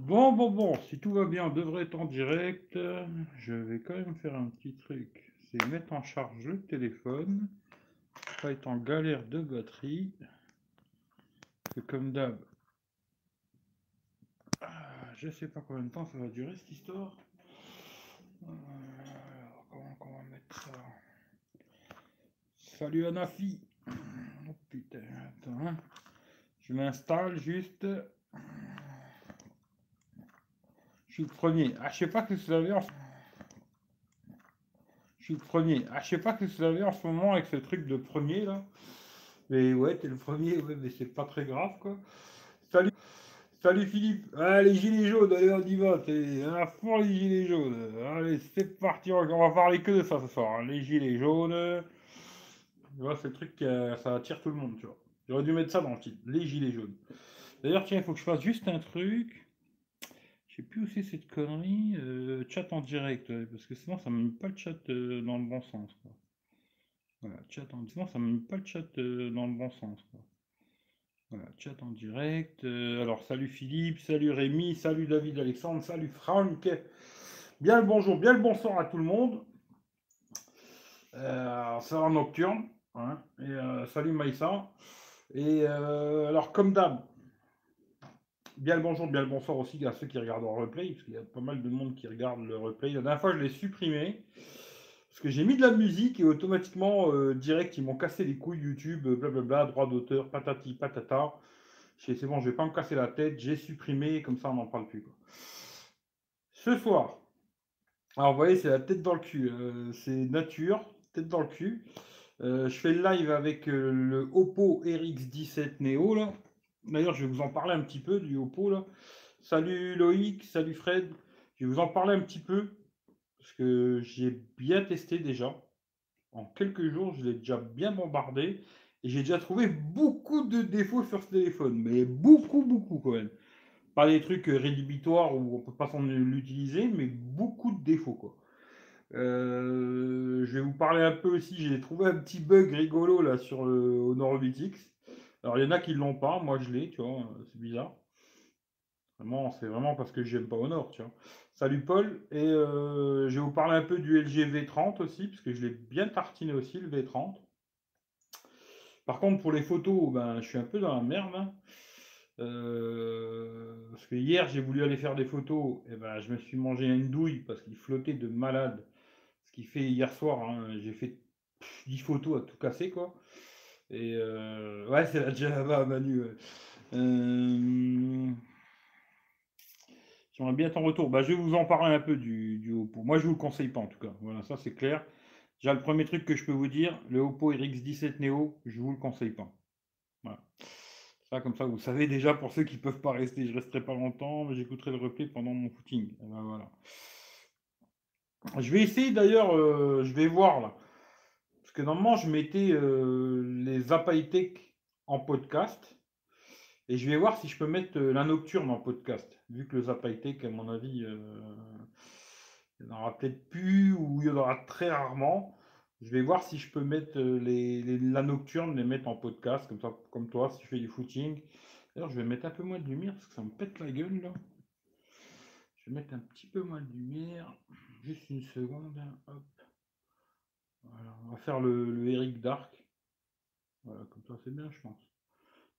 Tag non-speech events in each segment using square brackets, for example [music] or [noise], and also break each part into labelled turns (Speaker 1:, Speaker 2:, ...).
Speaker 1: Bon, bon, bon, si tout va bien, on devrait être en direct. Je vais quand même faire un petit truc. C'est mettre en charge le téléphone. Pas être en galère de batterie. Comme d'hab. ah, Je sais pas combien de temps ça va durer cette histoire. Euh, comment on va mettre ça? Salut Anafi. Oh putain, attends. hein. Je m'installe juste. Je suis le premier. Ah, je sais pas que vous avez en... Je suis le premier. Ah, je sais pas que vous avez en ce moment avec ce truc de premier là. Mais ouais, t'es le premier, mais c'est pas très grave quoi. Salut, salut Philippe. Ah, les gilets jaunes, allez, on y va. T'es à fond les gilets jaunes. Allez, c'est parti. On va parler que de ça ce soir. hein. Les gilets jaunes. Tu vois, c'est le truc ça attire tout le monde, tu vois. J'aurais dû mettre ça dans le titre. Les gilets jaunes. D'ailleurs, tiens, il faut que je fasse juste un truc. Je sais plus où c'est cette connerie. euh, chat en direct, parce que sinon ça ne met pas le chat euh, dans le bon sens. Voilà, chat en sinon ça ne met pas le chat euh, dans le bon sens. Voilà, chat en direct. alors salut Philippe, salut Rémi, salut David Alexandre, salut Franck. Bien le bonjour, bien le bonsoir à tout le monde. Euh, nocturne. hein, et salut Maïssa. Et alors comme d'hab, Bien le bonjour, bien le bonsoir aussi à ceux qui regardent en replay, parce qu'il y a pas mal de monde qui regarde le replay. La dernière fois, je l'ai supprimé, parce que j'ai mis de la musique et automatiquement, euh, direct, ils m'ont cassé les couilles YouTube, euh, blablabla, droit d'auteur, patati patata. C'est bon, je vais pas me casser la tête, j'ai supprimé, comme ça on n'en parle plus. Ce soir, alors vous voyez, c'est la tête dans le cul, euh, c'est nature, tête dans le cul. Je fais le live avec le Oppo RX17 Neo là. D'ailleurs, je vais vous en parler un petit peu du Oppo là. Salut Loïc, salut Fred. Je vais vous en parler un petit peu parce que j'ai bien testé déjà. En quelques jours, je l'ai déjà bien bombardé et j'ai déjà trouvé beaucoup de défauts sur ce téléphone, mais beaucoup, beaucoup quand même. Pas des trucs rédhibitoires où on peut pas s'en l'utiliser, mais beaucoup de défauts. Euh, je vais vous parler un peu aussi. J'ai trouvé un petit bug rigolo là sur le Honor 8X. Alors, il y en a qui l'ont pas. Moi, je l'ai, tu vois. C'est bizarre. Vraiment, c'est vraiment parce que j'aime pas Honor, tu vois. Salut Paul. Et euh, je vais vous parler un peu du LG V30 aussi, parce que je l'ai bien tartiné aussi, le V30. Par contre, pour les photos, ben, je suis un peu dans la merde. hein. Euh, parce que hier, j'ai voulu aller faire des photos, et ben, je me suis mangé une douille parce qu'il flottait de malade. Ce qui fait hier soir, hein, j'ai fait pff, 10 photos à tout casser, quoi. Et euh, ouais, c'est la Java, Manu. ouais. Euh, J'aimerais bien ton retour. Bah, je vais vous en parler un peu du, du Oppo. Moi, je vous le conseille pas en tout cas. Voilà, ça c'est clair. Déjà, le premier truc que je peux vous dire, le Oppo RX17 Neo, je vous le conseille pas. Voilà. Ça, comme ça, vous savez déjà pour ceux qui peuvent pas rester. Je resterai pas longtemps, mais j'écouterai le replay pendant mon footing. Et ben, voilà. Je vais essayer d'ailleurs, euh, je vais voir là. Que normalement, je mettais euh, les Apaitech en podcast. Et je vais voir si je peux mettre euh, la nocturne en podcast. Vu que le Zapaitech, à mon avis, euh, il n'y en aura peut-être plus ou il y en aura très rarement. Je vais voir si je peux mettre les, la nocturne, les mettre en podcast, comme ça, comme toi, si je fais du footing. D'ailleurs, je vais mettre un peu moins de lumière parce que ça me pète la gueule là. Je vais mettre un petit peu moins de lumière. Juste une seconde. hein. On va faire le, Eric Dark. Voilà, comme ça c'est bien, je pense.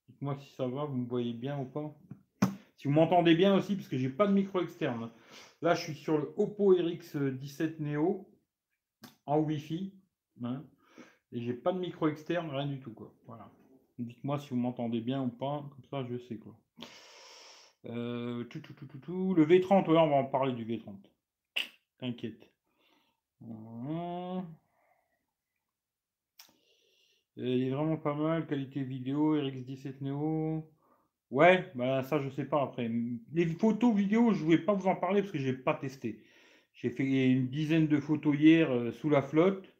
Speaker 1: Dites-moi si ça va, vous me voyez bien ou pas. Si vous m'entendez bien aussi, parce que j'ai pas de micro externe. Là, je suis sur le Oppo RX17 Neo en Wi-Fi. hein, et j'ai pas de micro externe, rien du tout. Quoi. Voilà. Dites-moi si vous m'entendez bien ou pas, comme ça je sais quoi. Euh, tout, tout, tout, tout. Le V30, ouais, on va en parler du V30. T'inquiète. Voilà. Euh, Il est vraiment pas mal, qualité vidéo, RX17 Neo. Ouais, bah ça je sais pas après. Les photos vidéo, je voulais pas vous en parler parce que j'ai pas testé. J'ai fait une dizaine de photos hier euh, sous la flotte.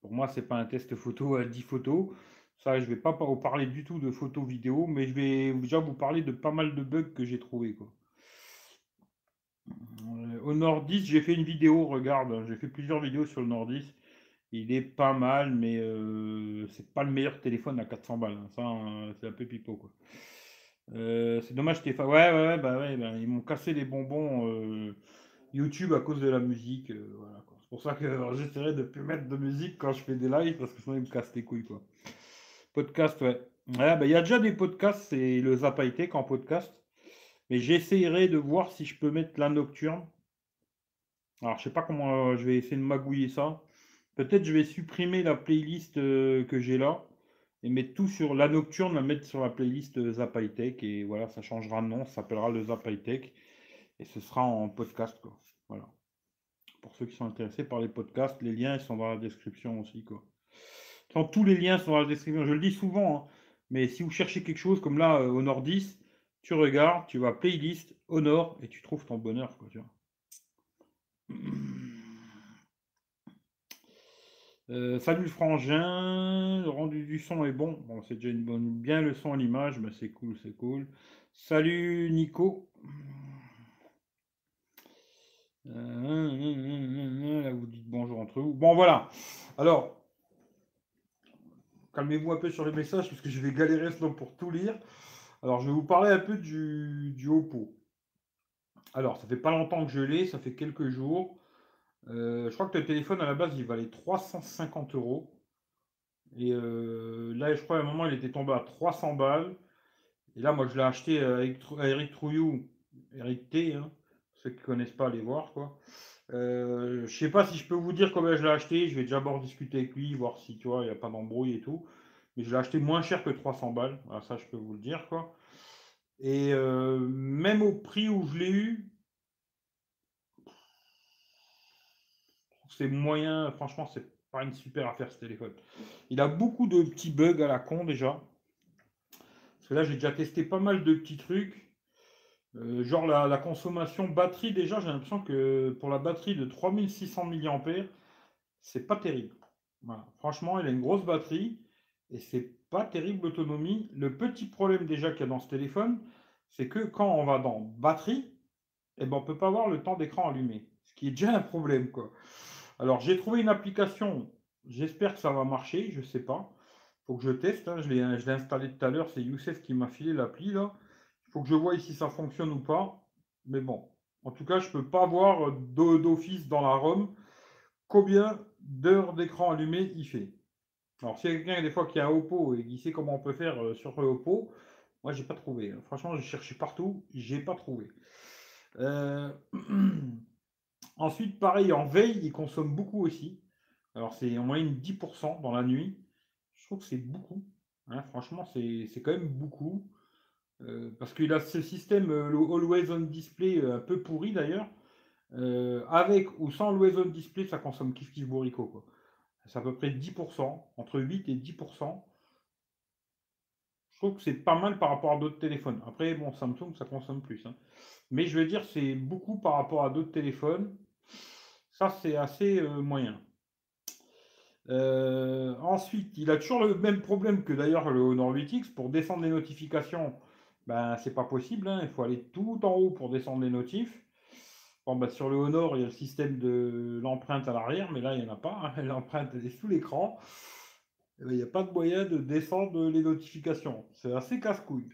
Speaker 1: Pour moi, c'est pas un test photo à 10 photos. Ça, je vais pas vous parler du tout de photos vidéo, mais je vais déjà vous parler de pas mal de bugs que j'ai trouvé quoi. Euh, au Nord 10, j'ai fait une vidéo, regarde, hein, j'ai fait plusieurs vidéos sur le Nord 10. Il est pas mal, mais euh, c'est pas le meilleur téléphone à 400 balles. hein. Ça, euh, c'est un peu pipeau, quoi. Euh, c'est dommage, Stéphane. Ouais, ouais, ouais, bah ouais, bah, ils m'ont cassé les bonbons YouTube à cause de la musique. voilà. C'est pour ça que j'essaierai de plus mettre de musique quand je fais des lives parce que sinon ils me cassent les couilles, quoi. Podcast, ouais. Bah, il y a déjà des podcasts, c'est le Zap High Tech en podcast. Mais j'essaierai de voir si je peux mettre la nocturne. Alors, je sais pas comment je vais essayer de magouiller ça. Peut-être je vais supprimer la playlist euh, que j'ai là et mettre tout sur la nocturne, la mettre sur la playlist euh, Zap. Et voilà, ça changera de nom, ça s'appellera le Zap. Et ce sera en podcast, quoi. Voilà. Pour ceux qui sont intéressés par les podcasts, les liens sont dans la description aussi, quoi. Tous les liens sont dans la description. Je le dis souvent, hein, mais si vous cherchez quelque chose comme là, euh, Honor 10, tu regardes, tu vas playlist, Honor, et tu trouves ton bonheur, quoi. Euh, salut le frangin, le rendu du son est bon. Bon, c'est déjà une bonne, bien le son à l'image, mais c'est cool, c'est cool. Salut Nico. Euh, là, vous dites bonjour entre vous. Bon, voilà. Alors, calmez-vous un peu sur les messages, parce que je vais galérer sinon pour tout lire. Alors, je vais vous parler un peu du, du Oppo. Alors, ça fait pas longtemps que je l'ai, ça fait quelques jours. Euh, je crois que le téléphone à la base il valait 350 euros. Et euh, là, je crois à un moment il était tombé à 300 balles. Et là, moi je l'ai acheté avec à Eric Trouillou, Eric T. hein. ceux qui connaissent pas, allez voir quoi. Euh, je sais pas si je peux vous dire combien je l'ai acheté. Je vais déjà d'abord discuter avec lui, voir si tu vois, il n'y a pas d'embrouille et tout. Mais je l'ai acheté moins cher que 300 balles. Ça, je peux vous le dire quoi. Et euh, même au prix où je l'ai eu, c'est moyen. Franchement, c'est pas une super affaire ce téléphone. Il a beaucoup de petits bugs à la con déjà. Parce que là, j'ai déjà testé pas mal de petits trucs. Euh, genre la, consommation batterie, déjà, j'ai l'impression que pour la batterie de 3600 mAh, c'est pas terrible. Franchement, il a une grosse batterie et c'est pas terrible l'autonomie. Le petit problème déjà qu'il y a dans ce téléphone, c'est que quand on va dans batterie, eh ben, on peut pas avoir le temps d'écran allumé. Ce qui est déjà un problème, quoi. Alors, j'ai trouvé une application. J'espère que ça va marcher. Je sais pas. faut que je teste. hein. Je l'ai installé tout à l'heure. C'est Youssef qui m'a filé l'appli. Il faut que je voie si ça fonctionne ou pas. Mais bon. En tout cas, je peux pas voir d'o- d'office dans la ROM combien d'heures d'écran allumé il fait. Alors, s'il y a quelqu'un des fois qui a un Oppo et qui sait comment on peut faire euh, sur Oppo, moi j'ai pas trouvé. Franchement, j'ai cherché partout, j'ai pas trouvé. Euh, [clears throat] Ensuite, pareil, en veille, il consomme beaucoup aussi. Alors, c'est en moyenne 10% dans la nuit. Je trouve que c'est beaucoup. hein. Franchement, c'est quand même beaucoup. Euh, parce qu'il a ce système, euh, le Always On Display, euh, un peu pourri d'ailleurs. Euh, avec ou sans Always On Display, ça consomme kiff kiff bourrico. quoi. C'est à peu près 10%, entre 8 et 10%. Que c'est pas mal par rapport à d'autres téléphones. Après, bon, Samsung, ça consomme plus. hein. Mais je veux dire, c'est beaucoup par rapport à d'autres téléphones. Ça, c'est assez euh, moyen. Euh, ensuite, il a toujours le même problème que d'ailleurs le Honor 8X. Pour descendre les notifications, ben, c'est pas possible. hein. Il faut aller tout en haut pour descendre les notifs. Bon, ben, sur le Honor, il y a le système de l'empreinte à l'arrière, mais là, il n'y en a pas. hein. [laughs] L'empreinte est sous l'écran. Eh ben, Il n'y a pas de moyen de descendre les notifications. C'est assez casse-couille.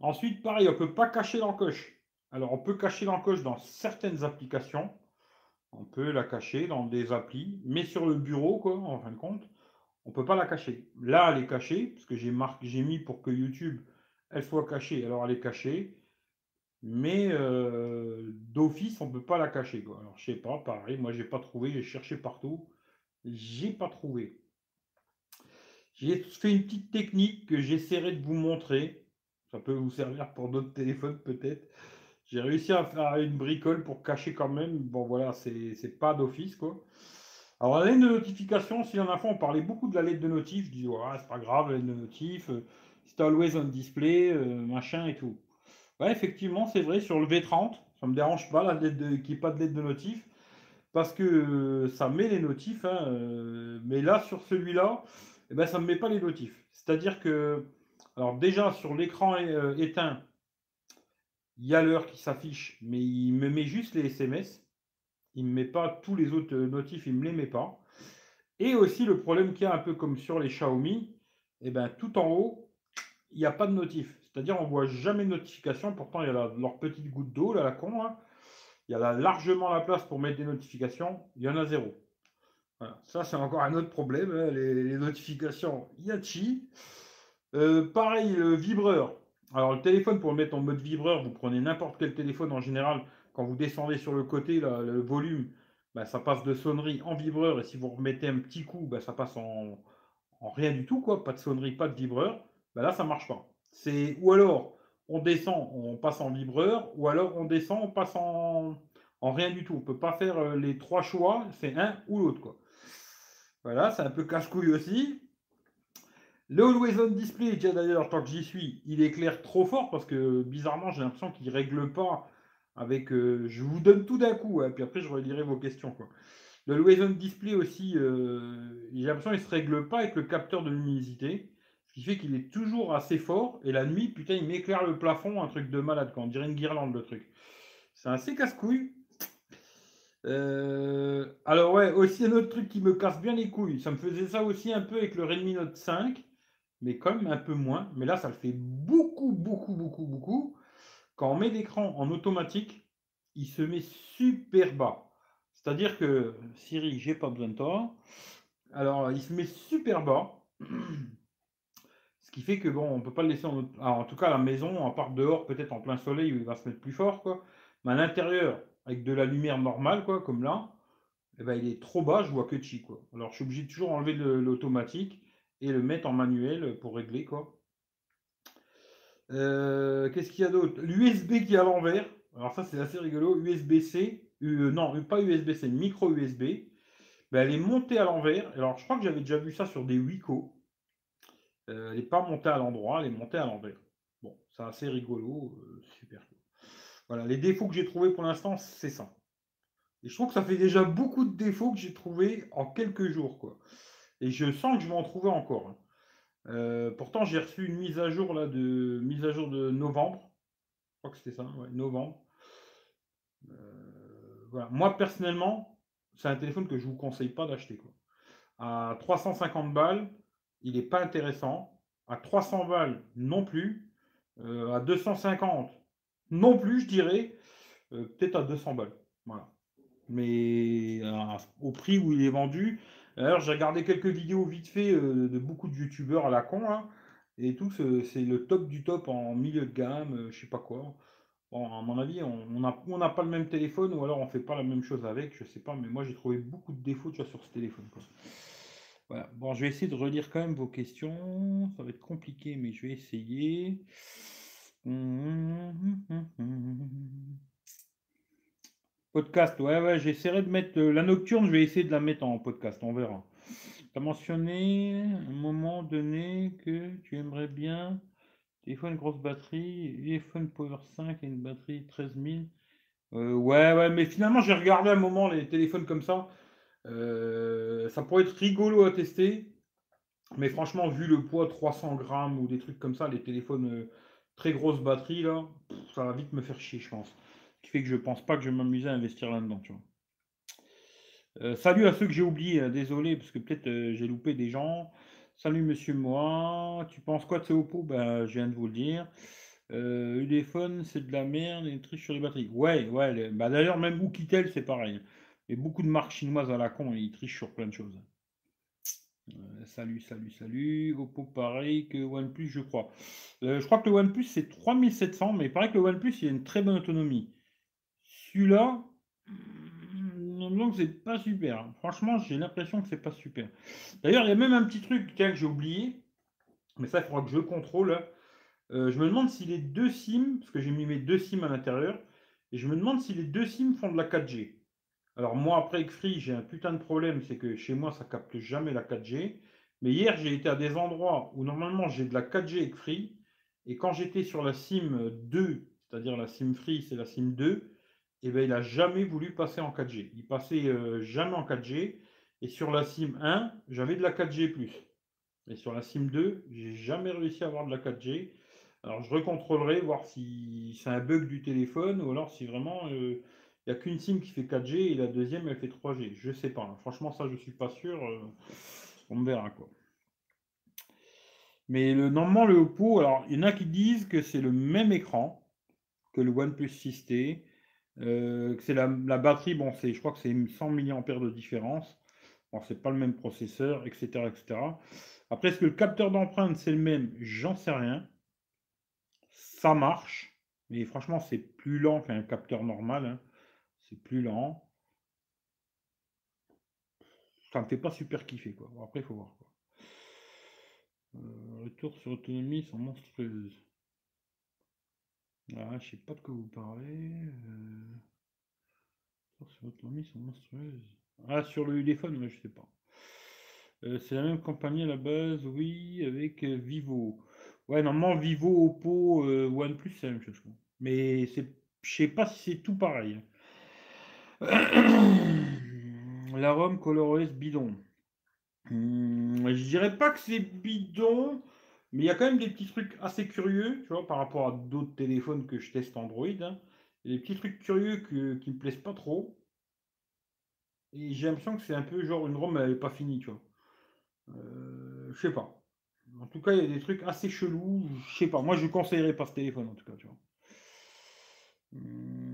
Speaker 1: Ensuite, pareil, on ne peut pas cacher l'encoche. Alors, on peut cacher l'encoche dans certaines applications. On peut la cacher dans des applis, mais sur le bureau, quoi, en fin de compte, on ne peut pas la cacher. Là, elle est cachée, parce que j'ai mis pour que YouTube, elle soit cachée. Alors, elle est cachée, mais euh, d'office, on ne peut pas la cacher, quoi. Alors, je sais pas, pareil, moi, j'ai pas trouvé, j'ai cherché partout, j'ai pas trouvé. J'ai fait une petite technique que j'essaierai de vous montrer. Ça peut vous servir pour d'autres téléphones, peut-être. J'ai réussi à faire une bricole pour cacher quand même. Bon, voilà, c'est pas d'office, quoi. Alors, la lettre de notification, si en a fois, on parlait beaucoup de la lettre de notif. Je dis, ouais, c'est pas grave, la lettre de notif. euh, C'est always on display, euh, machin et tout. Ouais, effectivement, c'est vrai, sur le V30, ça me dérange pas la lettre de, qu'il n'y ait pas de lettre de notif. Parce que euh, ça met les notifs. hein, mais là, sur celui-là, eh ben, ça ne me met pas les notifs. C'est-à-dire que, alors déjà, sur l'écran euh, éteint, il y a l'heure qui s'affiche, mais il me met juste les SMS. Il ne me met pas tous les autres euh, notifs, il ne me les met pas. Et aussi le problème qu'il y a un peu comme sur les Xiaomi, eh ben, tout en haut, il n'y a pas de notif. C'est-à-dire, on voit jamais de notification. Pourtant, il y a leur petite goutte d'eau, là, la con. Il y a largement la place pour mettre des notifications. Il y en a zéro. Ça, c'est encore un autre problème. Hein, les, notifications, Yachi. Euh, pareil, le vibreur. Alors, le téléphone, pour le mettre en mode vibreur, vous prenez n'importe quel téléphone en général. Quand vous descendez sur le côté, le volume, bah, ça passe de sonnerie en vibreur. Et si vous remettez un petit coup, bah, ça passe en, rien du tout. Pas de sonnerie, pas de vibreur. Bah, là, ça marche pas. Ou alors, on descend, on passe en vibreur. Ou alors, on descend, on passe en, en rien du tout. On ne peut pas faire euh, les trois choix. C'est un ou l'autre. Voilà, c'est un peu casse-couille aussi. Le Always On Display, déjà d'ailleurs, tant que j'y suis, il éclaire trop fort parce que bizarrement, j'ai l'impression qu'il ne règle pas avec. Euh, je vous donne tout d'un coup, hein, puis après, je relirai vos questions. Le Always On Display aussi, euh, j'ai l'impression qu'il ne se règle pas avec le capteur de luminosité, ce qui fait qu'il est toujours assez fort. Et la nuit, putain, il m'éclaire le plafond, un truc de malade, quand on dirait une guirlande, le truc. C'est assez casse-couille. Euh, alors ouais, aussi un autre truc qui me casse bien les couilles. Ça me faisait ça aussi un peu avec le Redmi Note 5, mais même un peu moins. Mais là, ça le fait beaucoup, beaucoup, beaucoup, beaucoup. Quand on met l'écran en automatique, il se met super bas. C'est-à-dire que Siri, j'ai pas besoin de toi. Alors, il se met super bas. [clears throat] Ce qui fait que bon, on peut pas le laisser en, en tout cas à la maison, en part dehors, peut-être en plein soleil, il va se mettre plus fort, quoi. Mais à l'intérieur, avec de la lumière normale, quoi, comme là, eh ben, il est trop bas, je vois que chi, quoi. Alors je suis obligé de toujours enlever l'automatique et le mettre en manuel pour régler, quoi. Euh, qu'est-ce qu'il y a d'autre? L'USB qui est à l'envers. Alors ça c'est assez rigolo. USB-C, euh, non pas USB-C, micro USB. Ben, elle est montée à l'envers. Alors je crois que j'avais déjà vu ça sur des Wico. Euh, elle n'est pas montée à l'endroit, elle est montée à l'envers. Bon, c'est assez rigolo, super. Voilà, les défauts que j'ai trouvés pour l'instant, c'est ça. Et je trouve que ça fait déjà beaucoup de défauts que j'ai trouvés en quelques jours. Et je sens que je vais en trouver encore. Hein. Euh, pourtant, j'ai reçu une mise à jour de novembre. Je crois que c'était ça, novembre. Euh. Moi, personnellement, c'est un téléphone que je ne vous conseille pas d'acheter. À 350 balles, il n'est pas intéressant. À 300 balles, non plus. Euh, à 250, non plus, je dirais, euh, peut-être à 200 balles. Voilà. Mais euh, au prix où il est vendu. D'ailleurs, j'ai regardé quelques vidéos vite fait euh, de beaucoup de youtubeurs à la con. Hein, et tout, c'est le top du top en milieu de gamme, je sais pas quoi. Bon, à mon avis, on n'a pas le même téléphone ou alors on fait pas la même chose avec, je sais pas, mais moi j'ai trouvé beaucoup de défauts sur ce téléphone. Voilà. Bon, je vais essayer de relire quand même vos questions. Ça va être compliqué, mais je vais essayer. Podcast, ouais, ouais, j'essaierai de mettre euh, la nocturne, je vais essayer de la mettre en podcast, on verra. Tu as mentionné un moment donné que tu aimerais bien téléphone grosse batterie, téléphone Power 5 et une batterie 13000. Euh, ouais, ouais, mais finalement, j'ai regardé un moment les téléphones comme ça. Euh, ça pourrait être rigolo à tester. Mais franchement, vu le poids 300 grammes ou des trucs comme ça, les téléphones très grosse batterie, là, ça va vite me faire chier, je pense. Ce qui fait que je pense pas que je vais m'amuser à investir là-dedans, tu vois. Euh, salut à ceux que j'ai oubliés, hein, désolé, parce que peut-être euh, j'ai loupé des gens. Salut monsieur moi, tu penses quoi de ce Oppo? Ben, Je viens de vous le dire. Euh, c'est de la merde, et triche sur les batteries. Ouais, ouais, bah, d'ailleurs, même Oukitel, c'est pareil. Et beaucoup de marques chinoises à la con, ils trichent sur plein de choses. Euh, salut, salut, salut. Oppo pareil que OnePlus, je crois. Euh, je crois que le OnePlus c'est 3700, mais il paraît que le OnePlus il a une très bonne autonomie. Celui-là, donc c'est pas super. Franchement, j'ai l'impression que c'est pas super. D'ailleurs, il y a même un petit truc que j'ai oublié, mais ça, il faudra que je le contrôle. Euh, je me demande si les deux SIM, parce que j'ai mis mes deux SIM à l'intérieur, et je me demande si les deux SIM font de la 4G. Alors moi, après avec Free, j'ai un putain de problème, c'est que chez moi, ça capte jamais la 4G. Mais hier, j'ai été à des endroits où normalement j'ai de la 4G avec Free. Et quand j'étais sur la SIM 2, c'est-à-dire la SIM Free, c'est la SIM 2, et eh ben, il n'a jamais voulu passer en 4G. Il passait euh, jamais en 4G. Et sur la SIM 1, j'avais de la 4G+. Et sur la SIM 2, j'ai jamais réussi à avoir de la 4G. Alors je recontrôlerai, voir si c'est un bug du téléphone ou alors si vraiment euh, il n'y a qu'une SIM qui fait 4G et la deuxième elle fait 3G. Je sais pas. Franchement, ça je suis pas sûr. Euh, on verra quoi. Mais le, normalement, le Oppo, alors il y en a qui disent que c'est le même écran que le OnePlus 6T, euh, que c'est la, batterie, bon, c'est, je crois que c'est 100 mAh de différence. Bon, c'est pas le même processeur, etc., etc. Après, est-ce que le capteur d'empreinte c'est le même? J'en sais rien. Ça marche, mais franchement, c'est plus lent qu'un capteur normal. Hein. C'est plus lent. Ça me fait pas super kiffer, quoi. après, il faut voir. Quoi. Euh, retour sur autonomie sont monstrueuses. Ah, je sais pas de quoi vous parlez. Euh... Sur autonomie sont monstrueuses. Ah, sur le téléphone, mais je sais pas. Euh, c'est la même compagnie à la base, oui, avec Vivo. Ouais, normalement, Vivo, Oppo, OnePlus, c'est la même chose. Mais c'est, je sais pas si c'est tout pareil. [coughs] la Rome ColorOS bidon. Hmm, je dirais pas que c'est bidon, mais il y a quand même des petits trucs assez curieux, tu vois, par rapport à d'autres téléphones que je teste Android. Hein. des petits trucs curieux qui me plaisent pas trop. Et j'ai l'impression que c'est un peu genre une ROM, elle n'est pas finie, tu vois. Euh, je sais pas. En tout cas, il y a des trucs assez chelous. Je sais pas. Moi, je ne conseillerais pas ce téléphone, en tout cas, tu vois. Hmm.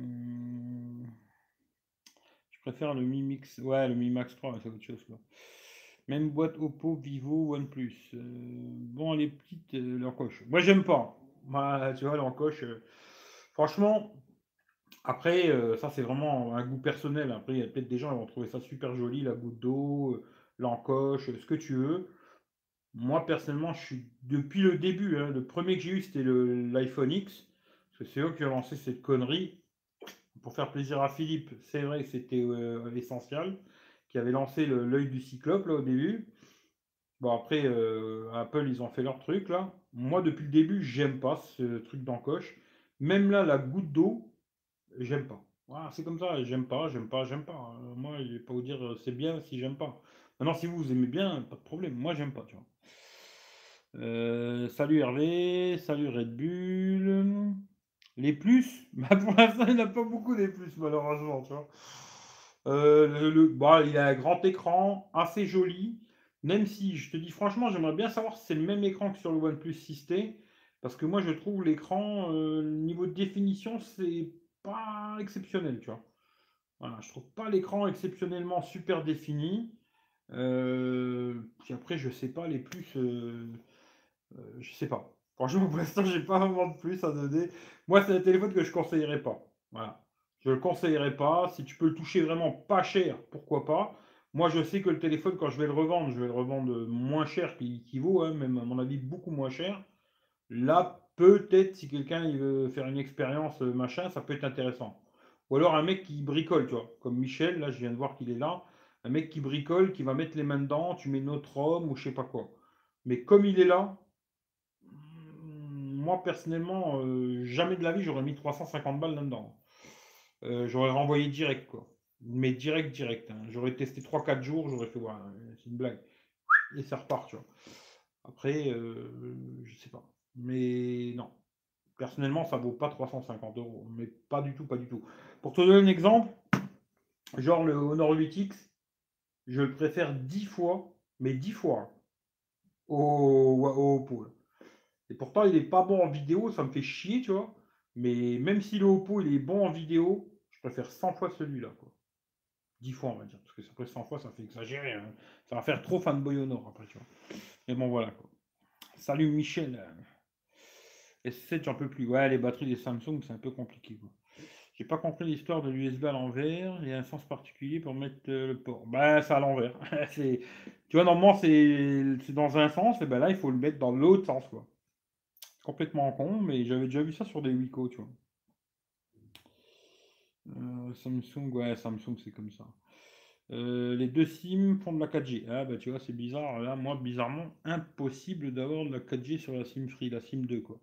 Speaker 1: Préfère le Mi Mix. Ouais, le Mi Max 3, c'est autre chose. Même boîte Oppo, Vivo, OnePlus. Euh, bon, les petites, euh, l'encoche. Moi, j'aime pas. Moi, tu vois, l'encoche. Euh, franchement, après, ça, c'est vraiment un goût personnel. Après, il y a peut-être des gens qui vont trouver ça super joli, la goutte d'eau, l'encoche, ce que tu veux. Moi, personnellement, je suis depuis le début. Hein, le premier que j'ai eu, c'était l'iPhone X. Parce que c'est eux qui ont lancé cette connerie. Pour faire plaisir à Philippe, c'est vrai que c'était essentiel qui avait lancé l'œil du cyclope là au début. Bon après euh, Apple ils ont fait leur truc là. Moi depuis le début j'aime pas ce truc d'encoche. Même là la goutte d'eau j'aime pas. Voilà, c'est comme ça, j'aime pas, j'aime pas, j'aime pas. Euh, moi je vais pas vous dire euh, c'est bien si j'aime pas. Maintenant si vous, vous aimez bien, pas de problème. Moi j'aime pas, tu vois. salut Hervé, salut Red Bull. Les plus, [laughs] bah pour l'instant il n'y en a pas beaucoup des plus malheureusement, tu vois. Euh, le, bah, il a un grand écran, assez joli. Même si, je te dis franchement, j'aimerais bien savoir si c'est le même écran que sur le OnePlus 6T. Parce que moi, je trouve l'écran, euh, niveau de définition, c'est pas exceptionnel, tu vois. Voilà, je trouve pas l'écran exceptionnellement super défini. Euh, puis après, je sais pas, les plus. je sais pas. Franchement, pour l'instant, j'ai pas vraiment de plus à donner. Moi, c'est un téléphone que je conseillerais pas. Voilà. Je ne le conseillerais pas. Si tu peux le toucher vraiment pas cher, pourquoi pas. Moi, je sais que le téléphone, quand je vais le revendre, je vais le revendre moins cher qu'il vaut, hein, même à mon avis beaucoup moins cher. Là, peut-être, si quelqu'un veut faire une expérience euh, machin, ça peut être intéressant. Ou alors un mec qui bricole, tu vois, comme Michel, là, je viens de voir qu'il est là. Un mec qui bricole, qui va mettre les mains dedans, tu mets notre homme ou je sais pas quoi. Mais comme il est là, personnellement, euh, jamais de la vie, j'aurais mis 350 balles là-dedans. Euh, j'aurais renvoyé direct, quoi. Mais direct, direct. Hein. J'aurais testé 3-4 jours, j'aurais fait, voilà, c'est une blague. Et ça repart, tu vois. Après, euh, je sais pas. Mais non. Personnellement, ça vaut pas 350 euros. Mais pas du tout, pas du tout. Pour te donner un exemple, genre le Honor 8X, je préfère 10 fois, mais 10 fois, au, au Oppo. Et pourtant, il est pas bon en vidéo, ça me fait chier, tu vois. Mais même si le Oppo il est bon en vidéo, je préfère 100 fois celui-là. Quoi. 10 fois, on va dire. Parce que après 100 fois, ça fait exagérer. Hein. Ça va faire trop fanboy Honor après, tu vois. Mais bon, voilà. Quoi. Salut Michel. S7, j'en peux plus. Ouais, les batteries des Samsung, c'est un peu compliqué. Quoi. J'ai pas compris l'histoire de l'USB à l'envers. Il y a un sens particulier pour mettre euh, le port. Bah, c'est à l'envers. [laughs] tu vois, normalement, c'est dans un sens. Et ben là, il faut le mettre dans l'autre sens. Quoi complètement con, mais j'avais déjà vu ça sur des Wiko, tu vois. Euh, Samsung, ouais, Samsung, c'est comme ça. Euh, les deux SIM font de la 4G. Ah bah tu vois, c'est bizarre. Là, moi, bizarrement, impossible d'avoir de la 4G sur la SIM free, la SIM 2, quoi.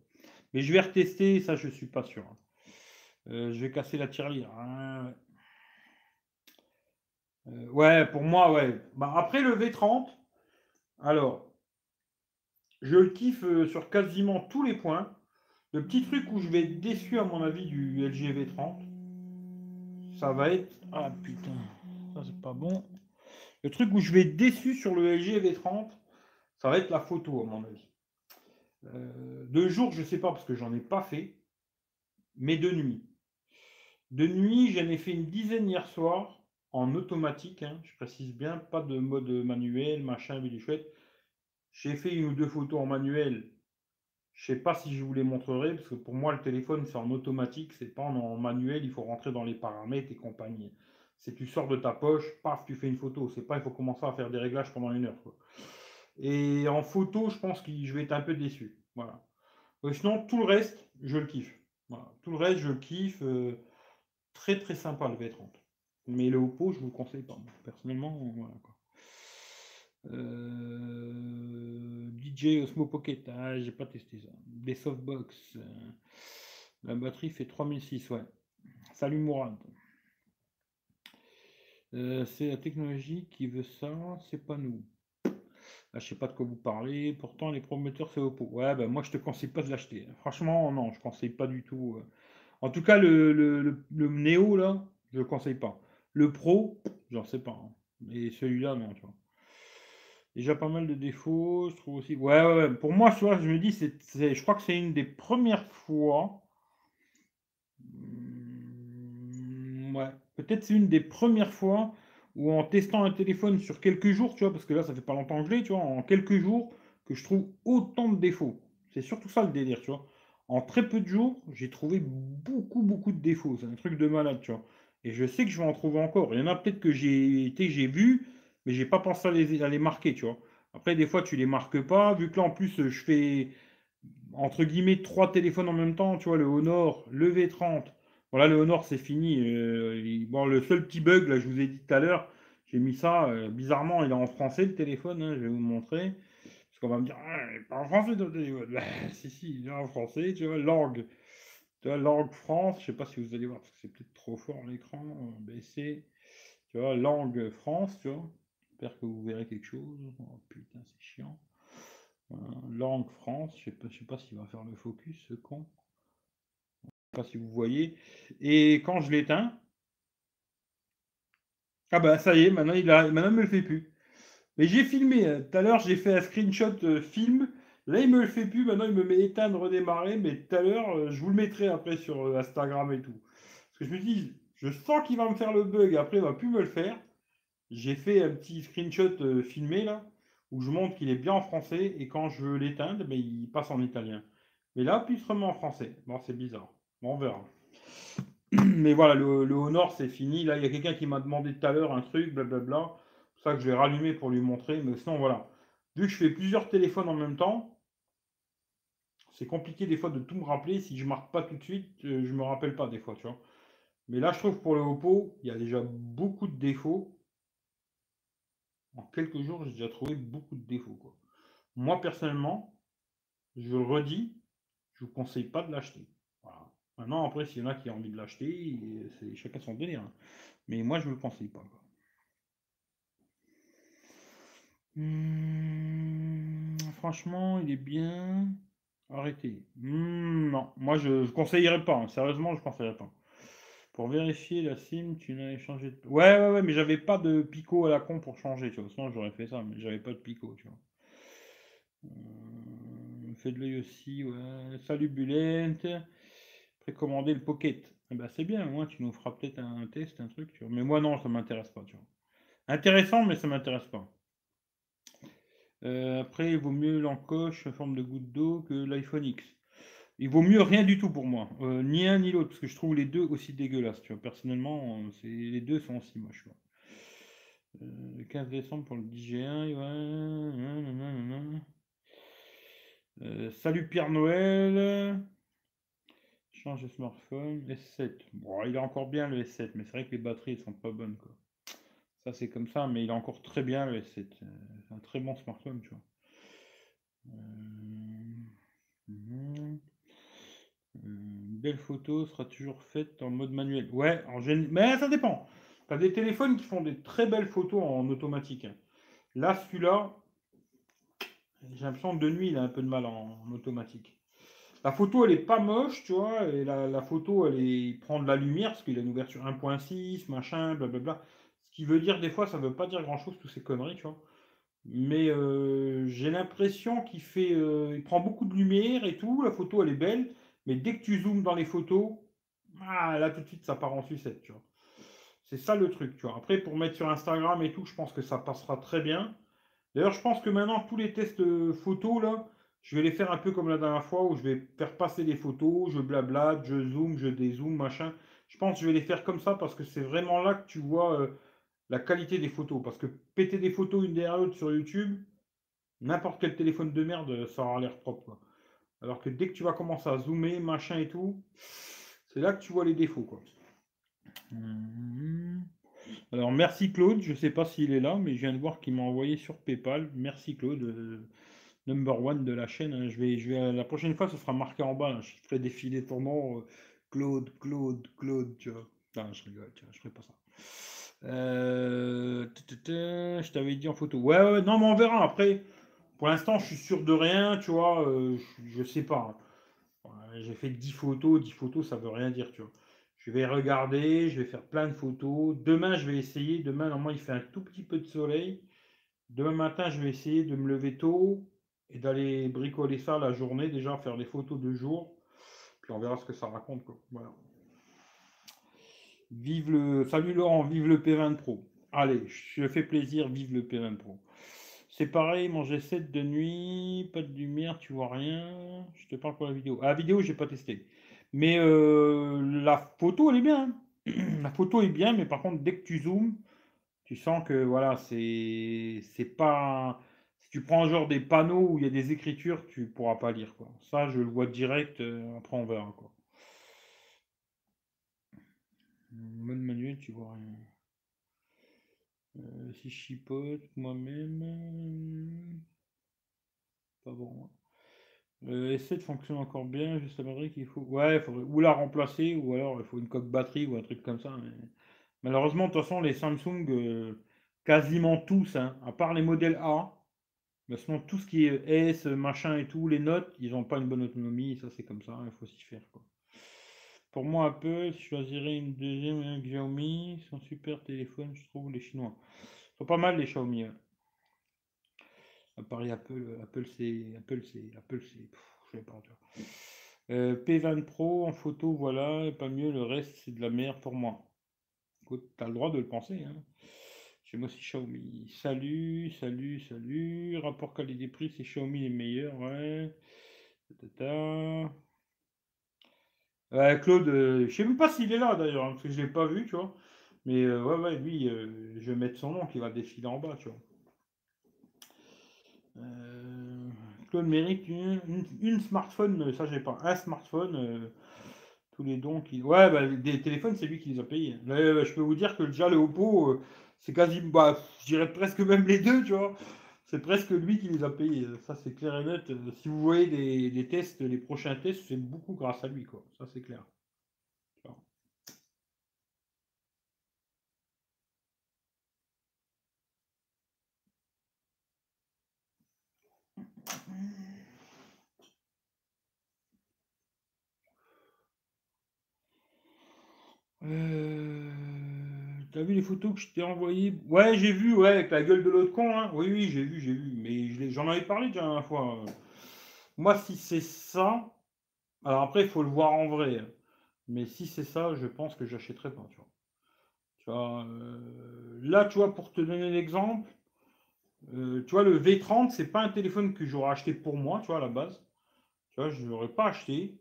Speaker 1: Mais je vais retester, ça, je suis pas sûr. Euh, je vais casser la tirelire. Hein. ouais, pour moi, ouais. Bah, après le V30, alors, je le kiffe euh, sur quasiment tous les points. Le petit truc où je vais être déçu, à mon avis, du LG V30, ça va être. Ah putain, ça c'est pas bon. Le truc où je vais être déçu sur le LG V30, ça va être la photo, à mon avis. Euh, de jour, je sais pas parce que j'en ai pas fait, mais de nuit. De nuit, j'en ai fait une dizaine hier soir en automatique, hein, je précise bien, pas de mode manuel, machin, chouette. J'ai fait une ou deux photos en manuel. Je sais pas si je vous les montrerai, parce que pour moi, le téléphone, c'est en automatique, c'est pas en manuel, il faut rentrer dans les paramètres et compagnie. C'est tu sors de ta poche, paf, tu fais une photo. C'est pas il faut commencer à faire des réglages pendant une heure. Et en photo, je pense que je vais être un peu déçu. Voilà. sinon, tout le reste, je le kiffe. Tout le reste, je le kiffe. Euh, très très sympa le V30. Mais le Oppo, je vous le conseille pas. Personnellement, voilà quoi. Euh, DJ Osmo Pocket, ah, j'ai pas testé ça. Des softbox. Euh, la batterie fait 3006, ouais. Salut Mourad. Euh, c'est la technologie qui veut ça, c'est pas nous. Je ah, je sais pas de quoi vous parlez. Pourtant, les promoteurs, c'est Oppo. Ouais, ben moi, je te conseille pas de l'acheter. Franchement, non, je conseille pas du tout. En tout cas, le, le, Neo, là, je le conseille pas. Le Pro, j'en sais pas. Hein. Et celui-là, non, tu vois. Déjà pas mal de défauts, je trouve aussi. Ouais, ouais, Pour moi, je me dis, c'est, je crois que c'est une des premières fois. Hmm, ouais, Peut-être c'est une des premières fois où en testant un téléphone sur quelques jours, tu vois, parce que là ça fait pas longtemps que je l'ai, tu vois, en quelques jours, que je trouve autant de défauts. C'est surtout ça le délire, tu vois. En très peu de jours, j'ai trouvé beaucoup, beaucoup de défauts. C'est un truc de malade, tu vois. Et je sais que je vais en trouver encore. Il y en a peut-être que j'ai été, j'ai vu, mais j'ai pas pensé à les, à les marquer, tu vois. Après, des fois, tu les marques pas, vu que là, en plus, je fais entre guillemets trois téléphones en même temps, tu vois, le Honor, le V30, voilà, le Honor, c'est fini. Euh, bon, le seul petit bug, là, je vous ai dit tout à l'heure, j'ai mis ça. Euh, bizarrement, il est en français, le téléphone. Hein, je vais vous montrer. Parce qu'on va me dire, ah, il pas en français ton téléphone. Bah, [laughs] si, si, il est en français. Tu vois, langue. Tu vois, langue France. Je sais pas si vous allez voir, parce que c'est peut-être trop fort l'écran. baisser. Tu vois, langue France, tu vois. J'espère que vous verrez quelque chose. Oh putain, c'est chiant. Langue France. Je sais je sais pas s'il va faire le focus, ce con pas si vous voyez. Et quand je l'éteins, ah ben ça y est, maintenant il a, maintenant il me le fait plus. Mais j'ai filmé, hein. tout à l'heure j'ai fait un screenshot euh, film, là il me le fait plus, maintenant il me met éteindre, redémarrer, mais tout à l'heure euh, je vous le mettrai après sur euh, Instagram et tout. Parce que je me dis, je sens qu'il va me faire le bug, après il va plus me le faire. J'ai fait un petit screenshot filmé là, où je montre qu'il est bien en français, et quand je veux l'éteindre, ben, il passe en italien. Mais là, puis il en français. Bon, c'est bizarre on verra. [clears throat] Mais voilà, le, Honor, c'est fini. Là, il y a quelqu'un qui m'a demandé tout à l'heure un truc, blablabla. C'est ça que je vais rallumer pour lui montrer. Mais sinon, voilà. Vu que je fais plusieurs téléphones en même temps, c'est compliqué des fois de tout me rappeler. Si je marque pas tout de suite, euh, je me rappelle pas des fois, tu vois. Mais là, je trouve pour le Oppo, il y a déjà beaucoup de défauts. En quelques jours, j'ai déjà trouvé beaucoup de défauts. Quoi. Moi, personnellement, je le redis, je vous conseille pas de l'acheter. Maintenant, après, s'il y en a qui ont envie de l'acheter, c'est chacun son délire. Hein. Mais moi, je ne le conseille pas. Hmm, franchement, il est bien. Arrêtez. Hmm, non, moi, je ne conseillerais pas. Hein. Sérieusement, je ne conseillerais pas. Pour vérifier la SIM, tu n'avais changé de... Ouais, ouais, ouais, mais j'avais pas de picot à la con pour changer, tu vois. Sinon, j'aurais fait ça, mais j'avais pas de picot, tu vois. Euh, fait de l'œil aussi. Salut Bulette commander le Pocket. Eh ben, c'est bien, moi, tu nous feras peut-être un test, un truc. Tu vois. Mais moi, non, ça m'intéresse pas. Tu vois. Intéressant, mais ça m'intéresse pas. Euh, après, il vaut mieux l'encoche en forme de goutte d'eau que l'iPhone X. Il vaut mieux rien du tout pour moi. Euh, ni un ni l'autre, parce que je trouve les deux aussi dégueulasses. Tu vois. Personnellement, c'est... les deux sont aussi moches. le 15 décembre pour le DG1. Euh, salut Pierre Noël. Change de smartphone. S7. Bon, il est encore bien le S7, mais c'est vrai que les batteries sont pas bonnes. Quoi. Ça, c'est comme ça, mais il est encore très bien le S7. C'est un très bon smartphone, tu vois. Euh, mhm. euh, belle photo sera toujours faite en mode manuel. Ouais, en général. Mais ça dépend. Tu as des téléphones qui font des très belles photos en automatique. Là, celui-là, j'ai l'impression que de nuit, il a un peu de mal en automatique. La photo, elle est pas moche, tu vois. La, photo, elle prend de la lumière parce qu'il a une ouverture 1.6, machin, blablabla. Ce qui veut dire, des fois, ça veut pas dire grand chose, toutes ces conneries, tu vois. mais euh, j'ai l'impression qu'il fait, euh, il prend beaucoup de lumière et tout. La photo, elle est belle, mais dès que tu zoomes dans les photos, ah, là tout de suite, ça part en sucette, tu vois. C'est ça le truc, tu vois. Après, pour mettre sur Instagram et tout, je pense que ça passera très bien. D'ailleurs, je pense que maintenant, tous les tests photos, là, je vais les faire un peu comme la dernière fois où je vais faire passer des photos, je blablate, je zoome, je dézoome, machin. Je pense que je vais les faire comme ça parce que c'est vraiment là que tu vois euh, la qualité des photos. Parce que péter des photos une derrière l'autre sur YouTube, n'importe quel téléphone de merde, ça aura l'air propre. Alors que dès que tu vas commencer à zoomer, machin et tout, c'est là que tu vois les défauts. Quoi. Mmh. Alors merci Claude, je ne sais pas s'il est là, mais je viens de voir qu'il m'a envoyé sur PayPal. Merci Claude, euh, number one de la chaîne. Hein. Je vais, la prochaine fois, ce sera marqué en bas. Hein. Je ferai défiler ton nom. Euh, Claude, Claude, Claude, tu vois. Je rigole, tu je ferai pas ça. Euh, je t'avais dit en photo. Ouais, ouais, non, mais on verra. Après, pour l'instant, je suis sûr de rien, tu vois. je, ne sais pas. Hein. J'ai fait 10 photos. 10 photos, ça veut rien dire, tu vois. Je vais regarder, je vais faire plein de photos. Demain, je vais essayer. Demain, normalement, il fait un tout petit peu de soleil. Demain matin, je vais essayer de me lever tôt et d'aller bricoler ça la journée, déjà faire des photos de jour. Puis on verra ce que ça raconte. Quoi. Voilà. Vive le. Salut Laurent, vive le P20 Pro. Allez, je fais plaisir, vive le P20 Pro. C'est pareil, manger 7 de nuit, pas de lumière, tu vois rien. Je te parle pour la vidéo. Ah, la vidéo, j'ai pas testé. Mais euh, la photo, elle est bien. Hein. [clears throat] la photo est bien, mais par contre, dès que tu zoomes, tu sens que voilà, c'est pas. Si tu prends genre des panneaux où il y a des écritures, tu pourras pas lire. Ça, je le vois direct, euh, après on verra. Quoi. Mode manuel, tu vois rien. Euh, si je chipote moi-même. Pas bon. Euh, S7 fonctionne encore bien, la batterie qu'il faut. Ouais, il faudrait ou la remplacer, ou alors il faut une coque batterie ou un truc comme ça. Malheureusement, de toute façon, les Samsung, euh, quasiment tous, hein, à part les modèles A, mais sinon tout ce qui est S, machin et tout, les notes, ils n'ont pas une bonne autonomie, ça c'est comme ça, il faut s'y faire. Quoi. Pour moi, Apple, je choisirais une deuxième Xiaomi, c'est un super téléphone, je trouve, les Chinois. Ils sont pas mal les Xiaomi. Hein. À Paris, Apple, Apple c'est. Apple c'est. Apple c'est. Je sais pas. Euh, P20 Pro en photo, voilà, pas mieux, le reste c'est de la merde pour moi. Écoute, t'as le droit de le penser. Hein. Chez moi aussi Xiaomi. Salut, salut, salut. Rapport qualité-prix, c'est Xiaomi les meilleurs, ouais. Claude, euh, je sais même pas s'il est là d'ailleurs, parce que je l'ai pas vu, tu vois. Mais euh, ouais, lui, je vais mettre son nom qui va défiler en bas, tu vois. Euh, Claude mérite une, smartphone, ça j'ai pas. Un smartphone, euh, tous les dons qui. Ouais, bah, des téléphones, c'est lui qui les a payés. je peux vous dire que déjà le Oppo, euh, c'est quasi. Bah, je dirais presque même les deux, tu vois. C'est presque lui qui les a payés. Ça, c'est clair et net. Si vous voyez des, tests, les prochains tests, c'est beaucoup grâce à lui, quoi. Ça, c'est clair. Euh, t'as vu les photos que je t'ai envoyées? Ouais, j'ai vu, ouais, avec la gueule de l'autre con. Hein. Oui, oui, j'ai vu, j'ai vu. Mais j'en avais parlé déjà la fois. Moi, si c'est ça, alors après, il faut le voir en vrai. Hein. Mais si c'est ça, je pense que j'achèterai pas. Tu vois. Euh, là, tu vois, pour te donner l'exemple, euh, tu vois, le V30, c'est pas un téléphone que j'aurais acheté pour moi, tu vois, à la base. Tu vois, je l'aurais pas acheté.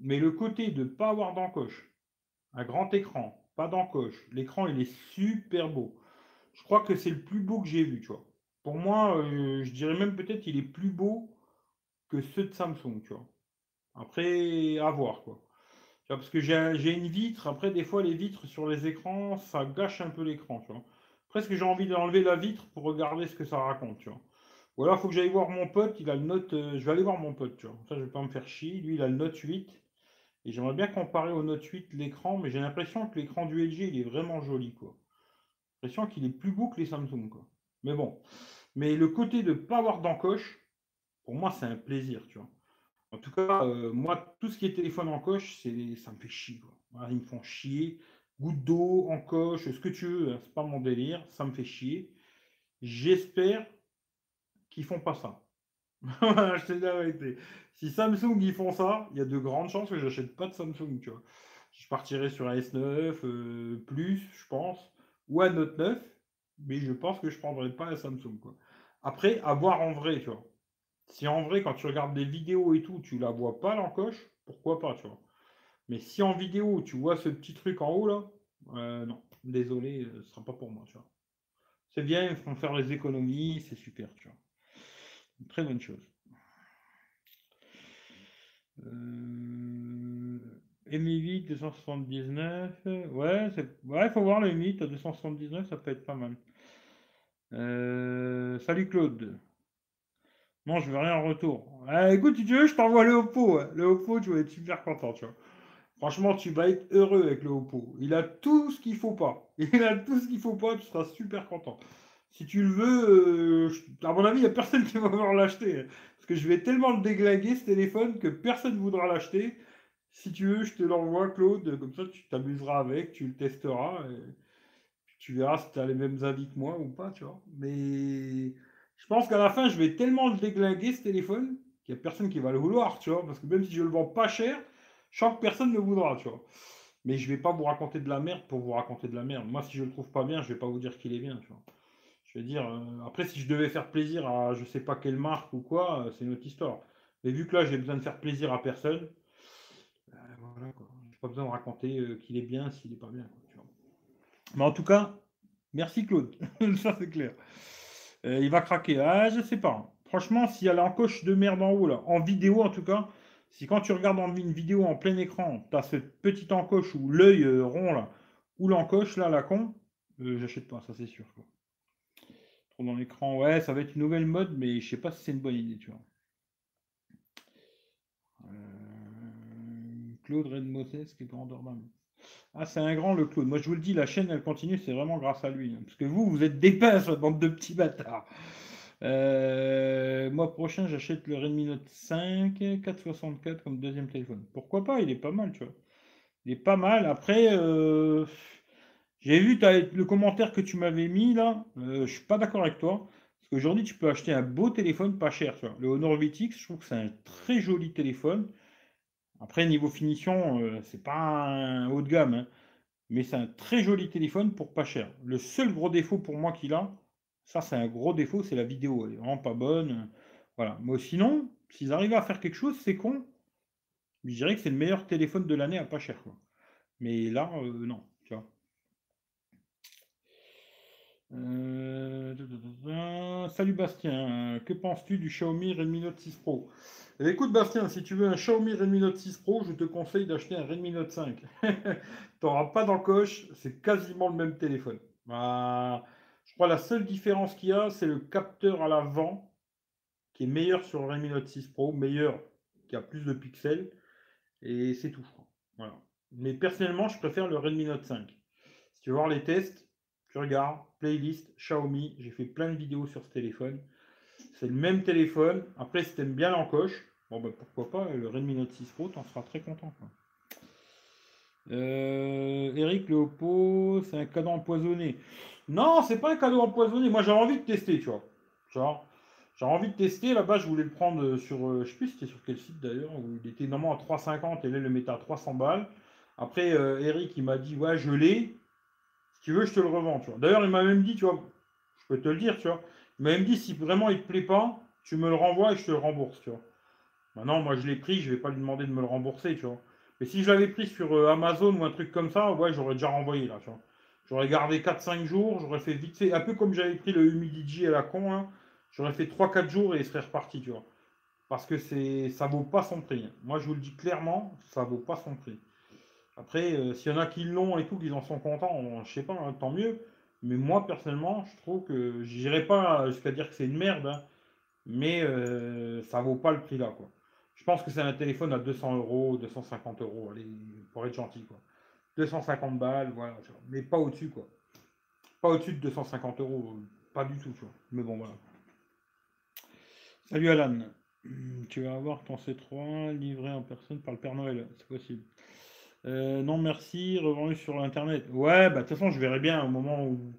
Speaker 1: Mais le côté de ne pas avoir d'encoche, un grand écran, d'encoche, l'écran, il est super beau. Je crois que c'est le plus beau que j'ai vu, tu vois. Pour moi, euh, je dirais même peut-être qu'il est plus beau que ceux de Samsung, tu vois. Après, à voir, quoi. Parce que j'ai une vitre. Après, des fois, les vitres sur les écrans, ça gâche un peu l'écran, tu vois presque j'ai envie d'enlever la vitre pour regarder ce que ça raconte, tu vois. Ou il faut que j'aille voir mon pote, il a le note. Euh, je vais aller voir mon pote, tu vois. Ça, je vais pas me faire chier. Lui, il a le note 8. Et j'aimerais bien comparer au note 8 l'écran, mais j'ai l'impression que l'écran du LG, il est vraiment joli, quoi. J'ai l'impression qu'il est plus beau que les Samsung, quoi. Mais bon. Mais le côté de ne pas avoir d'encoche, pour moi, c'est un plaisir, tu vois. En tout cas, euh, moi, tout ce qui est téléphone en coche, c'est, ça me fait chier, ils me font chier goutte d'eau, en coche, ce que tu veux, hein, c'est pas mon délire, ça me fait chier. J'espère qui font pas ça. [laughs] je te dis la vérité. Si Samsung ils font ça, il y a de grandes chances que j'achète pas de Samsung, tu vois. Je partirai sur un S9 euh, plus, je pense, ou un Note 9, mais je pense que je prendrai pas un Samsung, quoi. Après, à voir en vrai, tu vois. Si en vrai, quand tu regardes des vidéos et tout, tu la vois pas l'encoche, pourquoi pas, tu vois. Mais si en vidéo, tu vois ce petit truc en haut là, euh, non, désolé, euh, ce sera pas pour moi, tu vois. C'est bien, ils font faire les économies, c'est super, tu vois. Très bonne chose. Euh... Mi8 279, ouais, ouais, faut voir le Mi8 à 279, ça peut être pas mal. Euh, salut Claude. Non, je veux rien en retour. Ah, écoute, si tu veux, je t'envoie le Oppo. Le Oppo, tu vas être super content, tu vois. Franchement, tu vas être heureux avec le Oppo. Il a tout ce qu'il faut pas. [laughs] Il a tout ce qu'il faut pas, tu seras super content. Si tu le veux, euh, à mon avis, il n'y a personne qui va vouloir l'acheter. Parce que je vais tellement le déglinguer, ce téléphone, que personne ne voudra l'acheter. Si tu veux, je te l'envoie, Claude. Comme ça, tu t'amuseras avec, tu le testeras. Et tu verras si tu as les mêmes avis que moi ou pas, tu vois. Mais je pense qu'à la fin, je vais tellement le déglinguer, ce téléphone, qu'il n'y a personne qui va le vouloir, tu vois. Parce que même si je le vends pas cher, je sens que personne ne voudra, tu vois. Mais je vais pas vous raconter de la merde pour vous raconter de la merde. Moi, si je le trouve pas bien, je vais pas vous dire qu'il est bien, tu vois. Je vais dire, euh, après, si je devais faire plaisir à je sais pas quelle marque ou quoi, euh, c'est une autre histoire. Mais vu que là, j'ai besoin de faire plaisir à personne, euh, voilà, quoi. Pas besoin de raconter qu'il est bien s'il est pas bien. Mais en tout cas, merci Claude. [laughs] Ça, c'est clair. il va craquer. Ah, je sais pas. Franchement, s'il y a l'encoche de merde en haut, là, en vidéo en tout cas, si quand tu regardes une vidéo en plein écran, tu as cette petite encoche ou l'œil rond là, ou l'encoche là, la con, j'achète pas, ça c'est sûr. Dans l'écran, ouais, ça va être une nouvelle mode, mais je sais pas si c'est une bonne idée, tu vois. Euh, Claude Red qui est grandeur d'âme. Ah, c'est un grand le Claude. Moi, je vous le dis, la chaîne, elle continue, c'est vraiment grâce à lui. Hein. parce que vous, vous êtes des pinces, bande de petits bâtards. Euh, mois prochain, j'achète le Redmi Note 5 464 comme deuxième téléphone. Pourquoi pas? Il est pas mal, tu vois. Il est pas mal. Après, euh, j'ai vu le commentaire que tu m'avais mis là. Euh, je suis pas d'accord avec toi. Parce qu'aujourd'hui, tu peux acheter un beau téléphone pas cher. Tu vois. Le Honor 8X, je trouve que c'est un très joli téléphone. Après, niveau finition, euh, c'est pas un haut de gamme. Hein. mais c'est un très joli téléphone pour pas cher. Le seul gros défaut pour moi qu'il a, ça, c'est un gros défaut, c'est la vidéo. Elle est vraiment pas bonne. Voilà. Mais sinon, s'ils arrivent à faire quelque chose, c'est con. Je dirais que c'est le meilleur téléphone de l'année à pas cher. Mais là, euh, non. Tu vois. Euh, salut Bastien, que penses-tu du Xiaomi Redmi Note 6 Pro? Eh, Écoute Bastien, si tu veux un Xiaomi Redmi Note 6 Pro, je te conseille d'acheter un Redmi Note 5. tu n'auras pas d'encoche, c'est quasiment le même téléphone. Bah, la seule différence qu'il y a, c'est le capteur à l'avant qui est meilleur sur le Redmi Note 6 Pro, meilleur, qui a plus de pixels, et c'est tout. Mais personnellement, je préfère le Redmi Note 5. Si tu veux voir les tests, tu regardes, playlist, Xiaomi, j'ai fait plein de vidéos sur ce téléphone. C'est le même téléphone. Après, si tu aimes bien l'encoche, bon ben pourquoi pas, le Redmi Note 6 Pro, tu en seras très content. Euh, Eric, le Oppo, c'est un cadeau empoisonné. Non, c'est pas un cadeau empoisonné. Moi, j'avais envie de tester, tu vois. Genre, envie de tester. Là-bas, je voulais le prendre euh, sur, euh, je sais plus c'était sur quel site d'ailleurs, il était normalement à 3,50 et là, il le mettait à 300 balles. Après, Eric, il m'a dit, ouais, je l'ai. Si tu veux, je te le revends. D'ailleurs, il m'a même dit, tu vois, je peux te le dire, tu vois. Il m'a même dit, si vraiment il te plaît pas, tu me le renvoies et je te le rembourse, tu vois. Maintenant, moi, je l'ai pris, je vais pas lui demander de me le rembourser, tu vois. Mais si je l'avais pris sur euh, Amazon ou un truc comme ça, ouais, j'aurais déjà renvoyé là. J'aurais gardé 4-5 jours, j'aurais fait vite fait, un peu comme j'avais pris le Humidigi à la con, hein. j'aurais fait 3-4 jours et il serait reparti, tu vois. Parce que c'est ça vaut pas son prix. Moi, je vous le dis clairement, ça vaut pas son prix. Après, euh, s'il y en a qui l'ont et tout, qu'ils en sont contents, je sais pas, hein, tant mieux. Mais moi, personnellement, je trouve que j'irai pas jusqu'à dire que c'est une merde, hein. mais euh, ça vaut pas le prix là. Je pense que c'est un téléphone à 200 euros, 250 euros, allez, pour être gentil, quoi. 250 balles, voilà, mais pas au-dessus, quoi. Pas au-dessus de 250 euros, pas du tout, tu. Mais bon, voilà. Salut Alan. Tu vas avoir ton C3 livré en personne par le Père Noël, c'est possible. Euh, non, merci, revendu sur Internet. Ouais, bah de toute façon, je verrai bien au moment où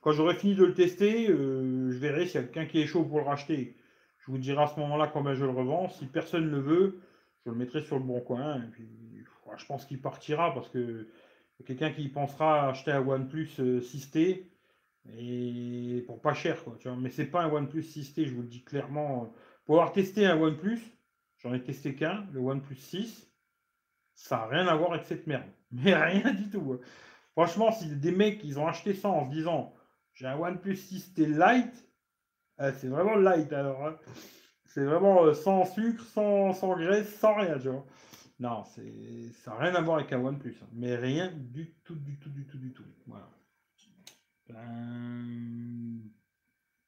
Speaker 1: quand j'aurai fini de le tester, euh, je verrai s'il y a quelqu'un qui est chaud pour le racheter. Je vous dirai à ce moment-là combien je le revends. Si personne ne le veut, je le mettrai sur le bon coin. Je pense qu'il partira parce que quelqu'un qui pensera acheter un OnePlus 6T et pour pas cher, quoi. Tu vois. Mais c'est pas un OnePlus 6T, je vous le dis clairement. Pour avoir testé un OnePlus, j'en ai testé qu'un, le OnePlus 6, ça n'a rien à voir avec cette merde. [laughs] Mais rien du tout. Hein. Franchement, si des mecs ils ont acheté ça en se disant j'ai un OnePlus 6T Lite, euh, c'est vraiment light alors. Hein. C'est vraiment euh, sans sucre, sans, graisse, sans rien. Non, ça n'a rien à voir avec un OnePlus. Hein. Mais rien du tout, du tout, du tout, du tout. Voilà. Ben...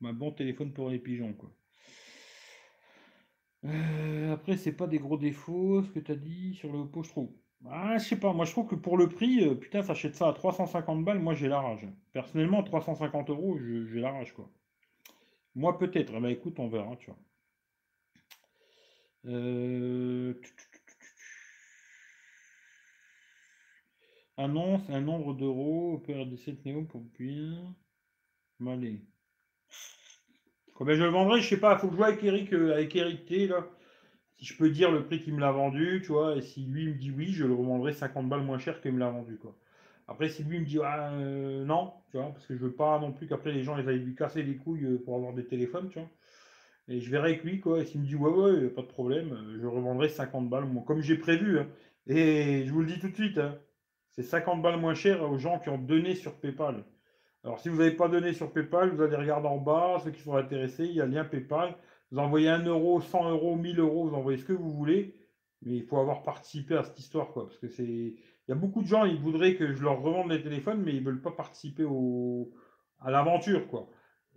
Speaker 1: Un bon téléphone pour les pigeons, quoi. Euh, après, c'est pas des gros défauts, ce que tu as dit sur le Oppo, je trouve. Ah, je sais pas, moi je trouve que pour le prix, euh, putain, s'achète ça à 350 balles, moi j'ai la rage. Personnellement, 350 euros, j'ai la rage, quoi. Moi peut-être, ben, écoute, on verra, tu vois. Euh... Annonce un nombre d'euros au PR17 Neo pour puis. Allez. Combien je le vendrai, je sais pas, faut que je joue avec Eric, euh, avec Eric T là. Si je peux dire le prix qu'il me l'a vendu, tu vois, et si lui me dit oui, je le revendrai 50 balles moins cher qu'il me l'a vendu, quoi. Après, si lui me dit ah, euh, non, tu vois, parce que je veux pas non plus qu'après les gens ils aillent lui casser les couilles euh, pour avoir des téléphones, tu vois. Et je verrai avec lui, quoi. Et s'il me dit ouais, ouais, pas de problème, je revendrai 50 balles, comme j'ai prévu. Hein. Et je vous le dis tout de suite, hein, c'est 50 balles moins cher aux gens qui ont donné sur PayPal. Alors, si vous n'avez pas donné sur PayPal, vous allez regarder en bas, ceux qui sont intéressés, il y a le lien PayPal. Vous envoyez 1 euro, 100 euros, 1000 euros, vous envoyez ce que vous voulez. Mais il faut avoir participé à cette histoire, quoi. Parce que c'est. Il y a beaucoup de gens, ils voudraient que je leur revende les téléphones, mais ils ne veulent pas participer au... à l'aventure, quoi.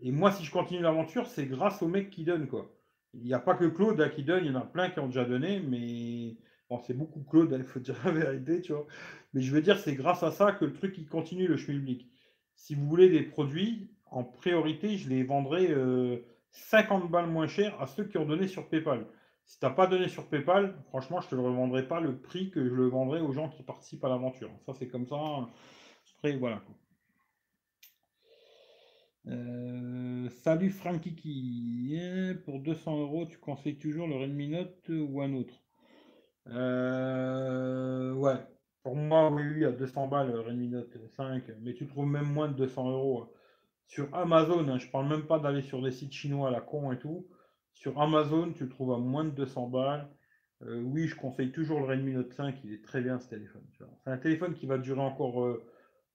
Speaker 1: Et moi, si je continue l'aventure, c'est grâce aux mecs qui donnent, quoi. Il n'y a pas que Claude hein, qui donne, il y en a plein qui ont déjà donné, mais bon, c'est beaucoup Claude, hein, il faut dire la vérité, tu vois. Mais je veux dire, c'est grâce à ça que le truc il continue, le schmilblick. Si vous voulez des produits, en priorité, je les vendrai 50 euh, balles moins cher à ceux qui ont donné sur PayPal. Si tu n'as pas donné sur PayPal, franchement, je ne te le revendrai pas le prix que je le vendrai aux gens qui participent à l'aventure. Ça, c'est comme ça. Après, voilà. Euh, salut Frankiki. Eh, pour 200 euros, tu conseilles toujours le Redmi Note ou un autre? Euh, Ouais, pour moi, oui, à 200 balles, Redmi Note 5, mais tu trouves même moins de 200 euros. Hein. Sur Amazon, hein, je parle même pas d'aller sur des sites chinois à la con et tout. Sur Amazon, tu le trouves à moins de 200 balles. Euh, oui, je conseille toujours le Redmi Note 5, il est très bien ce téléphone. C'est un téléphone qui va durer encore euh,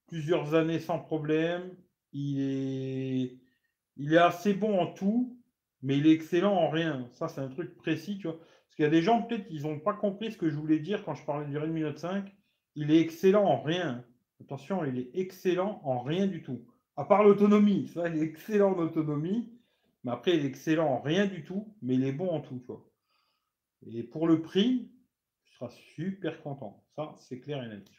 Speaker 1: plusieurs années sans problème. Il est, il est assez bon en tout, mais il est excellent en rien. Ça, c'est un truc précis, tu vois. Parce qu'il y a des gens, peut-être, ils n'ont pas compris ce que je voulais dire quand je parlais du Redmi Note 5 il est excellent en rien. Attention, il est excellent en rien du tout. À part l'autonomie, ça, il est excellent en autonomie, mais après, il est excellent en rien du tout, mais il est bon en tout, tu vois. Et pour le prix, tu seras super content. Ça, c'est clair et net.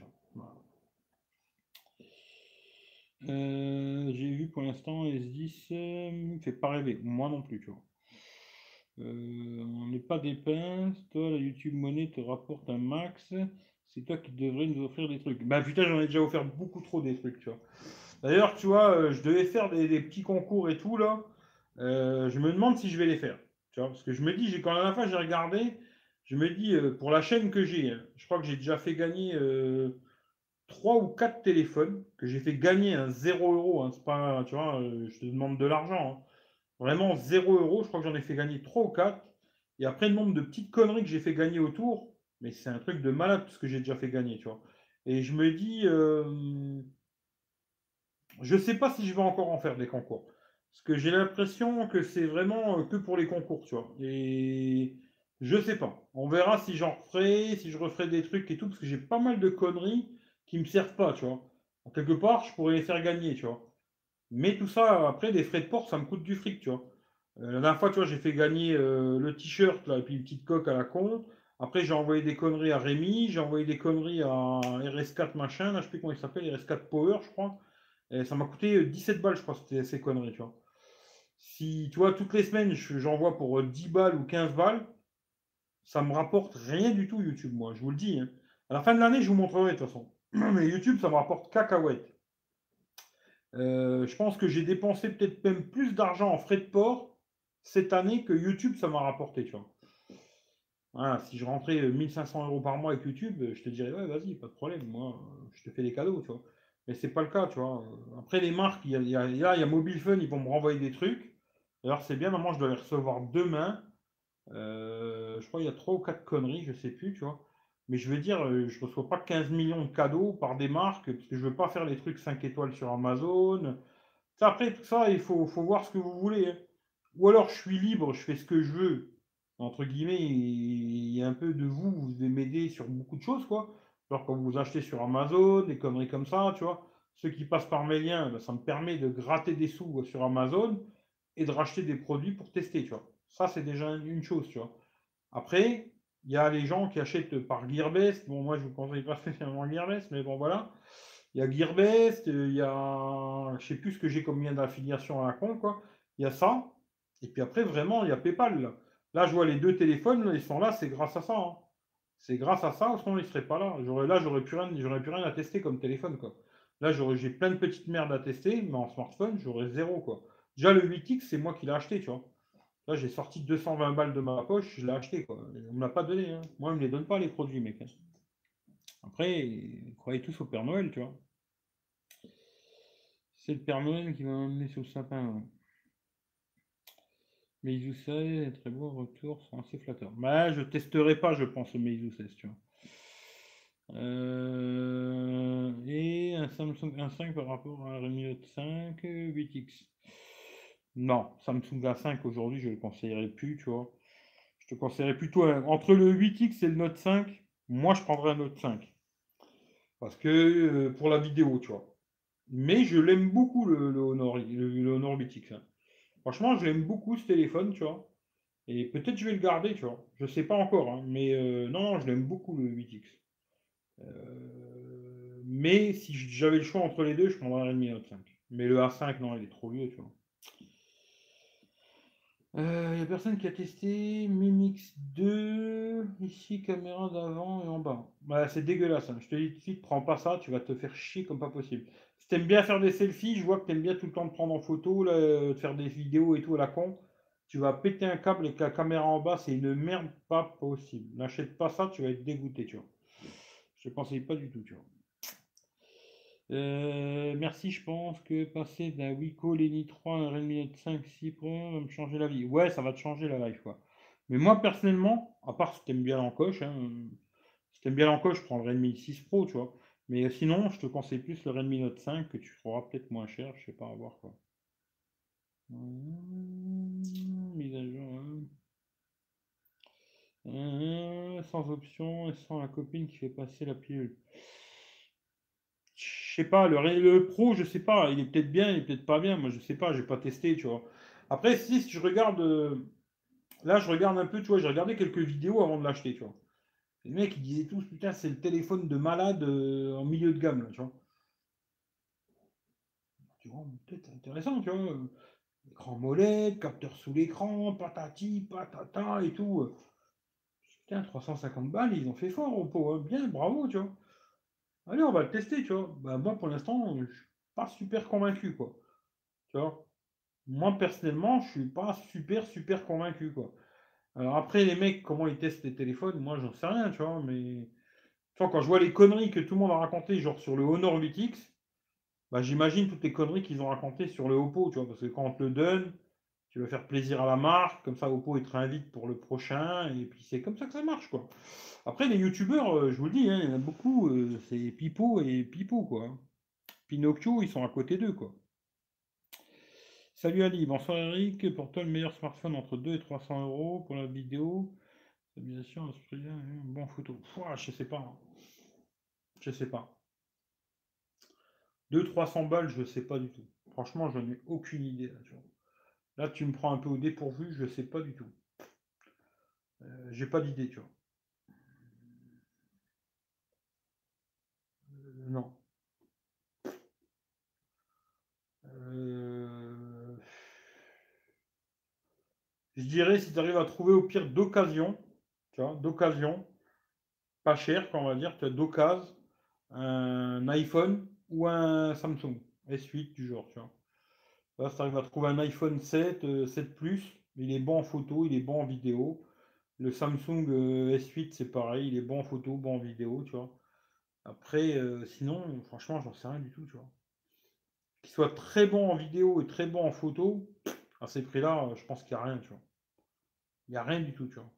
Speaker 1: Euh, j'ai vu pour l'instant S10 ne euh, fait pas rêver. Moi non plus, tu vois. Euh, on n'est pas des pinces. Toi, la YouTube Monnaie te rapporte un max c'est toi qui devrais nous offrir des trucs. Bah putain, j'en ai déjà offert beaucoup trop des trucs, tu vois. D'ailleurs, tu vois, euh, je devais faire des, petits concours et tout, là. Euh, je me demande si je vais les faire. Tu vois, parce que je me dis, quand à la fin, j'ai regardé, je me dis, euh, pour la chaîne que j'ai, hein, je crois que j'ai déjà fait gagner trois ou quatre téléphones, que j'ai fait gagner un 0. Hein, c'est pas, tu vois, je te demande de l'argent. Hein. Vraiment 0 euro, je crois que j'en ai fait gagner trois ou quatre. Et après, le nombre de petites conneries que j'ai fait gagner autour, mais c'est un truc de malade tout ce que j'ai déjà fait gagner, tu vois. Et je me dis, euh, je sais pas si je vais encore en faire des concours. Parce que j'ai l'impression que c'est vraiment euh, que pour les concours, tu vois. Et je sais pas. On verra si j'en referai, si je referai des trucs et tout, parce que j'ai pas mal de conneries qui me servent pas, tu vois. En quelque part, je pourrais les faire gagner, tu vois. Mais tout ça, après, des frais de port, ça me coûte du fric, tu vois. Euh, la dernière fois, tu vois, j'ai fait gagner le t-shirt, là, et puis une petite coque à la con. Après, j'ai envoyé des conneries à Rémi, j'ai envoyé des conneries à RS4 machin, là, je sais plus comment il s'appelle, RS4 Power, je crois. Et ça m'a coûté 17 euh, balles, je crois, c'était ces conneries, tu vois. Si, tu vois, toutes les semaines, j'envoie pour 10 euh, balles ou 15 balles, ça me rapporte rien du tout, YouTube, moi, je vous le dis. Hein. À la fin de l'année, je vous montrerai, de toute façon. [clears throat] Mais YouTube, ça me rapporte cacahuète. Euh, je pense que j'ai dépensé peut-être même plus d'argent en frais de port cette année que YouTube, ça m'a rapporté, tu vois. Si je rentrais 1500 euros par mois avec YouTube, je te dirais, ouais, vas-y, pas de problème, moi, je te fais des cadeaux, tu vois. Mais c'est pas le cas, tu vois. Après, les marques, il y a, il y a, Mobile Fun, ils vont me renvoyer des trucs. Alors, c'est bien, normalement, je dois les recevoir demain. Euh, je crois qu'il y a trois ou quatre conneries, je sais plus, tu vois. Mais je veux dire, euh, je ne reçois pas 15 millions de cadeaux par des marques, je ne veux pas faire les trucs 5 étoiles sur Amazon. Après, tout ça, il faut, voir ce que vous voulez. Hein. Ou alors, je suis libre, je fais ce que je veux. Entre guillemets, il y a un peu de vous, vous devez m'aider sur beaucoup de choses, quoi. Alors, quand vous achetez sur Amazon, des conneries comme ça, tu vois. Ceux qui passent par mes liens, ben, ça me permet de gratter des sous sur Amazon et de racheter des produits pour tester, tu vois. Ça, c'est déjà une chose, tu vois. Après, il y a les gens qui achètent par Gearbest. Bon, moi, je ne vous conseille pas [laughs] spécialement Gearbest, mais bon, voilà. Il y a Gearbest, il y a. Je sais plus ce que j'ai comme lien d'affiliation à la con, quoi. Il y a ça. Et puis après, vraiment, il y a PayPal. Je vois les deux téléphones, ils sont là, c'est grâce à ça. Hein. C'est grâce à ça, sinon ils ne seraient pas là. Là, j'aurais plus, rien, plus rien à tester comme téléphone, quoi. Là, j'ai plein de petites merdes à tester, mais en smartphone, j'aurais zéro, quoi. Déjà, le 8X, c'est moi qui l'ai acheté, tu vois. Là, j'ai sorti 220 balles de ma poche, je l'ai acheté. On ne m'a pas donné. Hein. Moi, on ne me les donne pas, les produits, mec. Après, croyez tous au Père Noël, tu vois. C'est le Père Noël qui va m'emmener sur le sapin. Ils 16, très beau retour, sont assez flatteurs. Mais je testerai pas, je pense, le Meizu 16, tu vois. Euh, et un Samsung 1.5 par rapport à un Redmi Note 5 8X. Non, Samsung A5 aujourd'hui, je ne le conseillerais plus, tu vois. Je te conseillerais plutôt entre le 8X et le Note 5, moi je prendrais un Note 5. Parce que euh, pour la vidéo, tu vois. Mais je l'aime beaucoup le, Honor, le, Honor 8X. Hein. Franchement, je l'aime beaucoup ce téléphone, tu vois. Et peut-être je vais le garder, tu vois. Je sais pas encore, hein. mais euh, non, je l'aime beaucoup le 8X. Euh, mais si j'avais le choix entre les deux, je prendrais un Redmi Note 5. Mais le A5, non, il est trop vieux, tu vois. Il euh, n'y a personne qui a testé Mimix 2. Ici, caméra d'avant et en bas. Bah, c'est dégueulasse. Hein. Je te dis tout de suite, prends pas ça, tu vas te faire chier comme pas possible. Si t'aimes bien faire des selfies, je vois que t'aimes bien tout le temps te prendre en photo, de faire des vidéos et tout à la con. Tu vas péter un câble avec la caméra en bas, c'est une merde pas possible. N'achète pas ça, tu vas être dégoûté, tu vois. Je ne conseille pas du tout, tu vois. Euh, merci, je pense que passer d'un Wiko Lenny 3 à un Redmi Note 5 6 Pro va me changer la vie. Ouais, ça va te changer la life, quoi. Mais moi, personnellement, à part si t'aimes bien l'encoche, hein, si t'aimes bien l'encoche, je prends le Redmi 6 Pro, tu vois. Mais sinon, je te conseille plus le Redmi Note 5 que tu feras peut-être moins cher, je sais pas, à voir quoi. Mise à jour. Hein. Euh, sans option et sans la copine qui fait passer la pilule je sais pas, le, le pro, je sais pas, il est peut-être bien, il est peut-être pas bien, moi je sais pas, j'ai pas testé, tu vois. Après, si, je regarde, euh, là je regarde un peu, tu vois, j'ai regardé quelques vidéos avant de l'acheter, tu vois. Les mecs, ils disaient tous, putain, c'est le téléphone de malade euh, en milieu de gamme, là, tu vois. Tu vois, peut-être intéressant, tu vois. Écran molette, capteur sous l'écran, patati, patata et tout. Putain, 350 balles, ils ont fait fort au pot, hein. bien, bravo, tu vois. Allez, on va le tester, tu vois. Bah, moi, pour l'instant, je suis pas super convaincu, quoi. Tu vois. Moi, personnellement, je suis pas super, super convaincu, quoi. Alors après, les mecs, comment ils testent les téléphones, moi, j'en sais rien, tu vois, mais... Quand je vois les conneries que tout le monde a racontées, genre sur le Honor 8X, bah, j'imagine toutes les conneries qu'ils ont racontées sur le Oppo, tu vois, parce que quand on te le donne, tu vas faire plaisir à la marque, comme ça Oppo il te réinvite pour le prochain, et puis c'est comme ça que ça marche, quoi. Après, les youtubeurs, euh, je vous le dis, hein, il y en a beaucoup, euh, c'est Pipo et Pipo, quoi. Pinocchio, ils sont à côté d'eux, quoi. Salut Ali, bonsoir Eric. Pour toi, le meilleur smartphone entre 2 et 300 euros pour la vidéo. Stabilisation, hein, bon photo. je sais pas. Hein. Je sais pas. 200-300 balles, je sais pas du tout. Franchement, je n'ai aucune idée. Là tu, me prends un peu au dépourvu, je sais pas du tout. Euh, j'ai pas d'idée, tu vois. non. Euh, je dirais si tu arrives à trouver au pire d'occasion, tu vois, d'occasion, pas cher, on va dire, tu as d'occasion, un iPhone ou un Samsung. S8 du genre, tu vois. Là, ça arrive à trouver un iPhone 7, 7 Plus, il est bon en photo, il est bon en vidéo. Le Samsung S8, c'est pareil, il est bon en photo, bon en vidéo, tu vois. Après, sinon, franchement, j'en sais rien du tout, tu vois. Qu'il soit très bon en vidéo et très bon en photo, à ces prix-là, je pense qu'il n'y a rien, tu vois. N'y a rien du tout, tu vois.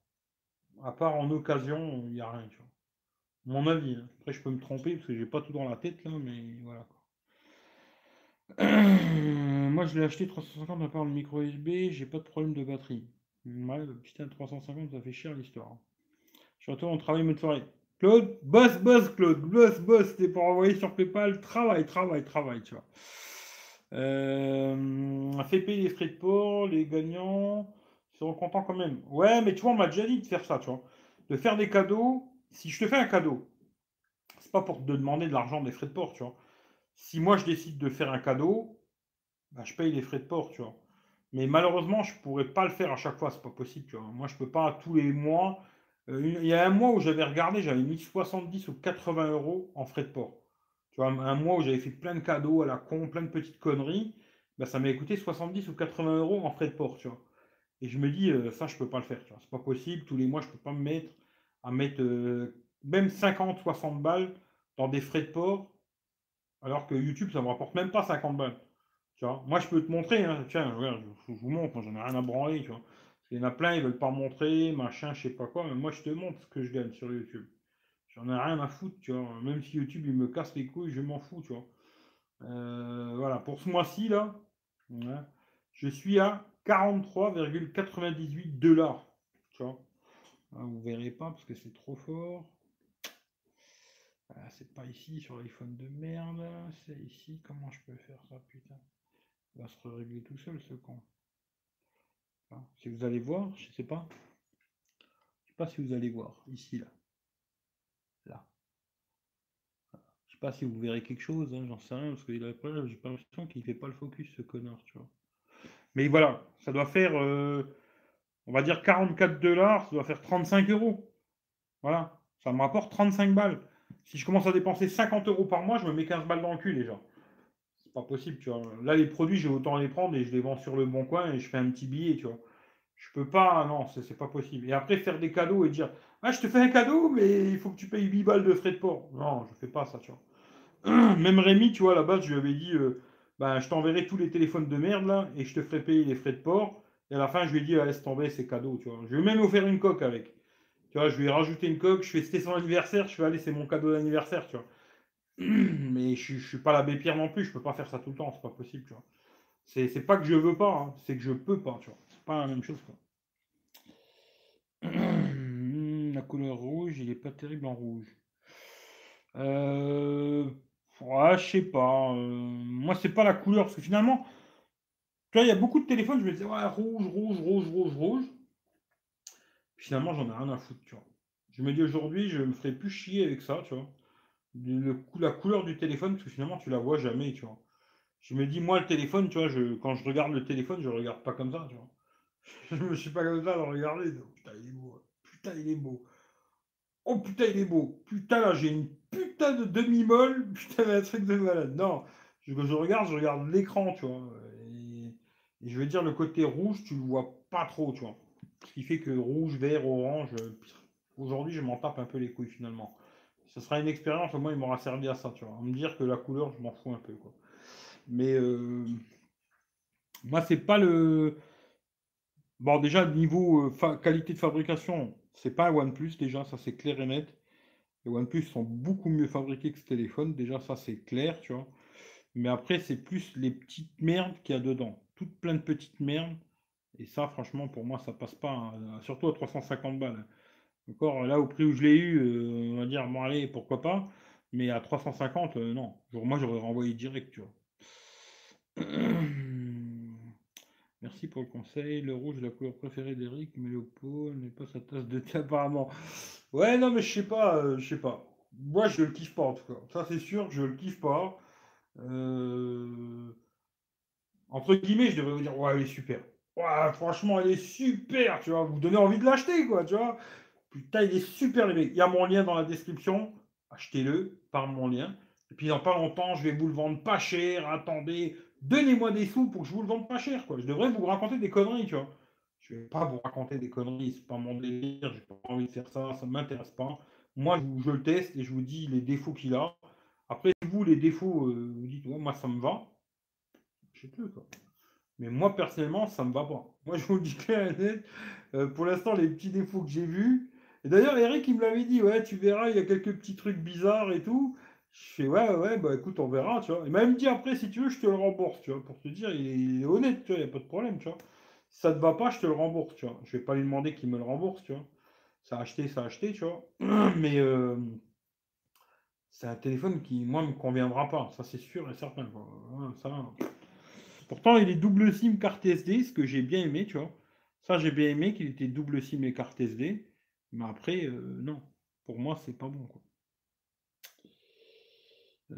Speaker 1: À part en occasion, il n'y a rien, tu vois. Mon avis. Hein. Après, je peux me tromper parce que j'ai pas tout dans la tête, là, mais voilà. [clears throat] Moi, je l'ai acheté 350 à part le micro USB, j'ai pas de problème de batterie. Ouais, putain, 350, ça fait cher l'histoire. Surtout, on travaille de soirée. Claude, boss, boss, Claude, boss, boss, t'es pour envoyer sur PayPal, travail, travail, travail, tu vois. Euh, fait payer les frais de port, les gagnants seront contents quand même. Ouais, mais tu vois, on m'a déjà dit de faire ça, tu vois. De faire des cadeaux. Si je te fais un cadeau, c'est pas pour te demander de l'argent des frais de port, tu vois. Si moi je décide de faire un cadeau, bah, je paye les frais de port, tu vois. Mais malheureusement, je pourrais pas le faire à chaque fois, c'est pas possible, tu vois. Moi, je peux pas tous les mois. Euh, il y a un mois où j'avais regardé, j'avais mis 70 ou 80 euros en frais de port. Tu vois, un mois où j'avais fait plein de cadeaux à la con, plein de petites conneries, bah, ça m'a coûté 70 ou 80 euros en frais de port, tu vois. Et je me dis, euh, ça, je peux pas le faire. C'est pas possible. Tous les mois, je peux pas me mettre à mettre euh, même 50, 60 balles dans des frais de port, alors que YouTube, ça me rapporte même pas 50 balles. Tu vois. Moi, je peux te montrer, hein. tiens, je, vous montre, j'en ai rien à branler, tu vois. Il y en a plein, ils veulent pas montrer, machin, je sais pas quoi, mais moi, je te montre ce que je gagne sur YouTube. J'en ai rien à foutre, tu vois. Même si YouTube, il me casse les couilles, je m'en fous, tu vois. Euh, voilà, pour ce mois-ci, là, je suis à 43,98 dollars. Tu vois. Ah, vous verrez pas parce que c'est trop fort. Ah, c'est pas ici sur l'iPhone de merde. C'est ici. Comment je peux faire ça, putain? Il va se régler tout seul, ce con. Ah, si vous allez voir, je sais pas. Je sais pas si vous allez voir. Ici, là. Là. Je sais pas si vous verrez quelque chose, hein, j'en sais rien, parce que j'ai pas l'impression qu'il fait pas le focus, ce connard, tu vois. Mais voilà, ça doit faire, euh, on va dire 44 dollars, ça doit faire 35 euros. Voilà, ça me rapporte 35 balles. Si je commence à dépenser 50 euros par mois, je me mets 15 balles dans le cul déjà. C'est pas possible, tu vois. Là, les produits, j'ai autant les prendre et je les vends sur le bon coin et je fais un petit billet, tu vois. Je peux pas, non, c'est pas possible. Et après, faire des cadeaux et dire Ah, je te fais un cadeau, mais il faut que tu payes 8 balles de frais de port. Non, je fais pas ça, tu vois. [clears throat] Même Rémi, tu vois, à la base, je lui avais dit euh, bah, Je t'enverrai tous les téléphones de merde là et je te ferai payer les frais de port. Et à la fin, je lui ai dit ah, Laisse tomber, c'est cadeau, tu vois. Je ai même offert une coque avec. Tu vois, je lui ai rajouté une coque. Je fais C'était son anniversaire. Je fais Allez, c'est mon cadeau d'anniversaire, tu vois. [clears throat] Mais je, je suis pas l'abbé Pierre non plus. Je peux pas faire ça tout le temps, c'est pas possible, tu vois. C'est pas que je veux pas, hein, c'est que je peux pas, tu vois. C'est pas la même chose, quoi. [clears throat] la couleur rouge, il est pas terrible en rouge. Euh, ouais, je sais pas. Euh, moi, c'est pas la couleur, parce que finalement, tu vois, il y a beaucoup de téléphones, je me disais, ouais, rouge, rouge, rouge, rouge, rouge. Finalement, j'en ai rien à foutre, tu vois. Je me dis aujourd'hui, je me ferai plus chier avec ça, tu vois. Le, la couleur du téléphone, parce que finalement, tu la vois jamais, tu vois. Je me dis, moi, le téléphone, tu vois, je, quand je regarde le téléphone, je regarde pas comme ça, tu vois. [laughs] Je me suis pas comme ça à le regarder. Putain, il est beau. Putain, il est beau. Oh putain, il est beau. Putain, là, j'ai une putain de demi-molle. [laughs] Putain, un truc de malade. Non, je, je regarde, je regarde l'écran, tu vois. Et, je veux dire, le côté rouge, tu le vois pas trop, tu vois. Ce qui fait que rouge, vert, orange, aujourd'hui, je m'en tape un peu les couilles finalement. Ce sera une expérience, au moins, il m'aura servi à ça, tu vois. À me dire que la couleur, je m'en fous un peu, quoi. Mais euh, moi, c'est pas le. Bon, déjà, niveau euh, qualité de fabrication, c'est pas un OnePlus, déjà, ça c'est clair et net. Les OnePlus sont beaucoup mieux fabriqués que ce téléphone, déjà, ça c'est clair, tu vois. Mais après, c'est plus les petites merdes qu'il y a dedans. Toutes plein de petites merdes. Et ça, franchement, pour moi, ça passe pas, hein, surtout à 350 balles. Encore là, au prix où je l'ai eu, euh, on va dire, bon, allez, pourquoi pas. Mais à 350, euh, non. moi, j'aurais renvoyé direct, tu vois. [clears throat] Merci pour le conseil. Le rouge est la couleur préférée d'Eric, mais le pot n'est pas sa tasse de thé apparemment. Ouais, non, mais je sais pas, euh, je sais pas. Moi, je le kiffe pas en tout cas. Ça, c'est sûr, je le kiffe pas. Euh, entre guillemets, je devrais vous dire, ouais, elle est super. Ouais, franchement, elle est super, tu vois. Vous donnez envie de l'acheter, quoi, tu vois. Putain, il est super, les mecs. Il y a mon lien dans la description. Achetez-le par mon lien. Et puis dans pas longtemps, je vais vous le vendre pas cher, attendez, donnez-moi des sous pour que je vous le vende pas cher, quoi. Je devrais vous raconter des conneries, tu vois. Je vais pas vous raconter des conneries, c'est pas mon délire, j'ai pas envie de faire ça, ça ne m'intéresse pas. Moi, je, le teste et je vous dis les défauts qu'il a. Après, vous, les défauts, euh, vous dites, moi, ça me va. Je sais plus. Mais moi, personnellement, ça me va pas. Moi, je vous dis clair. Euh, pour l'instant, les petits défauts que j'ai vus. Et d'ailleurs, Eric, il me l'avait dit, ouais, tu verras, il y a quelques petits trucs bizarres et tout. Je fais, ouais, ouais, bah écoute, on verra, tu vois. Il m'a même dit après, si tu veux, je te le rembourse, tu vois, pour te dire, il est honnête, tu vois, il n'y a pas de problème, tu vois. Si ça te va pas, je te le rembourse, tu vois. Je vais pas lui demander qu'il me le rembourse, tu vois. Ça a acheté, ça a acheté, tu vois. [clears throat] Mais euh, c'est un téléphone qui, moi, me conviendra pas. Ça, c'est sûr et certain. Pourtant, il est double SIM carte SD, ce que j'ai bien aimé, tu vois. Ça, j'ai bien aimé qu'il était double SIM et carte SD. Mais après, euh, non. Pour moi, c'est pas bon, quoi.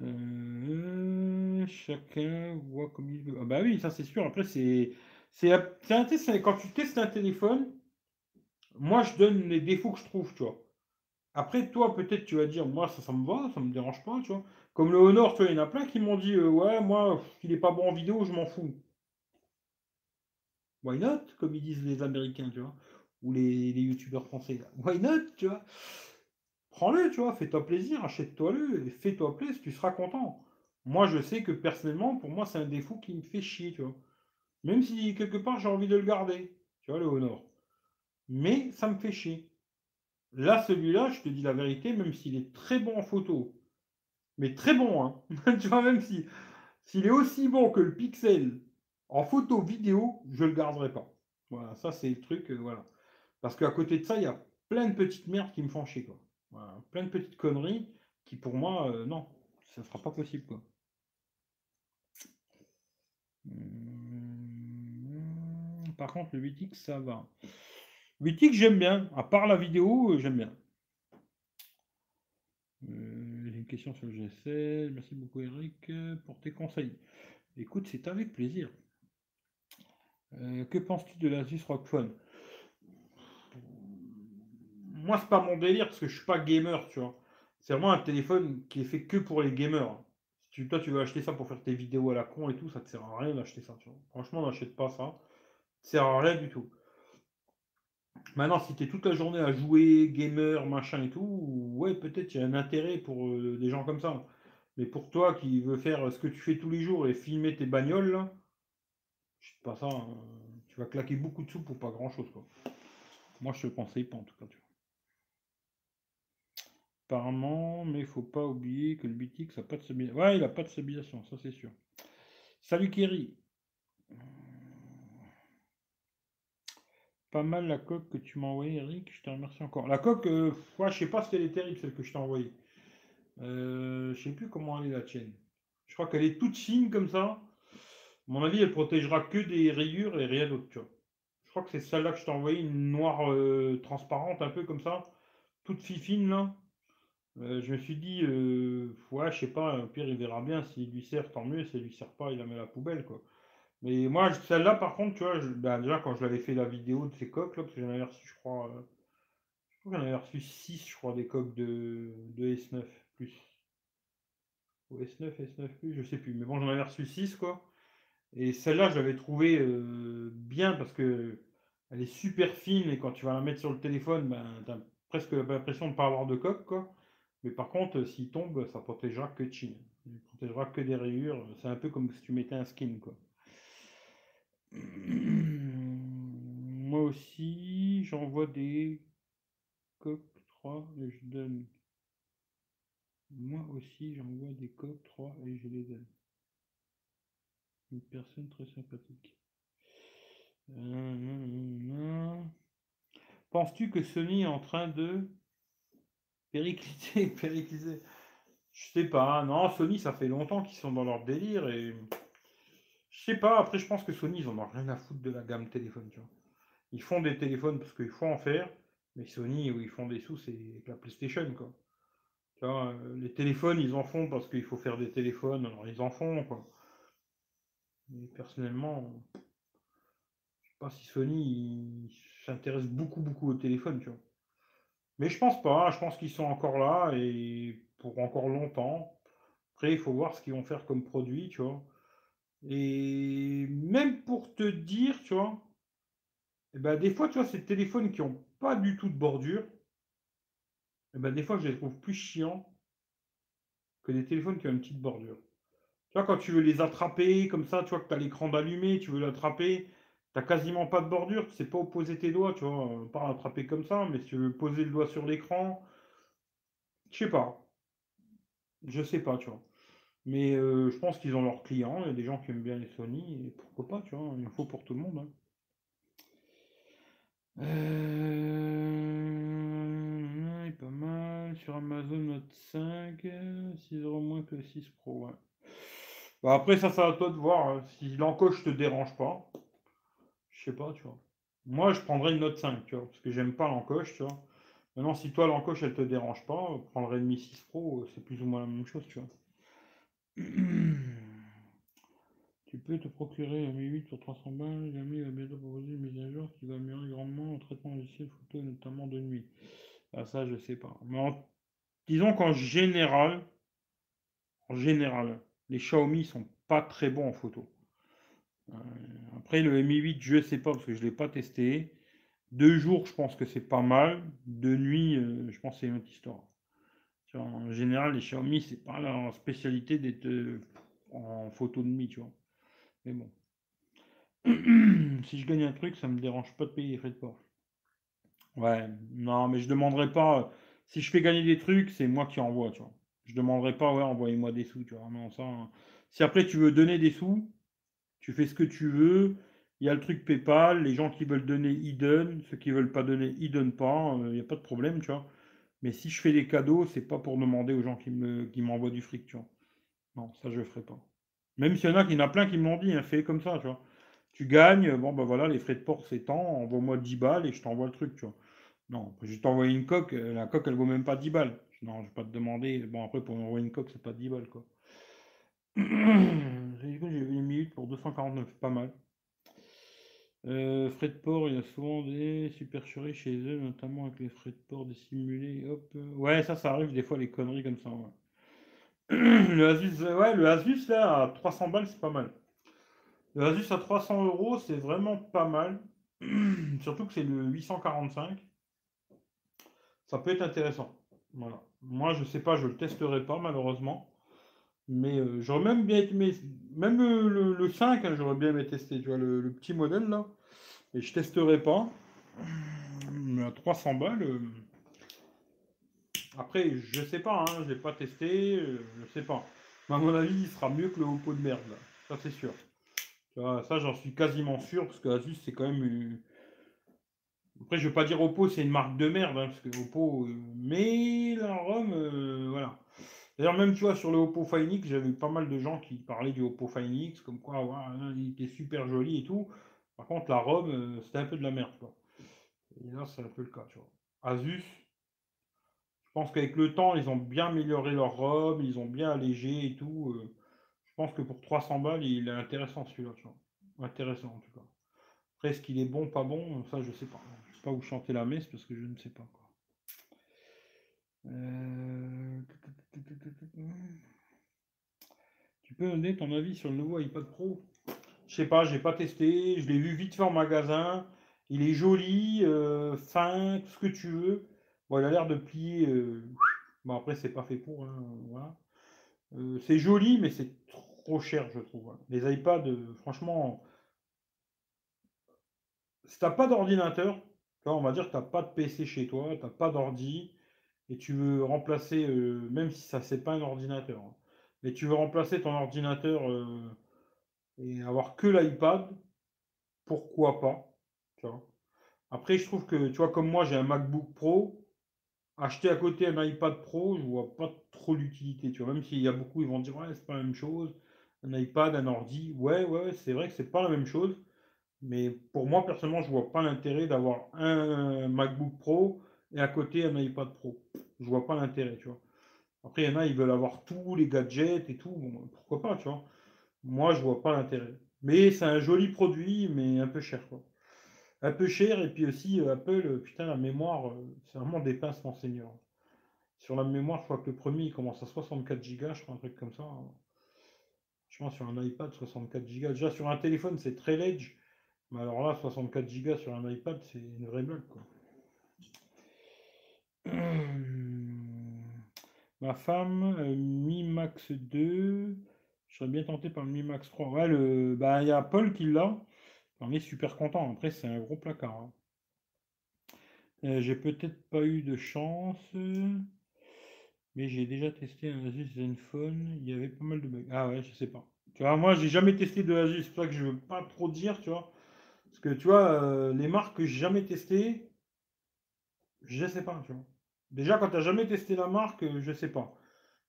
Speaker 1: Euh, chacun voit comme il veut. Ah bah oui, ça c'est sûr. Après, c'est un test. Quand tu testes un téléphone, moi je donne les défauts que je trouve, tu vois. Après, toi, peut-être tu vas dire, moi ça, ça me va, ça me dérange pas, tu vois. Comme le Honor, tu vois, il y en a plein qui m'ont dit, euh, ouais, moi, il est pas bon en vidéo, je m'en fous. Why not, comme ils disent les Américains, tu vois, ou les, les youtubeurs français. Why not, tu vois. Prends-le, tu vois, fais-toi plaisir, achète-toi-le, et fais-toi plaisir, tu seras content. Moi, je sais que personnellement, pour moi, c'est un défaut qui me fait chier, tu vois. Même si quelque part, j'ai envie de le garder, tu vois, le Honor. Mais ça me fait chier. Là, celui-là, je te dis la vérité, même s'il est très bon en photo, mais très bon, hein. [laughs] tu vois, même si s'il est aussi bon que le Pixel en photo vidéo, je le garderai pas. Voilà, ça c'est le truc, euh, voilà. Parce qu'à côté de ça, il y a plein de petites merdes qui me font chier, quoi. Plein de petites conneries qui, pour moi, euh, non, ça ne sera pas possible. Quoi. Hum, par contre, le 8X, ça va. 8X, j'aime bien. À part la vidéo, euh, j'aime bien. Euh, une question sur le G16. Merci beaucoup, Eric, pour tes conseils. Écoute, c'est avec plaisir. que penses-tu de l'Asus ROG Phone moi, c'est pas mon délire parce que je suis pas gamer, tu vois. C'est vraiment un téléphone qui est fait que pour les gamers. Si tu, toi, tu veux acheter ça pour faire tes vidéos à la con et tout, ça te sert à rien d'acheter ça, tu vois. Franchement, n'achète pas ça. Ça sert à rien du tout. Maintenant, si tu es toute la journée à jouer, gamer, machin et tout, ouais, peut-être il y a un intérêt pour euh, des gens comme ça. Mais pour toi qui veux faire ce que tu fais tous les jours et filmer tes bagnoles, je sais pas ça, hein. tu vas claquer beaucoup de sous pour pas grand chose, quoi. Moi, je te conseille pas en tout cas. Apparemment, mais il faut pas oublier que le BTX n'a pas de stabilisation. Ouais, il n'a pas de stabilisation, ça c'est sûr. Salut Kerry. Pas mal la coque que tu m'as envoyée, Eric. Je te remercie encore. La coque, euh, ouais, je sais pas si elle est terrible, celle que je t'ai envoyée. Euh, je sais plus comment elle est la tienne. Je crois qu'elle est toute fine comme ça. À mon avis, elle protégera que des rayures et rien d'autre. Je crois que c'est celle-là que je t'ai envoyée, une noire euh, transparente, un peu comme ça. Toute fine là. Euh, je me suis dit, euh, ouais, je sais pas, au pire, il verra bien. S'il lui sert, tant mieux. S'il lui sert pas, il la met à la poubelle, quoi. Mais moi, celle-là, par contre, tu vois, ben, déjà, quand je l'avais fait la vidéo de ces coques, là, parce que j'en avais reçu, je crois, euh, je j'en avais reçu 6, je crois, des coques de, de S9 plus. Ou S9, S9 plus, je sais plus. Mais bon, j'en avais reçu 6, quoi. Et celle-là, je l'avais trouvée bien parce que elle est super fine et quand tu vas la mettre sur le téléphone, ben, tu as presque l'impression de ne pas avoir de coque, quoi. Mais par contre, s'il tombe, ça protégera que de Chine. Il protégera que des rayures. C'est un peu comme si tu mettais un skin, quoi. [clears throat] Moi aussi, j'envoie des coques 3 et je donne. Moi aussi, j'envoie des coques 3 et je les donne. Une personne très sympathique. Euh, Penses-tu que Sony est en train de Périclité, [laughs] périclité. Je sais pas, non, Sony, ça fait longtemps qu'ils sont dans leur délire et. Je sais pas, après, je pense que Sony, ils en ont rien à foutre de la gamme téléphone, tu vois. Ils font des téléphones parce qu'il faut en faire, mais Sony, où ils font des sous, c'est avec la PlayStation, quoi. Euh, les téléphones, ils en font parce qu'il faut faire des téléphones, alors ils en font, quoi. Mais personnellement, je sais pas si Sony s'intéresse beaucoup, beaucoup au téléphone, tu vois. Mais je pense pas, je pense qu'ils sont encore là et pour encore longtemps. Après, il faut voir ce qu'ils vont faire comme produit, tu vois. Et même pour te dire, tu vois, eh ben, des fois, tu vois, ces téléphones qui n'ont pas du tout de bordure, eh ben, des fois, je les trouve plus chiants que des téléphones qui ont une petite bordure. Tu vois, quand tu veux les attraper comme ça, tu vois que tu as l'écran d'allumé, tu veux l'attraper, tu n'as quasiment pas de bordure, tu sais pas où poser tes doigts, tu vois, pas l'attraper comme ça, mais si tu veux poser le doigt sur l'écran, je sais pas. Je sais pas, tu vois. Mais euh, je pense qu'ils ont leurs clients, il y a des gens qui aiment bien les Sony, et pourquoi pas, tu vois, il faut pour tout le monde. Hein. Euh, pas mal. Sur Amazon Note 5, 6 euros moins que le 6 Pro. Bah, après, ça, ça à toi de voir. Hein. Si l'encoche te dérange pas, je sais pas, tu vois. Moi, je prendrais une Note 5, tu vois, parce que j'aime pas l'encoche, tu vois. Maintenant, si toi, l'encoche, elle te dérange pas, prendre Redmi 6 Pro, c'est plus ou moins la même chose, tu vois. [clears throat] Tu peux te procurer un Mi 8 pour 300 balles. Jamais va bientôt proposer une mise à jour qui va améliorer grandement en traitement logiciel photo, notamment de nuit. Ah, ça, je sais pas. Mais disons qu'en général, en général, les Xiaomi sont pas très bons en photo. Euh, après, le Mi 8, je sais pas parce que je l'ai pas testé. Deux jours, je pense que c'est pas mal. De nuit, euh, je pense que c'est une autre histoire. En général, les Xiaomi, c'est pas leur spécialité d'être euh, en photo de nuit, tu vois. Mais bon. [clears throat] si je gagne un truc, ça me dérange pas de payer les frais de port. Ouais, non, mais je demanderai pas. Si je fais gagner des trucs, c'est moi qui envoie, tu vois. Je demanderai pas, ouais, envoyez-moi des sous, tu vois. Non, ça. Hein. Si après tu veux donner des sous, tu fais ce que tu veux. Il y a le truc PayPal, les gens qui veulent donner, ils donnent. Ceux qui veulent pas donner, ils donnent pas. Il n'y a pas de problème, tu vois. Mais si je fais des cadeaux, c'est pas pour demander aux gens qui me qui m'envoient du fric, tu vois. Non, ça je ferai pas. Même s'il y en a, qui en plein qui me l'ont dit, hein, fais comme ça, tu vois. Tu gagnes, bon ben voilà, les frais de port c'est tant, envoie-moi 10 balles et je t'envoie le truc, tu vois. Non, je t'envoie une coque, euh, la coque elle vaut même pas 10 balles. Non, je vais pas te demander. Bon après pour m'envoyer une coque, c'est pas 10 balles quoi. [clears throat] J'ai une minute pour 249, pas mal. Euh, frais de port, il y a souvent des supercheries chez eux, notamment avec les frais de port dissimulés. Hop. Ouais, ça, ça arrive des fois les conneries comme ça. [clears throat] Le Asus, ouais, le Asus là à 300 balles, c'est pas mal. Le Asus à 300 euros, c'est vraiment pas mal. [clears throat] Surtout que c'est le 845. Ça peut être intéressant. Voilà. Moi, je sais pas, je le testerai pas malheureusement. Mais euh, j'aurais même bien aimé, même le, 5, hein, j'aurais bien aimé tester, tu vois, le, petit modèle là. Et je testerai pas. Mais à 300 balles. Euh, après, je sais pas, hein, je l'ai pas testé, euh, je sais pas. Mais à mon avis, il sera mieux que le Oppo de merde, là. Ça, c'est sûr. ça, j'en suis quasiment sûr, parce que Asus, c'est quand même. Après, je vais pas dire Oppo, c'est une marque de merde, hein, parce que Oppo. Euh, mais la ROM, euh, voilà. D'ailleurs, même, tu vois, sur le Oppo Find X, j'avais pas mal de gens qui parlaient du Oppo Find X, comme quoi, il était super joli et tout. Par contre, la ROM, c'était un peu de la merde, quoi. Et là, c'est un peu le cas, tu vois. Asus, je pense qu'avec le temps, ils ont bien amélioré leur robe, ils ont bien allégé et tout. Euh. je pense que pour 300 balles, il est intéressant celui-là, tu vois. Intéressant en tout cas. Après, est-ce qu'il est bon, pas bon Ça, je sais pas. Je sais pas où chanter la messe parce que je ne sais pas. Quoi. Euh, tu peux donner ton avis sur le nouveau iPad Pro? Je sais pas, j'ai pas testé. Je l'ai vu vite fait en magasin. Il est joli, euh, fin, tout ce que tu veux. Il a l'air de plier. Euh, bon, après, c'est pas fait pour. Hein. Euh, c'est joli, mais c'est trop cher, je trouve. Hein. Les iPads, franchement, si t'as pas d'ordinateur, on va dire que t'as pas de PC chez toi, t'as pas d'ordi, et tu veux remplacer, même si ça c'est pas un ordinateur, hein, mais tu veux remplacer ton ordinateur et avoir que l'iPad, pourquoi pas, Après, je trouve que, tu vois, comme moi, j'ai un MacBook Pro, acheter à côté un iPad Pro, je vois pas trop l'utilité. Tu vois, même s'il y a beaucoup, ils vont dire ouais, c'est pas la même chose. Un iPad, un ordi, ouais, ouais, c'est vrai que c'est pas la même chose. Mais pour moi, personnellement, je vois pas l'intérêt d'avoir un MacBook Pro et à côté un iPad Pro. Je vois pas l'intérêt, tu vois. Après, il y en a, ils veulent avoir tous les gadgets et tout. Bon, pourquoi pas, tu vois. Moi, je vois pas l'intérêt. Mais c'est un joli produit, mais un peu cher, quoi un peu cher. Et puis aussi, euh, Apple, euh, putain, la mémoire, euh, c'est vraiment des pinces, monseigneur. Sur la mémoire, je crois que le premier, il commence à 64 Go, je crois, un truc comme ça. Je pense sur un iPad, 64 Go. Déjà, sur un téléphone, c'est très ledge. Mais alors là, 64 Go sur un iPad, c'est une vraie blague, quoi. Ma femme, euh, Mi Max 2. Je serais bien tenté par le Mi Max 3. Ouais, le... bah, il y a Paul qui l'a. On est super content. Après, c'est un gros placard. Hein. Euh, j'ai peut-être pas eu de chance. Mais j'ai déjà testé un Asus Zenfone. Il y avait pas mal de bugs. Ah ouais, je sais pas. Tu vois, moi, j'ai jamais testé de Asus. C'est pour ça que je veux pas trop dire, tu vois. Parce que, tu vois, euh, les marques que j'ai jamais testées, je sais pas. Déjà, quand tu n'as jamais testé la marque, je sais pas.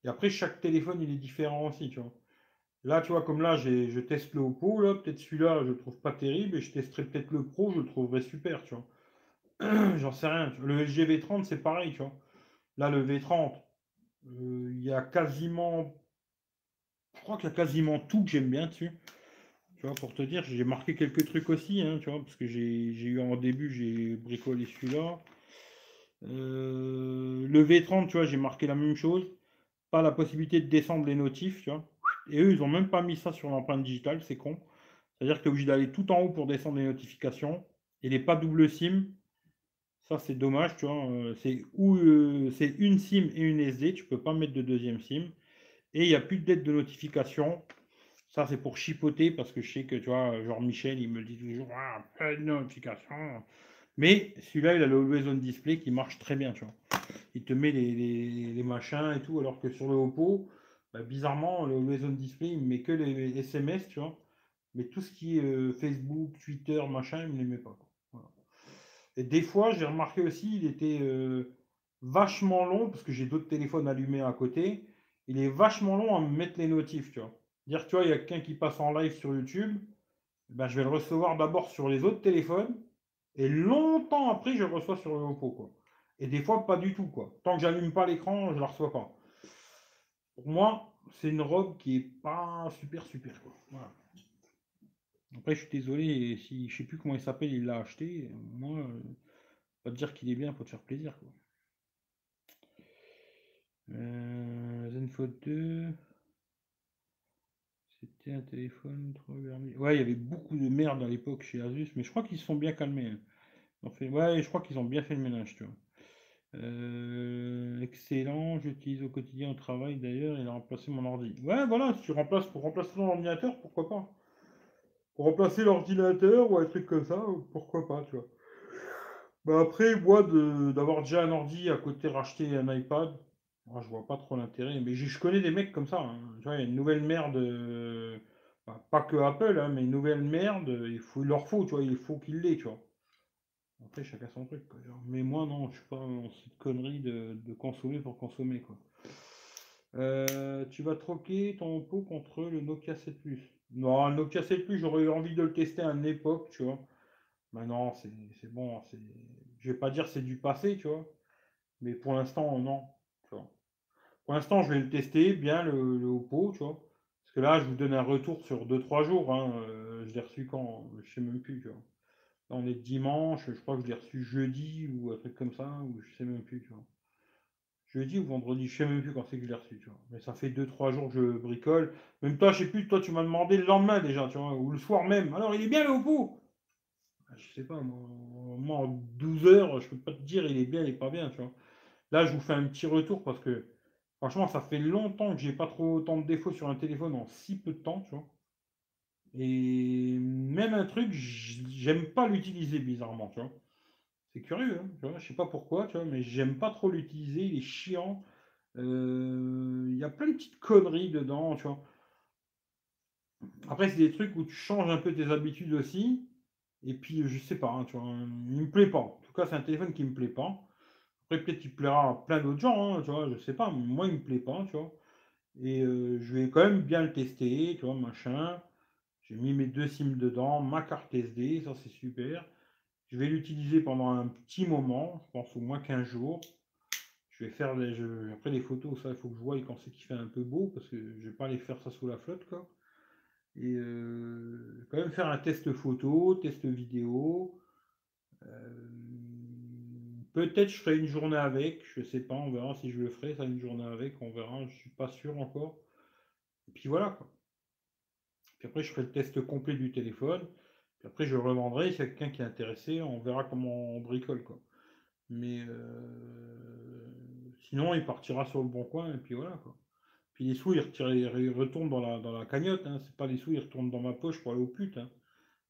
Speaker 1: Et après, chaque téléphone, il est différent aussi, tu vois. Là, tu vois, comme là, je teste le Oppo, là, peut-être celui-là, je le trouve pas terrible, et je testerai peut-être le Pro, je le trouverai super, tu vois. [clears throat] J'en sais rien. Le LG V30, c'est pareil, tu vois. Là, le V30, euh, il y a quasiment. Je crois qu'il y a quasiment tout que j'aime bien dessus. Tu vois, pour te dire, j'ai marqué quelques trucs aussi, hein, tu vois, parce que j'ai eu en début, j'ai bricolé celui-là. Euh, le V30, tu vois, j'ai marqué la même chose. Pas la possibilité de descendre les notifs, tu vois. Et eux, ils ont même pas mis ça sur l'empreinte digitale, c'est con. C'est-à-dire que tu es obligé d'aller tout en haut pour descendre les notifications. Et les pas double SIM, ça c'est dommage, tu vois. Euh, c'est où euh, c'est une SIM et une SD, tu peux pas mettre de deuxième SIM. Et il n'y a plus d'aide de notification. Ça c'est pour chipoter parce que je sais que tu vois, genre Michel, il me dit toujours ah, pas de notification. Mais celui-là, il a le Always On Display qui marche très bien, tu vois. Il te met les, machins et tout, alors que sur le Oppo, bah, bizarrement, le Always On Display, il ne met que les SMS, tu vois. Mais tout ce qui est euh, Facebook, Twitter, machin, il ne les met pas. Et des fois, j'ai remarqué aussi, il était euh, vachement long, parce que j'ai d'autres téléphones allumés à côté. Il est vachement long à me mettre les notifs, tu vois. Dire, tu vois, il y a quelqu'un qui passe en live sur YouTube, ben, je vais le recevoir d'abord sur les autres téléphones et longtemps après, je reçois sur le Oppo, quoi. Et des fois, pas du tout, quoi. Tant que j'allume pas l'écran, je la reçois pas. Pour moi, c'est une robe qui est pas super, super, quoi. Après, je suis désolé, si je sais plus comment il s'appelle, il l'a acheté. Moi, euh, pas te dire qu'il est bien pour te faire plaisir, quoi. Euh, Zenfone 2. C'était un téléphone trop Ouais, il y avait beaucoup de merde à l'époque chez Asus, mais je crois qu'ils se sont bien calmés. Hein. Fait... Ouais, je crois qu'ils ont bien fait le ménage, tu vois. Euh, excellent, j'utilise au quotidien au travail d'ailleurs, il a remplacé mon ordi. Ouais, voilà, si tu remplaces pour remplacer ton ordinateur, pourquoi pas? Pour remplacer l'ordinateur ou un truc comme ça, pourquoi pas, tu vois. Bah après, moi, d'avoir déjà un ordi à côté racheter un iPad, moi, je vois pas trop l'intérêt. Mais je, connais des mecs comme ça. Hein. Tu vois, il y a une nouvelle merde. Euh, pas que Apple, hein, mais une nouvelle merde. Il, leur faut, tu vois. Il faut qu'il l'ait, tu vois. Après, chacun son truc. Mais moi, non, je suis pas dans cette connerie de, consommer pour consommer, quoi. Euh, tu vas troquer ton pot contre le Nokia 7 Plus. Non, le Nokia 7 Plus, j'aurais eu envie de le tester à une époque, tu vois. Maintenant, c'est bon. Je vais pas dire c'est du passé, tu vois. Mais pour l'instant, non. Pour l'instant, je vais le tester bien, le, le Oppo, tu vois. Parce que là, je vous donne un retour sur 2-3 jours. Hein. Euh, je l'ai reçu quand? Je sais même plus, tu vois. Là, on est dimanche, je crois que je l'ai reçu jeudi ou un truc comme ça, ou je sais même plus, tu vois. Jeudi ou vendredi, je sais même plus quand c'est que je l'ai reçu, tu vois. Mais ça fait 2-3 jours que je bricole. Même toi, je sais plus, toi, tu m'as demandé le lendemain déjà, tu vois, ou le soir même. Alors, il est bien le Oppo ah, Je sais pas, moi, moi, en 12 heures, je peux pas te dire il est bien, il est pas bien, tu vois. Là, je vous fais un petit retour parce que Franchement, ça fait longtemps que j'ai pas trop autant de défauts sur un téléphone en si peu de temps, tu vois. Et même un truc, j'aime pas l'utiliser bizarrement, tu vois. C'est curieux, hein, tu. Je sais pas pourquoi, tu vois, mais j'aime pas trop l'utiliser. Il est chiant. Euh, il y a plein de petites conneries dedans, tu vois. Après, c'est des trucs où tu changes un peu tes habitudes aussi. Et puis, je sais pas, hein, tu vois. Il me plaît pas. En tout cas, c'est un téléphone qui me plaît pas. Après, peut-être qu'il plaira à plein d'autres gens, hein, tu vois, je sais pas, moi, il me plaît pas, tu vois. Et euh, je vais quand même bien le tester, tu vois, machin. J'ai mis mes deux SIM dedans, ma carte SD, ça c'est super. Je vais l'utiliser pendant un petit moment, je pense au moins 15 jours. Je vais faire des, après les photos, ça il faut que je voie quand c'est qu'il fait un peu beau, parce que je vais pas aller faire ça sous la flotte, quoi. Et euh, quand même faire un test photo, test vidéo. Euh, Peut-être je ferai une journée avec, je sais pas, on verra si je le ferai, ça une journée avec, on verra, je suis pas sûr encore. Puis voilà quoi. Puis après je ferai le test complet du téléphone. Puis après je revendrai, si quelqu'un qui est intéressé, on verra comment on bricole quoi. Mais euh, sinon il partira sur le bon coin et puis voilà quoi. Puis les sous ils, retournent dans la, dans la cagnotte, hein. c'est pas les sous ils retournent dans ma poche pour aller au pute. Hein.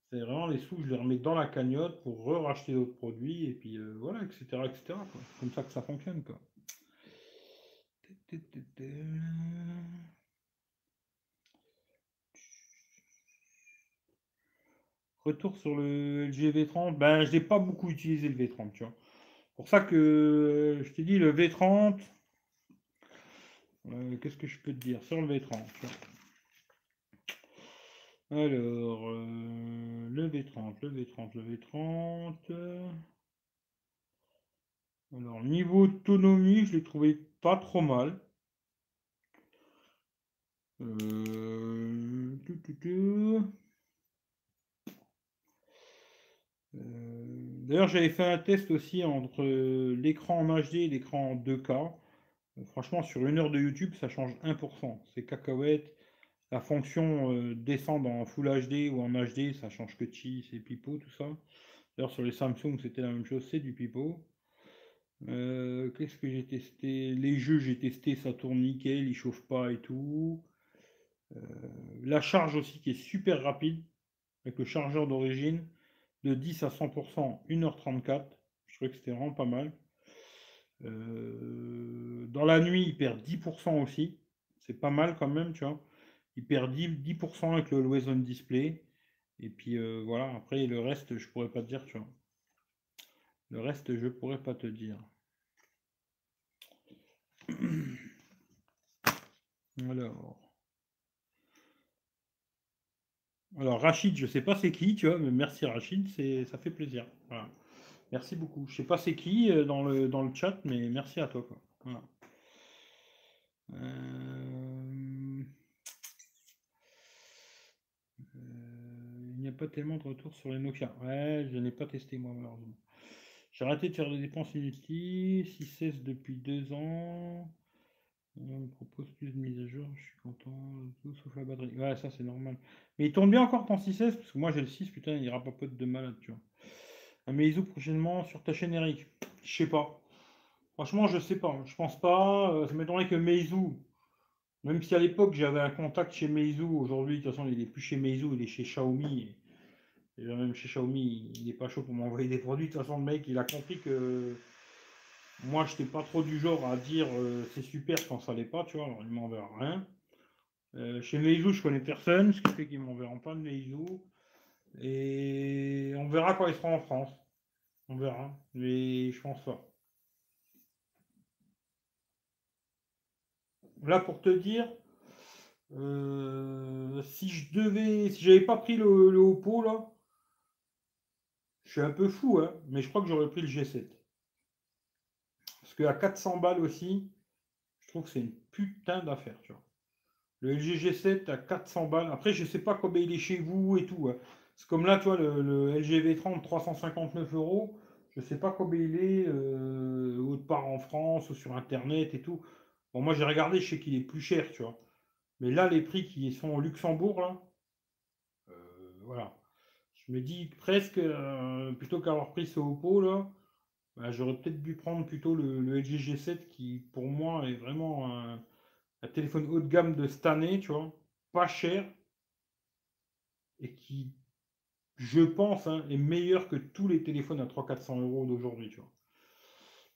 Speaker 1: C'est vraiment les sous, je les remets dans la cagnotte pour re-racheter d'autres produits, et puis euh, voilà, etc. etc. Comme ça que ça fonctionne. Quoi. Retour sur le LG V30, ben je n'ai pas beaucoup utilisé le V30, tu vois. Pour ça que je t'ai dit le V30. Euh, qu'est-ce que je peux te dire sur le V30 alors, le V30, le V30, le V30. Alors, niveau autonomie, je l'ai trouvé pas trop mal. Euh, euh, d'ailleurs, j'avais fait un test aussi entre l'écran en HD et l'écran en 2K. Franchement, sur une heure de YouTube, ça change 1%. C'est cacahuète. La fonction euh, descendre en Full HD ou en HD, ça change que chi, c'est pipeau, tout ça. D'ailleurs, sur les Samsung, c'était la même chose, c'est du pipeau. Euh, qu'est-ce que j'ai testé? Les jeux, j'ai testé, ça tourne nickel, il chauffe pas et tout. Euh, la charge aussi qui est super rapide, avec le chargeur d'origine, de 10 à 100%, 1h34. Je trouvais que c'était vraiment pas mal. dans la nuit, il perd 10% aussi. C'est pas mal quand même, tu vois il perd 10%, avec le Always On Display. Et puis euh, voilà, après le reste, je pourrais pas te dire, tu vois. Le reste, je pourrais pas te dire. [clears throat] Alors. Alors Rachid, je sais pas c'est qui, tu vois, mais merci Rachid, c'est ça fait plaisir. Merci beaucoup. Je sais pas c'est qui euh, dans le, dans le chat, mais merci à toi. Voilà. Euh... n'y a pas tellement de retour sur les Nokia. Ouais, je n'ai pas testé moi malheureusement. J'ai arrêté de faire des dépenses inutiles. 6 depuis deux ans. On me propose plus de mise à jour. Je suis content. Sauf la batterie. Ouais, ça c'est normal. Mais il tourne bien encore ton 6 parce que moi j'ai le 6, putain, il pas de malade, tu vois. Un Meizu prochainement sur ta chaîne Eric. Je sais pas. Franchement, je sais pas. Je pense pas. Euh, ça m'étonnerait que Meizu même si à l'époque j'avais un contact chez Meizu, aujourd'hui de toute façon il n'est plus chez Meizu, il est chez Xiaomi. Et même chez Xiaomi, il n'est pas chaud pour m'envoyer des produits. De toute façon le mec il a compris que moi je n'étais pas trop du genre à dire euh, c'est super quand ça l'est pas, tu vois, alors il m'enverra rien. Euh, chez Meizu je connais personne, ce qui fait qu'ils m'enverront pas de Meizu. Et on verra quand ils seront en France. On verra. Mais je pense pas. Là pour te dire, euh, si je devais, si j'avais pas pris le, Oppo là, je suis un peu fou, hein, mais je crois que j'aurais pris le G7. Parce qu'à 400 balles aussi, je trouve que c'est une putain d'affaire, tu vois. Le LG G7 à 400 balles. Après, je sais pas combien il est chez vous et tout. Hein. C'est comme là, tu le, LG V30, 359 euros. Je sais pas combien il est euh, autre part en France ou sur Internet et tout. Bon, moi j'ai regardé, je sais qu'il est plus cher, tu vois. Mais là, les prix qui sont au Luxembourg, là, euh, voilà. Je me dis presque, euh, plutôt qu'avoir pris ce Oppo, là, bah, j'aurais peut-être dû prendre plutôt le, LG G7 qui, pour moi, est vraiment un, téléphone haut de gamme de cette année, tu vois. Pas cher. Et qui, je pense, hein, est meilleur que tous les téléphones à 300-400 euros d'aujourd'hui, tu vois.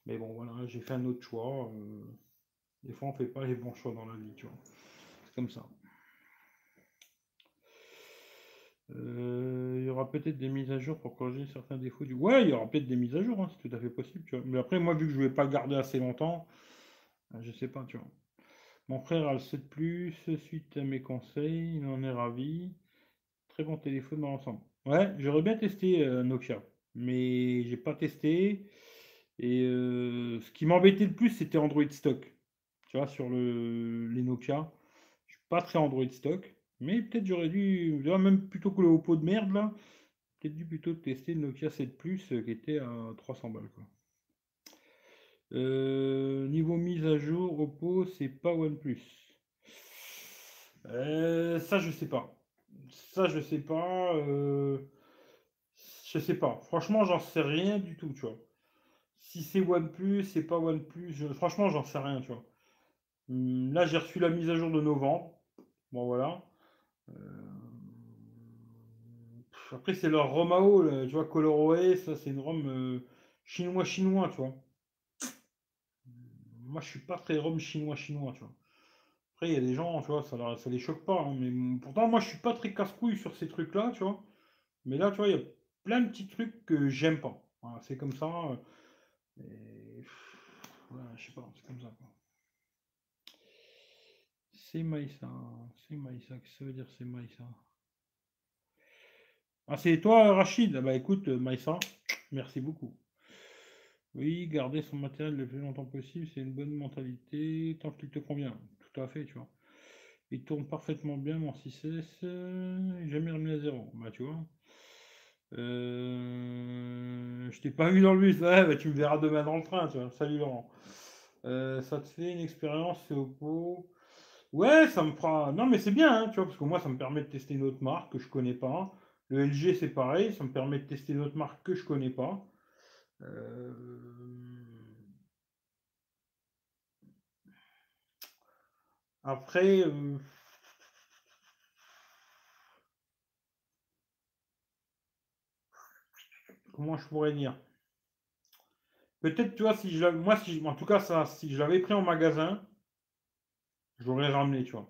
Speaker 1: Mais bon, voilà, j'ai fait un autre choix. Euh, des fois, on fait pas les bons choix dans la vie, tu vois. C'est comme ça. Euh, il y aura peut-être des mises à jour pour corriger certains défauts du. Ouais, il y aura peut-être des mises à jour, hein, c'est tout à fait possible, tu vois. Mais après, moi, vu que je ne vais pas le garder assez longtemps, euh, je sais pas, tu vois. Mon frère a le 7 Plus, suite à mes conseils, il en est ravi. Très bon téléphone dans l'ensemble. Ouais, j'aurais bien testé euh, Nokia, mais j'ai pas testé. Et ce qui m'embêtait le plus, c'était Android Stock tu vois, sur le, les Nokia. Je suis pas très Android stock, mais peut-être j'aurais dû, même plutôt que le Oppo de merde là, peut-être dû plutôt tester le Nokia 7 Plus euh, qui était à 300 balles quoi. Euh, niveau mise à jour, Oppo, c'est pas OnePlus. Euh, ça, je sais pas. Ça, je sais pas. Euh, je sais pas. Franchement, j'en sais rien du tout, tu vois. Si c'est OnePlus, c'est pas OnePlus. Franchement, j'en sais rien, tu vois. Hum, là, j'ai reçu la mise à jour de novembre. Bon, voilà. Après, c'est leur Romao, tu vois, ColorOS, ça, c'est une ROM chinois-chinois, tu vois. Moi, je suis pas très ROM chinois-chinois, tu vois. Après, il y a des gens, tu vois, ça, les choque pas. Hein, mais pourtant, moi, je suis pas très casse-couille sur ces trucs-là, tu vois. Mais là, tu vois, il y a plein de petits trucs que j'aime pas. c'est comme ça. Euh, je sais pas, c'est comme ça. C'est Maïsa. C'est Maïsa. Qu'est-ce que ça veut dire, c'est Maïsa Ah, c'est toi, Rachid? Bah écoute, Maïsa, merci beaucoup. Oui, garder son matériel le plus longtemps possible, c'est une bonne mentalité, tant qu'il te convient tout à fait, tu vois. Il tourne parfaitement bien mon 6S, euh, jamais remis à zéro. Bah, tu vois. Euh, je t'ai pas vu dans le bus, bah, tu me verras demain dans le train, tu vois. Salut Laurent. Euh, ça te fait une expérience, c'est Oppo. Ouais, ça me fera. Non, mais c'est bien, hein, tu vois, parce que moi, ça me permet de tester une autre marque que je connais pas. Le LG, c'est pareil, ça me permet de tester une autre marque que je connais pas. Euh... Après, euh, comment je pourrais dire? Peut-être, tu vois, si je moi, si en tout cas, ça, si je l'avais pris en magasin, j'aurais ramené, tu vois.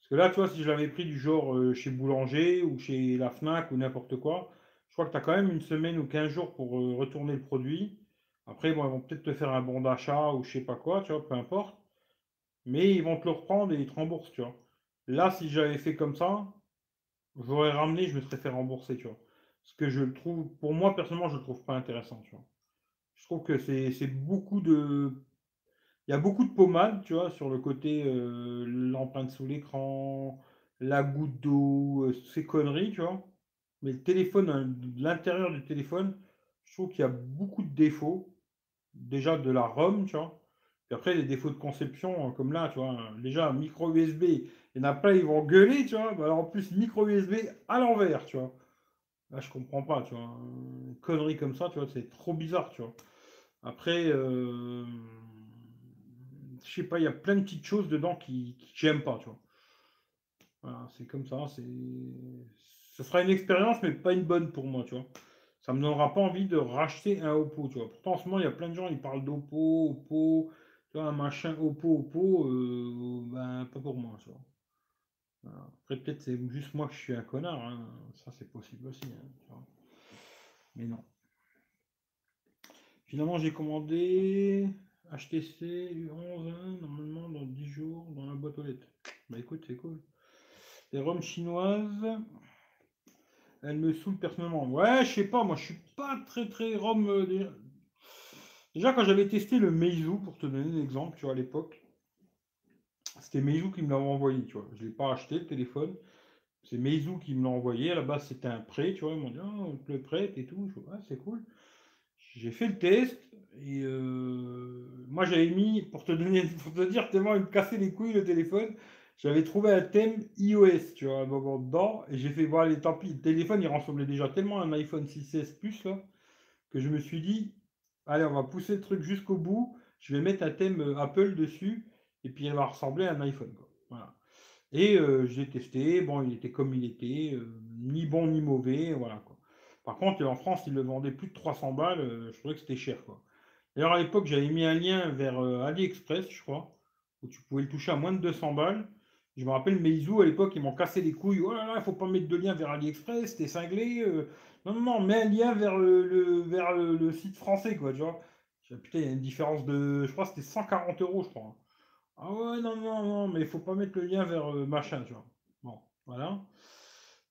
Speaker 1: Parce que là, tu vois, si je l'avais pris du genre euh, chez Boulanger ou chez la Fnac ou n'importe quoi, je crois que tu as quand même une semaine ou 15 jours pour euh, retourner le produit. Après, bon, ils vont peut-être te faire un bon d'achat ou je sais pas quoi, tu vois, peu importe mais ils vont te le reprendre et ils te remboursent, tu vois. Là, si j'avais fait comme ça, j'aurais ramené, je me serais fait rembourser, tu vois. Ce que je trouve, pour moi, personnellement, je le trouve pas intéressant, tu vois. Je trouve que c'est beaucoup de. Il y a beaucoup de pommade, tu vois, sur le côté euh, l'empreinte sous l'écran, la goutte d'eau, euh, ces conneries, tu vois. Mais le téléphone, hein, l'intérieur du téléphone, je trouve qu'il y a beaucoup de défauts. Déjà de la ROM, tu vois après, les défauts de conception, comme là, tu vois, déjà, micro USB, il y en a pas, ils vont gueuler, tu vois. alors en plus, micro USB à l'envers, tu vois. Là, je comprends pas, tu vois. Une connerie comme ça, tu vois, c'est trop bizarre, tu vois. Après, euh, je sais pas, il y a plein de petites choses dedans qui, qui j'aime pas, tu vois. Voilà, c'est comme ça, c'est. Ce sera une expérience, mais pas une bonne pour moi, tu vois. Ça me donnera pas envie de racheter un Oppo, tu vois. Pourtant, en ce moment, il y a plein de gens, ils parlent d'Oppo, Oppo, un machin Oppo, Oppo, euh, ben, pas pour moi, Après, peut-être c'est juste moi que je suis un connard, hein. ça c'est possible aussi. Hein, Mais non. Finalement, j'ai commandé HTC 11 hein, normalement dans 10 jours dans la boîte aux lettres. Bah écoute, c'est cool. Les roms chinoises, elles me saoulent personnellement. Ouais, je sais pas, moi je suis pas très très rom euh, Déjà, quand j'avais testé le Meizu, pour te donner un exemple, tu vois, à l'époque, c'était Meizu qui me l'avait envoyé, tu vois. Je l'ai pas acheté, le téléphone. C'est Meizu qui me l'a envoyé. À la base, c'était un prêt, tu vois. Ils m'ont dit, oh, le prête et tout. Je c'est cool. J'ai fait le test et euh, moi, j'avais mis, pour te donner, [laughs] pour te dire tellement il me cassait les couilles le téléphone, j'avais trouvé un thème iOS, tu vois, un moment dedans, et j'ai fait, voir les tant pis, le téléphone, il ressemblait déjà tellement à un iPhone 6S Plus, là, que je me suis dit, Allez, on va pousser le truc jusqu'au bout. Je vais mettre un thème euh, Apple dessus. Et puis, il va ressembler à un iPhone. Voilà. Et euh, j'ai testé. Bon, il était comme il était. Ni bon ni mauvais. Voilà. Quoi. Par contre, en France, il le vendait plus de 300 balles. je trouvais que c'était cher. D'ailleurs, à l'époque, j'avais mis un lien vers AliExpress, je crois, où tu pouvais le toucher à moins de 200 balles. Je me rappelle, Meizu, à l'époque, ils m'ont cassé les couilles. Oh là là, il faut pas mettre de lien vers AliExpress, c'était cinglé. Non, non, non, mets un lien vers le, site français, quoi, tu vois. Putain, il y a une différence de. Je crois que c'était 140 euros, je crois. Ah ouais, non, non, non, mais il faut pas mettre le lien vers euh, machin, tu vois. Bon, voilà.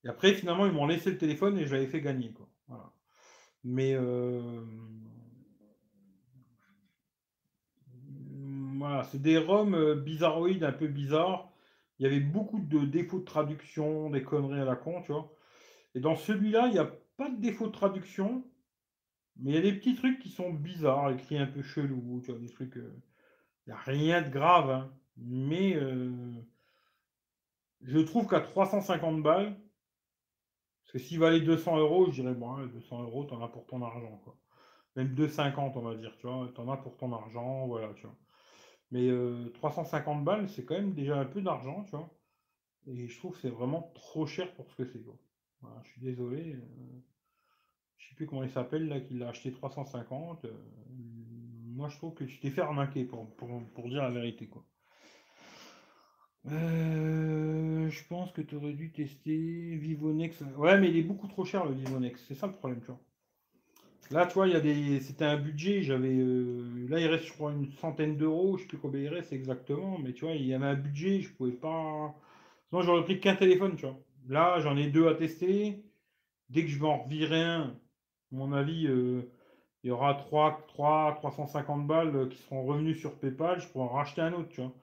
Speaker 1: Et après, finalement, ils m'ont laissé le téléphone et je l'avais fait gagner, quoi. Mais. Euh, voilà, c'est des ROM euh, bizarroïdes, un peu bizarres. Il y avait beaucoup de défauts de traduction, des conneries à la con, tu vois. Et dans celui-là, il y a pas de défaut de traduction. Mais il y a des petits trucs qui sont bizarres, écrits un peu chelous, tu vois, des trucs. Il n'y a rien de grave, hein. mais je trouve qu'à 350 balles, parce que s'il valait 200 euros, je dirais, bon, 200 euros, t'en as pour ton argent, quoi. Même 250, on va dire, tu vois, t'en as pour ton argent, voilà, tu vois. Mais 350 balles, c'est quand même déjà un peu d'argent, tu vois. Et je trouve que c'est vraiment trop cher pour ce que c'est, je suis désolé. Je sais plus comment il s'appelle là, qui l'a acheté 350. Euh, moi, je trouve que tu t'es fait arnaquer pour, dire la vérité. Euh, je pense que tu aurais dû tester Vivonex. Ouais, mais il est beaucoup trop cher le Vivonex. C'est ça le problème, tu vois. Là, tu vois, il y a des. C'était un budget. J'avais. Euh, là, il reste, je crois, une centaine d'euros. Je sais plus combien il reste exactement. Mais tu vois, il y avait un budget. Je pouvais pas. Sinon, j'aurais pris qu'un téléphone, tu vois. Là, j'en ai deux à tester. Dès que je vais en revirer un, mon avis, euh, il y aura 3, 3, 350 balles qui seront revenus sur PayPal, je pourrai en racheter un autre, tu vois.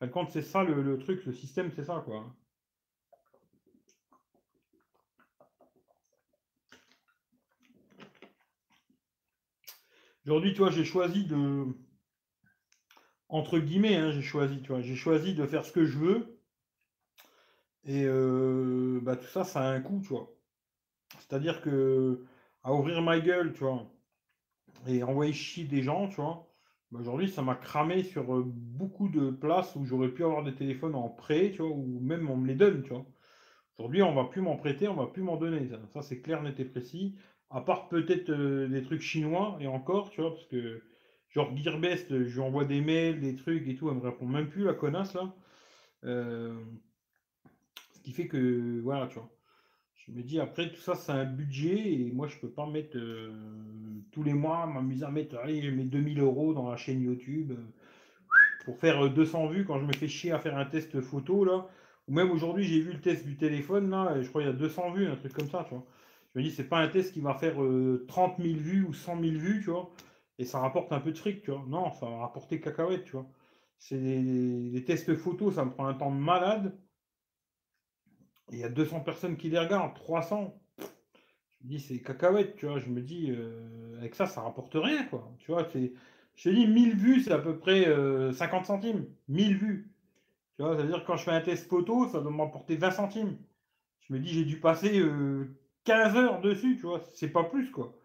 Speaker 1: Enfin, quand c'est ça le, truc, le système, c'est ça, quoi. Aujourd'hui, tu vois, j'ai choisi de. Entre guillemets, hein, j'ai choisi, tu vois, j'ai choisi de faire ce que je veux. Et euh, bah, tout ça, ça a un coût, tu vois. C'est-à-dire que à ouvrir ma gueule, tu vois, et envoyer chier des gens, tu vois. Bah, aujourd'hui, ça m'a cramé sur euh, beaucoup de places où j'aurais pu avoir des téléphones en prêt, tu vois, ou même on me les donne, tu vois. Aujourd'hui, on va plus m'en prêter, on va plus m'en donner. Ça, c'est clair, net et précis. À part peut-être euh, des trucs chinois, et encore, tu vois, parce que genre Gearbest, je lui envoie des mails, des trucs et tout, elle me répond même plus, la connasse, là. Euh, ce qui fait que, voilà, tu vois. Je me dis, après, tout ça, c'est un budget et moi, je peux pas mettre euh, tous les mois, m'amuser à mettre, allez, je mets 2000 euros dans la chaîne YouTube euh, pour faire 200 euh, vues quand je me fais chier à faire un test photo, là. Ou même aujourd'hui, j'ai vu le test du téléphone, là, je crois qu'il y a 200 vues, un truc comme ça, tu vois. Je me dis, c'est pas un test qui va faire 30 000 vues ou 100 000 vues, tu vois, et ça rapporte un peu de fric, tu vois. Non, ça va rapporter cacahuète, tu vois. C'est des tests photos, ça me prend un temps malade il y a 200 personnes qui les regardent, 300. Je me dis, c'est cacahuète, tu vois. Je me dis, euh, avec ça, ça rapporte rien, quoi. Tu vois, c'est. Je te dis, 1000 vues, c'est à peu près 50 euh, centimes. 1000 vues. Tu vois, c'est-à-dire que quand je fais un test photo, ça doit m'apporter 20 centimes. Je me dis, j'ai dû passer 15 euh, heures dessus, tu vois. C'est pas plus, quoi.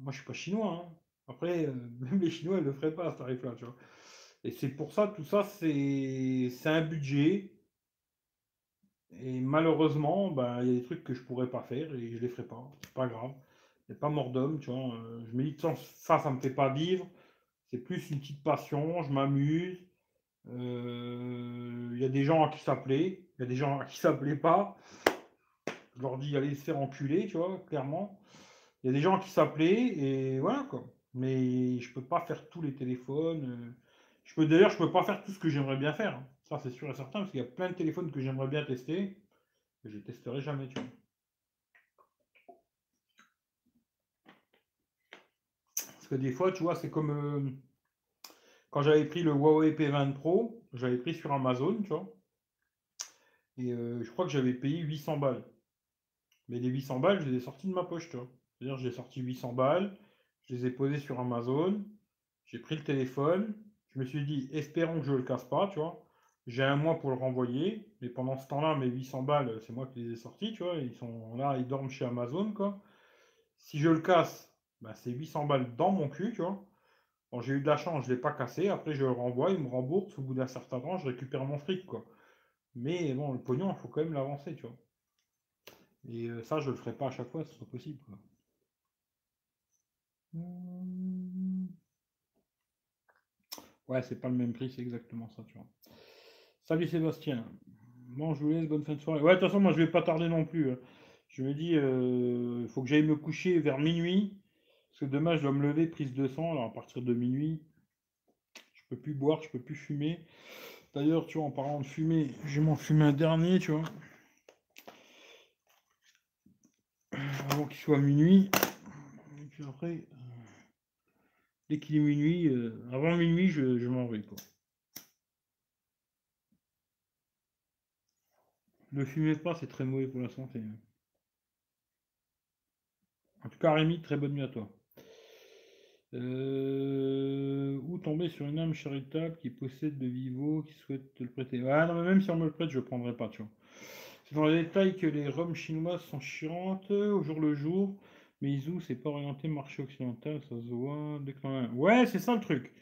Speaker 1: Moi, je suis pas chinois. Hein. Après, [laughs] même les Chinois, ils le feraient pas, ce tarif-là, tu vois. Et c'est pour ça, tout ça, c'est un budget. Et malheureusement, ben, il y a des trucs que je pourrais pas faire et je les ferai pas. C'est pas grave. C'est pas mort d'homme, tu vois. Euh, je me dis que ça, ça me fait pas vivre. C'est plus une petite passion. Je m'amuse. Euh, il y a des gens à qui ça. Il y a des gens à qui ça plaît pas. Je leur dis allez se faire enculer, tu vois, clairement. Il y a des gens à qui ça et voilà quoi. Mais je peux pas faire tous les téléphones. Euh. Je peux d'ailleurs, je peux pas faire tout ce que j'aimerais bien faire. Ça, c'est sûr et certain, parce qu'il y a plein de téléphones que j'aimerais bien tester, que je testerai jamais, tu vois. Parce que des fois, tu vois, c'est comme euh, quand j'avais pris le Huawei P20 Pro, j'avais pris sur Amazon, tu vois. Et euh, je crois que j'avais payé 800 balles. Mais les 800 balles, je les ai sortis de ma poche, tu vois. C'est-à-dire, j'ai sorti 800 balles, je les ai posées sur Amazon, j'ai pris le téléphone, je me suis dit, espérons que je ne le casse pas, tu vois. J'ai un mois pour le renvoyer, mais pendant ce temps-là, mes 800 balles, c'est moi qui les ai sortis, tu vois. Ils sont là, ils dorment chez Amazon, quoi. Si je le casse, bah, c'est 800 balles dans mon cul, tu vois. Bon, j'ai eu de la chance, je ne l'ai pas cassé. Après, je le renvoie, il me rembourse. Au bout d'un certain temps, je récupère mon fric, quoi. Mais bon, le pognon, il faut quand même l'avancer, tu vois. Et euh, ça, je ne le ferai pas à chaque fois, ce serait possible, quoi. Ouais, c'est pas le même prix, c'est exactement ça, tu vois. Salut Sébastien. Bon, je vous laisse, bonne fin de soirée. Ouais, de toute façon, moi, je vais pas tarder non plus. Hein. Je me dis, il euh, faut que j'aille me coucher vers minuit. Parce que demain, je dois me lever, prise de sang. Alors, à partir de minuit, je peux plus boire, je peux plus fumer. D'ailleurs, tu vois, en parlant de fumer, je vais m'en fumer un dernier, tu vois. Avant qu'il soit minuit. Et puis après, euh, dès qu'il est minuit, euh, avant minuit, je, m'en vais. Ne fumez pas, c'est très mauvais pour la santé. Hein. En tout cas, Rémi, très bonne nuit à toi. Euh, ou tomber sur une âme charitable qui possède de Vivo, qui souhaite te le prêter? Ah non, mais même si on me le prête, je ne prendrai pas, tu vois. C'est dans les détails que les roms chinoises sont chiantes au jour le jour. Mais Izu, c'est pas orienté marché occidental, ça se voit Ouais, c'est ça le truc.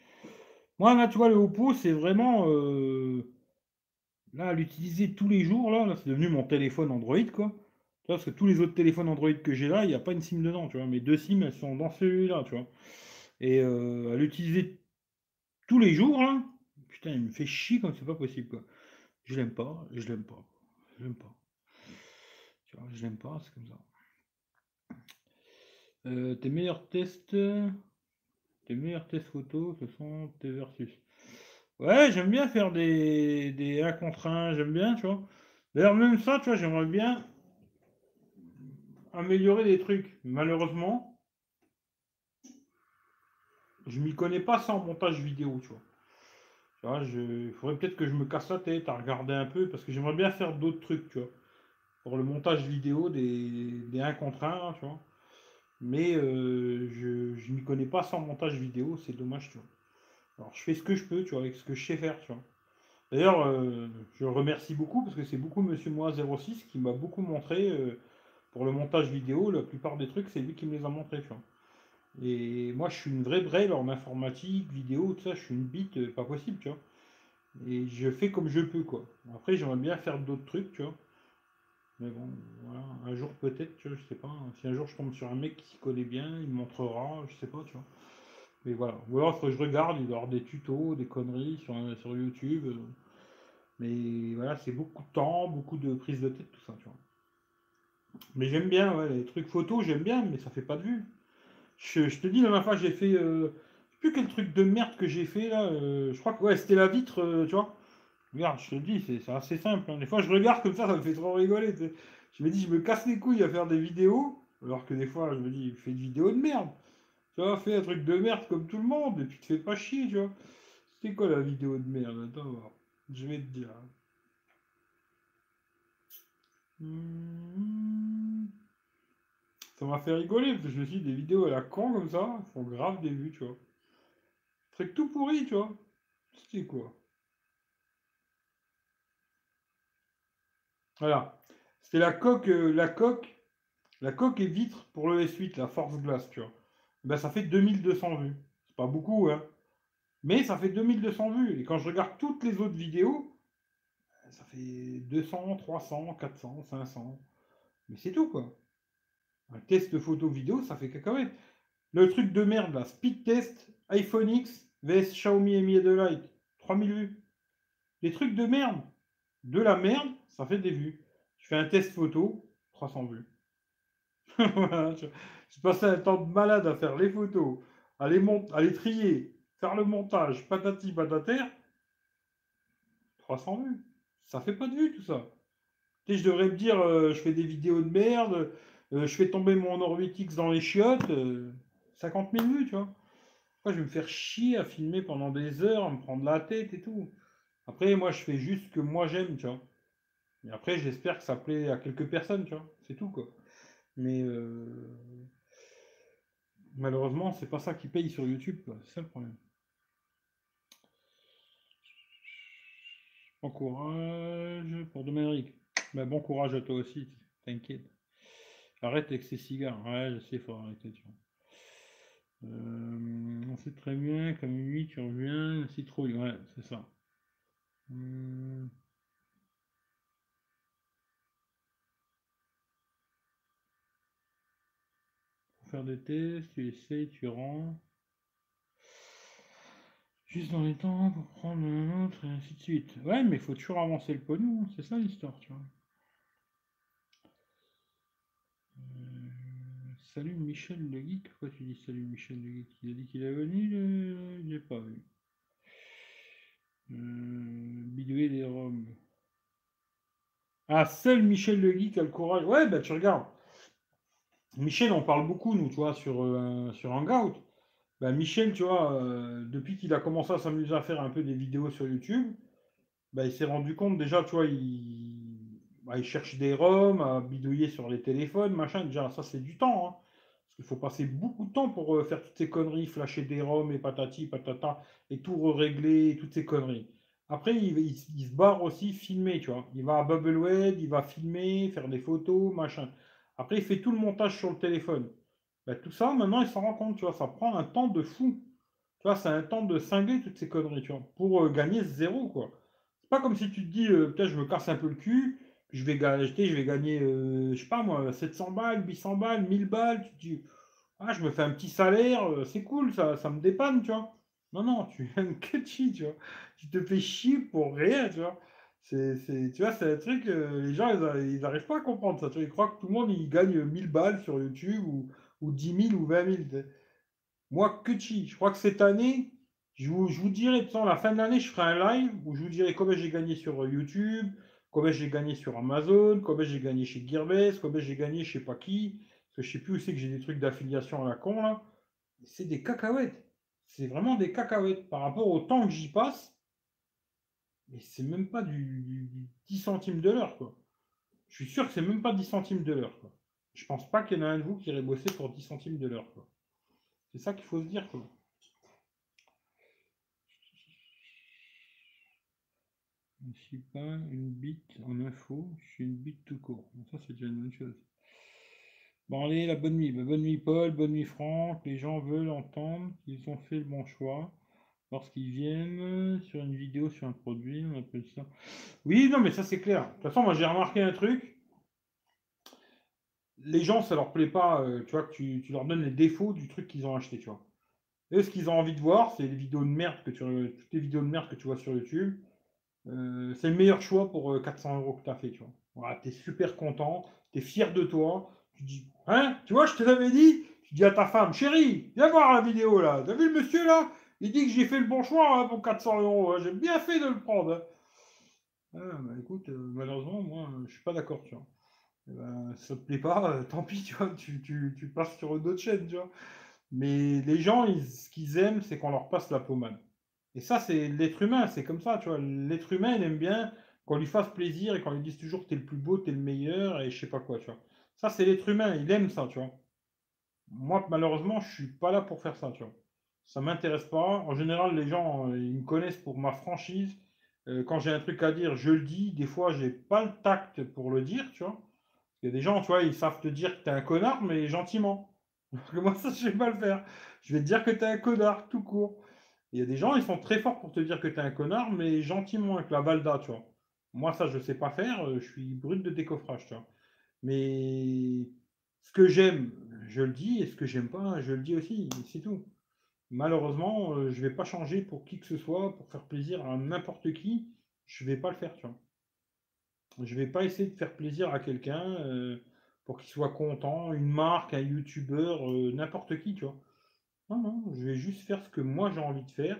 Speaker 1: Moi, là, tu vois, le Oppo, c'est vraiment. Euh, là, à l'utiliser tous les jours, là, c'est devenu mon téléphone Android, quoi. Parce que tous les autres téléphones Android que j'ai là, il n'y a pas une SIM dedans, tu vois. Mes deux SIM, elles sont dans celui-là, tu vois. Et euh, à l'utiliser tous les jours, là, putain, il me fait chier comme c'est pas possible, quoi. Je l'aime pas, je l'aime pas, je l'aime pas. Tu vois, je l'aime pas, c'est comme ça. Euh, tes meilleurs tests, tes meilleurs tests photos, ce sont tes versus. Ouais, j'aime bien faire des, des 1 contre 1, j'aime bien, tu vois. D'ailleurs, même ça, tu vois, j'aimerais bien améliorer des trucs. Malheureusement, je m'y connais pas sans montage vidéo, tu vois. Tu vois, il faudrait peut-être que je me casse la tête à regarder un peu, parce que j'aimerais bien faire d'autres trucs, tu vois. Pour le montage vidéo des, des 1 contre 1, tu vois. Mais euh, je ne m'y connais pas sans montage vidéo, c'est dommage, tu vois. Alors je fais ce que je peux, tu vois, avec ce que je sais faire, tu vois. D'ailleurs, euh, je remercie beaucoup parce que c'est beaucoup Monsieur Moi 06 qui m'a beaucoup montré euh, pour le montage vidéo. La plupart des trucs, c'est lui qui me les a montrés, tu vois. Et moi, je suis une vraie brêle en informatique, vidéo, tout ça. Je suis une bite, pas possible, tu vois. Et je fais comme je peux, quoi. Après, j'aimerais bien faire d'autres trucs, tu vois. Mais bon, voilà, un jour peut-être, tu vois, je sais pas. Si un jour je tombe sur un mec qui s'y connaît bien, il me montrera, je sais pas, tu vois. Mais voilà. Ou alors, que je regarde, il y avoir des tutos, des conneries sur, YouTube. Euh. Mais voilà, c'est beaucoup de temps, beaucoup de prise de tête, tout ça, tu vois. Mais j'aime bien, ouais, les trucs photos, j'aime bien, mais ça fait pas de vue. Je, te dis, la dernière fois, j'ai fait. Euh, je sais plus quel truc de merde que j'ai fait là. Euh, je crois que ouais, c'était la vitre, tu vois. Regarde, je te dis, c'est assez simple. Hein. Des fois, je regarde comme ça, ça me fait trop rigoler. Je me dis, je me casse les couilles à faire des vidéos, alors que des fois, je me dis, fais une vidéo de merde. Tu vois, fais un truc de merde comme tout le monde, et puis te fais pas chier, tu vois. C'était quoi la vidéo de merde Attends, je vais te dire. Ça m'a fait rigoler, parce que je me suis dit, des vidéos à la con comme ça, font grave des vues, tu vois. Truc tout pourri, tu vois. C'était quoi? Voilà. C'était la coque, euh, la coque, la coque et vitre pour le S8, la Force Glass, tu vois. Ben, ça fait 2200 vues. C'est pas beaucoup, hein. Mais ça fait 2200 vues. Et quand je regarde toutes les autres vidéos, ça fait 200, 300, 400, 500. Mais c'est tout, quoi. Un test photo vidéo, ça fait cacahuète. Le truc de merde, là, speed test, iPhone X, vs Xiaomi Mi 2 Lite, 3000 vues. Les trucs de merde. De la merde, ça fait des vues. Je fais un test photo, 300 vues. [laughs] je, passais un temps de malade à faire les photos, à les, à les trier, faire le montage, patati patater. 300 vues. Ça fait pas de vues tout ça. Tu je devrais me dire, euh, je fais des vidéos de merde, euh, je fais tomber mon Orbitix dans les chiottes, 50 euh, 000 vues, tu vois. Je vais me faire chier à filmer pendant des heures, à me prendre la tête et tout. Après, moi, je fais juste ce que moi j'aime, tu vois. Et après, j'espère que ça plaît à quelques personnes, tu vois. C'est tout, quoi. Mais. Malheureusement, c'est pas ça qui paye sur YouTube. C'est ça le problème. Bon courage pour Dominique. Mais bon courage à toi aussi, t'inquiète. Arrête avec ces cigares. Ouais, je sais, faut arrêter, tu vois. Euh, on sait très bien qu'à minuit tu reviens, citrouille. Ouais, c'est ça. Hmm. Faire des tests, tu essayes, tu rends. Juste dans les temps pour prendre un autre et ainsi de suite. Ouais, mais il faut toujours avancer le pognon, c'est ça l'histoire, tu vois. Euh, salut Michel le geek. Pourquoi tu dis salut Michel le geek? Il a dit qu'il est venu, je l'ai pas vu. Euh, bidouiller des roms. Ah, seul Michel Le Geek a le courage. Ouais, bah tu regardes. Michel, on parle beaucoup, nous, tu vois, sur, euh, Hangout. Bah, Michel, tu vois, euh, depuis qu'il a commencé à s'amuser à faire un peu des vidéos sur YouTube, bah, il s'est rendu compte, déjà, tu vois, il, bah, il cherche des ROM à bidouiller sur les téléphones, machin. Déjà, ça, c'est du temps. Hein. Parce Il faut passer beaucoup de temps pour euh, faire toutes ces conneries, flasher des ROM et patati, patata, et tout régler, toutes ces conneries. Après, il, se barre aussi filmer, tu vois. Il va à Bubblewed, il va filmer, faire des photos, machin. Après, il fait tout le montage sur le téléphone. Ben, tout ça, maintenant, il s'en rend compte, tu vois. Ça prend un temps de fou. Tu vois, c'est un temps de cingler toutes ces conneries, tu vois, pour euh, gagner zéro, quoi. C'est pas comme si tu te dis, euh, peut-être je me casse un peu le cul, je vais, je vais gagner, euh, je sais pas moi, 700 balles, 800 balles, 1000 balles, tu te dis, ah, je me fais un petit salaire, c'est cool, ça, ça me dépanne, tu vois. Non, non, tu es un catchy, tu vois. Tu te fais chier pour rien, tu vois. C'est, tu vois, c'est un truc, les gens, ils n'arrivent pas à comprendre ça. Ils croient que tout le monde, gagne 1000 balles sur YouTube ou, ou 10 000 ou 20 000. Moi, que Je crois que cette année, je vous, je vous dirai, de la fin de l'année, je ferai un live où je vous dirai combien j'ai gagné sur YouTube, combien j'ai gagné sur Amazon, combien j'ai gagné chez Gearbest, combien j'ai gagné sais pas qui. Parce que je sais plus où que j'ai des trucs d'affiliation à la con, là. C'est des cacahuètes. C'est vraiment des cacahuètes par rapport au temps que j'y passe. Mais c'est même pas du, 10 centimes de l'heure, quoi. Je suis sûr que c'est même pas 10 centimes de l'heure, quoi. Je pense pas qu'il y en a un de vous qui irait bosser pour 10 centimes de l'heure, quoi. C'est ça qu'il faut se dire. Quoi. Je suis pas une bite en info, je suis une bite tout court. ça, c'est déjà une bonne chose. Bon, allez, la bonne nuit. Bah, bonne nuit, Paul. Bonne nuit, Franck. Les gens veulent entendre qu'ils ont fait le bon choix lorsqu'ils viennent sur une vidéo, sur un produit. On appelle ça. Oui, non, mais ça, c'est clair. De toute façon, moi, j'ai remarqué un truc les gens, ça leur plaît pas, euh, tu vois, que tu, leur donnes les défauts du truc qu'ils ont acheté, tu vois. Et ce qu'ils ont envie de voir, c'est les vidéos de merde que tu, toutes les vidéos de merde que tu vois sur YouTube. Euh, c'est le meilleur choix pour 400 euh, euros que tu as fait, tu vois. Voilà, tu es super content, tu es fier de toi. Tu dis, hein, tu vois, je te l'avais dit? Tu dis à ta femme, chérie, viens voir la vidéo là. T'as vu le monsieur là? Il dit que j'ai fait le bon choix hein, pour 400 euros. Hein. J'ai bien fait de le prendre. Ah, bah, écoute, malheureusement, moi, je suis pas d'accord, tu vois. Eh ben, ça te plaît pas, euh, tant pis, tu vois, tu, tu, passes sur une autre chaîne, tu vois. Mais les gens, ce qu'ils aiment, c'est qu'on leur passe la pommade. Et ça, c'est l'être humain, c'est comme ça, tu vois. L'être humain, il aime bien qu'on lui fasse plaisir et qu'on lui dise toujours t'es le plus beau, t'es le meilleur et je sais pas quoi, tu vois. Ça, c'est l'être humain, il aime ça, tu vois. Moi, malheureusement, je suis pas là pour faire ça, tu vois. Ça m'intéresse pas. En général, les gens, euh, ils me connaissent pour ma franchise. Euh, quand j'ai un truc à dire, je le dis. Des fois, j'ai pas le tact pour le dire, tu vois. Il y a des gens, tu vois, ils savent te dire que tu es un connard, mais gentiment. [laughs] Moi, ça, je vais pas le faire. Je vais te dire que tu es un connard, tout court. Il y a des gens, ils sont très forts pour te dire que tu es un connard, mais gentiment, avec la valda, tu vois. Moi, ça, je sais pas faire. Euh, je suis brut de décoffrage, tu vois. Mais ce que j'aime, je le dis, et ce que j'aime pas, je le dis aussi. C'est tout. Malheureusement, euh, je vais pas changer pour qui que ce soit, pour faire plaisir à n'importe qui. Je vais pas le faire, tu vois. Je vais pas essayer de faire plaisir à quelqu'un euh, pour qu'il soit content, une marque, un youtubeur, euh, n'importe qui, tu vois. Non, non, je vais juste faire ce que moi j'ai envie de faire,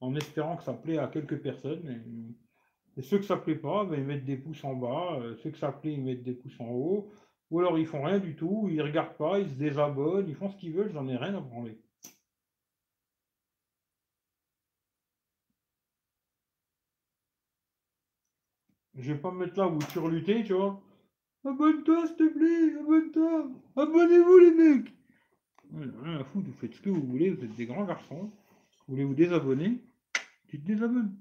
Speaker 1: en espérant que ça plaît à quelques personnes. Et, ceux que ça plaît pas, ben, ils mettent des pouces en bas, euh, ceux que ça plaît, ils mettent des pouces en haut, ou alors ils font rien du tout, ils regardent pas, ils se désabonnent, ils font ce qu'ils veulent, j'en ai rien à branler. Je vais pas me mettre là où turluter, tu vois. Abonne-toi, s'il te plaît, abonne-toi. Abonnez-vous, les mecs. rien à foutre, vous faites ce que vous voulez, vous êtes des grands garçons. Vous voulez vous désabonner, tu te désabonnes.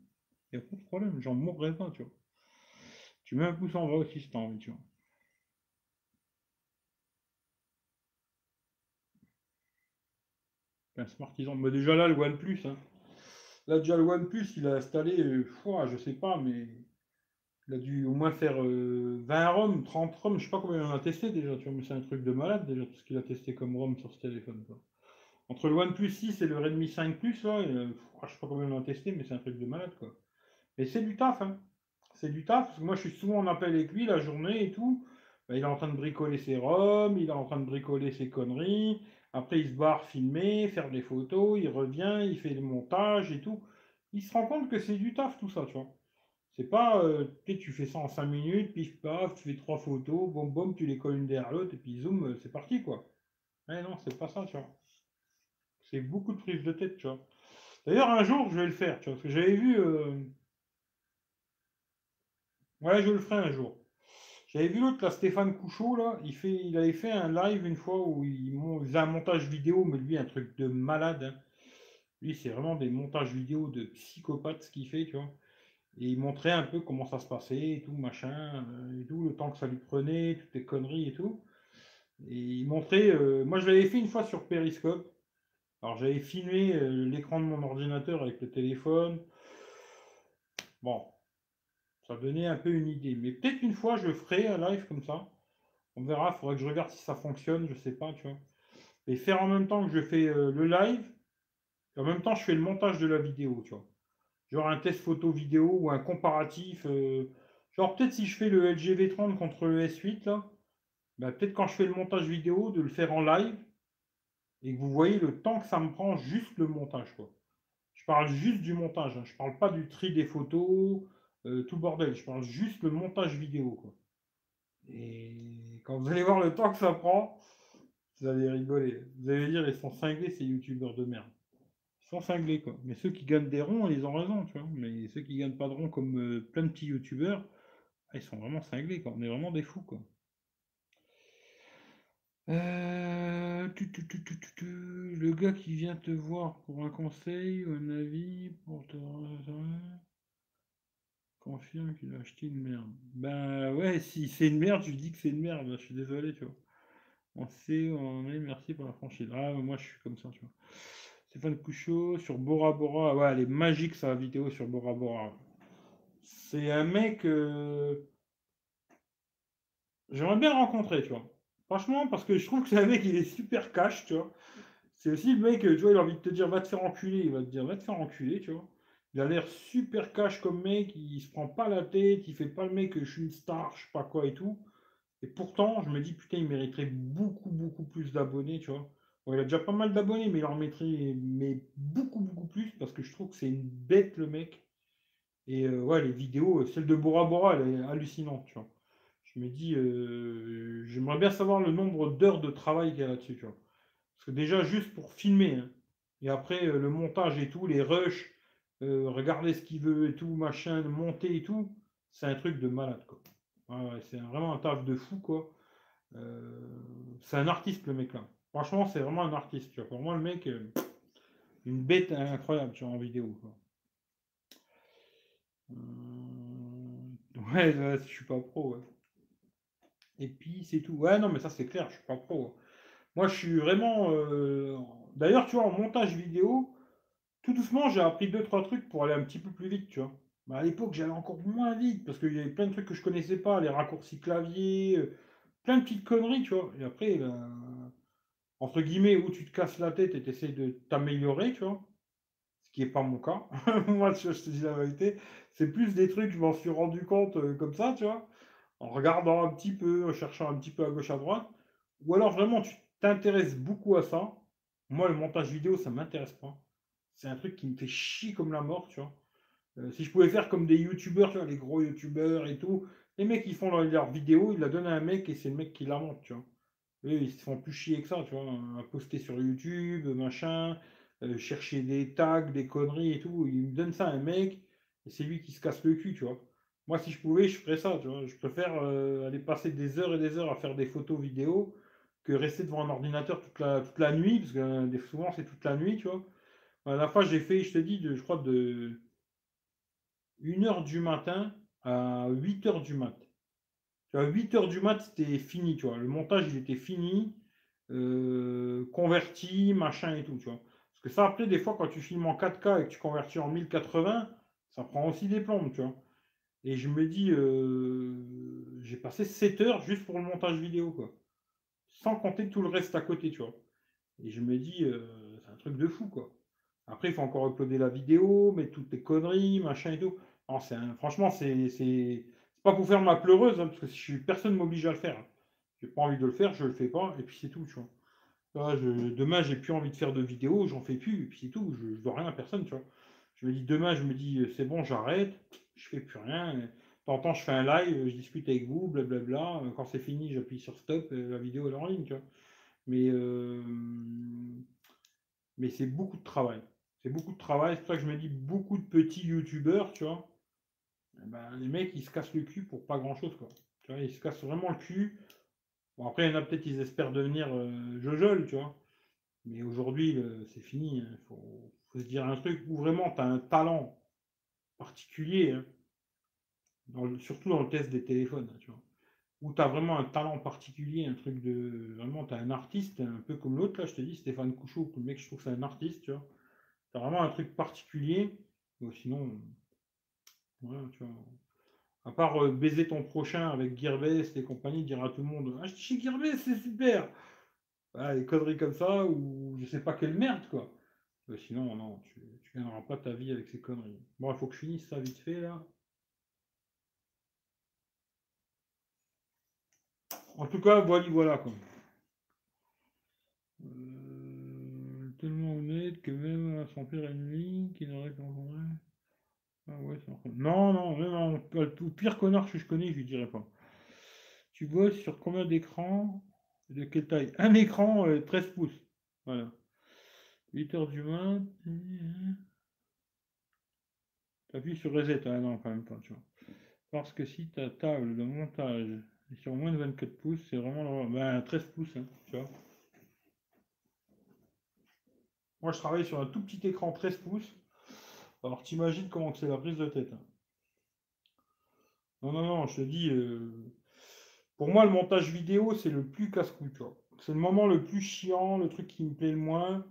Speaker 1: Il n'y a pas de problème, j'en mourrai pas, tu vois. Tu mets un pouce en bas aussi si t'as envie, tu vois. Un smartisant. Mais déjà là, le OnePlus, hein. Là, déjà, le OnePlus, il a installé, euh, je sais pas, mais il a dû au moins faire 20 euh, ROM, 30 ROM, je sais pas combien il en a testé déjà, tu vois, mais c'est un truc de malade déjà, tout ce qu'il a testé comme ROM sur ce téléphone. Entre le OnePlus 6 et le Redmi 5 Plus, là, ne je sais pas combien il en a testé, mais c'est un truc de malade, quoi. Et c'est du taf, hein. C'est du taf, parce que moi je suis souvent en appel avec lui la journée et tout. Ben, il est en train de bricoler ses ROM, il est en train de bricoler ses conneries. Après, il se barre filmer, faire des photos, il revient, il fait le montage et tout. Il se rend compte que c'est du taf tout ça, tu vois. C'est pas, euh, tu fais ça en 5 minutes, pif paf, tu fais trois photos, bom bom, tu les colles une derrière l'autre, et puis zoom, euh, c'est parti quoi. Eh non, c'est pas ça, tu vois. C'est beaucoup de prise de tête, tu vois. D'ailleurs, un jour, je vais le faire, tu vois, parce que j'avais vu. Euh, ouais, je le ferai un jour. J'avais vu l'autre, là, Stéphane Couchot, là, il, fait, il avait fait un live une fois où il, faisait un montage vidéo, mais lui, un truc de malade. Hein. Lui, c'est vraiment des montages vidéo de psychopathe ce qu'il fait, tu vois. Et il montrait un peu comment ça se passait et tout, machin, euh, et tout, le temps que ça lui prenait, toutes les conneries et tout. Et il montrait, euh, moi je l'avais fait une fois sur Periscope. Alors j'avais filmé euh, l'écran de mon ordinateur avec le téléphone. Bon, ça donnait un peu une idée. Mais peut-être une fois je ferai un live comme ça. On verra, il faudrait que je regarde si ça fonctionne, je sais pas, tu vois. Et faire en même temps que je fais le live, et en même temps je fais le montage de la vidéo, tu vois genre un test photo vidéo ou un comparatif. Euh, genre peut-être si je fais le LG V30 contre le S8 là, bah, peut-être quand je fais le montage vidéo de le faire en live et que vous voyez le temps que ça me prend juste le montage quoi. Je parle juste du montage, hein. je parle pas du tri des photos, euh, tout bordel, je parle juste le montage vidéo quoi. Et quand vous allez voir le temps que ça prend, vous allez rigoler. Vous allez dire ils sont cinglés ces youtubeurs de merde sont cinglés, quoi. Mais ceux qui gagnent des ronds, ils ont raison, tu vois. Mais ceux qui gagnent pas de ronds, comme euh, plein de petits youtubeurs, ah, ils sont vraiment cinglés, quoi. On est vraiment des fous, quoi. Euh, le gars qui vient te voir pour un conseil ou un avis pour te confirme qu'il a acheté une merde. Ben ouais, si c'est une merde, je dis que c'est une merde. Je suis désolé, tu vois. On sait, on est, merci pour la franchise. Ah, moi je suis comme ça, tu vois. Stéphane Couchot sur Bora Bora. Ouais, elle est magique sa vidéo sur Bora Bora. C'est un mec. Euh, j'aimerais bien rencontrer, tu vois. Franchement, parce que je trouve que c'est un mec, il est super cash, tu vois. C'est aussi le mec, tu vois, il a envie de te dire va te faire enculer, il va te dire va te faire enculer, tu vois. Il a l'air super cash comme mec, il se prend pas la tête, il fait pas le mec, je suis une star, je sais pas quoi et tout. Et pourtant, je me dis putain, il mériterait beaucoup, beaucoup plus d'abonnés, tu vois il a déjà pas mal d'abonnés, mais il en mettrait mais beaucoup, beaucoup plus parce que je trouve que c'est une bête le mec. Et euh, ouais, les vidéos, celle de Bora Bora, elle est hallucinante, tu vois. Je me dis, euh, j'aimerais bien savoir le nombre d'heures de travail qu'il y a là-dessus. Parce que déjà, juste pour filmer, hein, et après euh, le montage et tout, les rushs, regarder ce qu'il veut et tout, machin, monter et tout, c'est un truc de malade, quoi. c'est vraiment un taf de fou, quoi. c'est un artiste, le mec là. Franchement, c'est vraiment un artiste. Tu vois. Pour moi, le mec, euh, une bête incroyable tu vois, en vidéo. Euh, ouais, je suis pas pro. Et puis, c'est tout. Ouais, non, mais ça, c'est clair, je suis pas pro. Moi, je suis vraiment. Euh, d'ailleurs, tu vois, en montage vidéo, tout doucement, j'ai appris deux, trois trucs pour aller un petit peu plus vite, tu vois. À l'époque, j'allais encore moins vite parce qu'il y avait plein de trucs que je connaissais pas, les raccourcis clavier, plein de petites conneries, tu vois. Et après, ben, entre guillemets, où tu te casses la tête et tu essaies de t'améliorer, tu vois. Ce qui n'est pas mon cas. [laughs] Moi, je te dis la vérité. C'est plus des trucs, je m'en suis rendu compte euh, comme ça, tu vois. En regardant un petit peu, en cherchant un petit peu à gauche, à droite. Ou alors vraiment, tu t'intéresses beaucoup à ça. Moi, le montage vidéo, ça ne m'intéresse pas. C'est un truc qui me fait chier comme la mort, tu vois. Euh, si je pouvais faire comme des youtubeurs, tu vois, les gros youtubeurs et tout, les mecs qui font leur vidéo, ils la donnent à un mec et c'est le mec qui la monte, tu vois. Ils se font plus chier que ça, tu vois, à poster sur YouTube, machin, euh, chercher des tags, des conneries et tout. Ils me donnent ça à un mec, et c'est lui qui se casse le cul, tu vois. Moi, si je pouvais, je ferais ça, tu vois. Je préfère euh, aller passer des heures et des heures à faire des photos vidéo que rester devant un ordinateur toute la, toute la nuit, parce que euh, souvent c'est toute la nuit, tu vois. À la fois, j'ai fait, je te dis, de, je crois, de 1h du matin à 8h du matin à 8 heures du mat, c'était fini, tu vois. Le montage, il était fini, euh, converti, machin et tout, tu vois. Parce que ça, après, des fois, quand tu filmes en 4K et que tu convertis en 1080, ça prend aussi des plombes, tu vois. Et je me dis, euh, j'ai passé 7 heures juste pour le montage vidéo, quoi. Sans compter tout le reste à côté, tu vois. Et je me dis, euh, c'est un truc de fou, quoi. Après, il faut encore uploader la vidéo, mettre toutes les conneries, machin et tout. Franchement, c'est pas pour faire ma pleureuse, hein, parce que si personne ne m'oblige à le faire. Hein. J'ai pas envie de le faire, je le fais pas, et puis c'est tout, tu vois. demain, j'ai plus envie de faire de vidéos, j'en fais plus, et puis c'est tout, je, ne dois rien à personne, tu vois. Je me dis demain, je me dis c'est bon, j'arrête, je fais plus rien. T'entends, je fais un live, je discute avec vous, blablabla. Quand c'est fini, j'appuie sur stop, la vidéo est en ligne. Mais, euh, mais c'est beaucoup de travail. C'est beaucoup de travail, c'est pour ça que je me dis beaucoup de petits youtubeurs, tu vois. Eh ben, les mecs, ils se cassent le cul pour pas grand chose, quoi. Tu vois, ils se cassent vraiment le cul. Bon, après, il y en a peut-être, ils espèrent devenir euh, Jojol, tu vois. Mais aujourd'hui, c'est fini. Il hein. faut, se dire un truc où vraiment tu as un talent particulier, hein. surtout dans le test des téléphones, tu vois. Où tu as vraiment un talent particulier, un truc de. Vraiment, tu as un artiste, un peu comme l'autre, là, je te dis, Stéphane Couchot, le mec, je trouve que c'est un artiste, tu vois. Tu as vraiment un truc particulier. sinon, voilà, tu vois. À part euh, baiser ton prochain avec Gearbest et compagnie, dire à tout le monde Achetez chez Gearbest, c'est super voilà, Des conneries comme ça, ou je sais pas quelle merde, quoi. Euh, sinon, non, tu, tu gagneras pas ta vie avec ces conneries. Bon, il faut que je finisse ça vite fait, là. En tout cas, voilà, voilà, quoi. Euh, tellement honnête que même son pire ennemi qui n'aurait pas ah ouais, Non, non, non, le pire connard que je connais, je lui dirais pas. Tu bosses sur combien d'écrans? De quelle taille? Un écran, 13 euh, pouces. Voilà. 8 heures du mat. T'appuies sur reset, ah non, quand même pas, tu vois. Parce que si ta table de montage est sur moins de 24 pouces, c'est vraiment ben, 13 pouces, hein, tu vois. Moi, je travaille sur un tout petit écran 13 pouces. Alors, t'imagines comment c'est la prise de tête. Hein. Non, non, non, je te dis, euh, pour moi, le montage vidéo, c'est le plus casse-couille, C'est le moment le plus chiant, le truc qui me plaît le moins.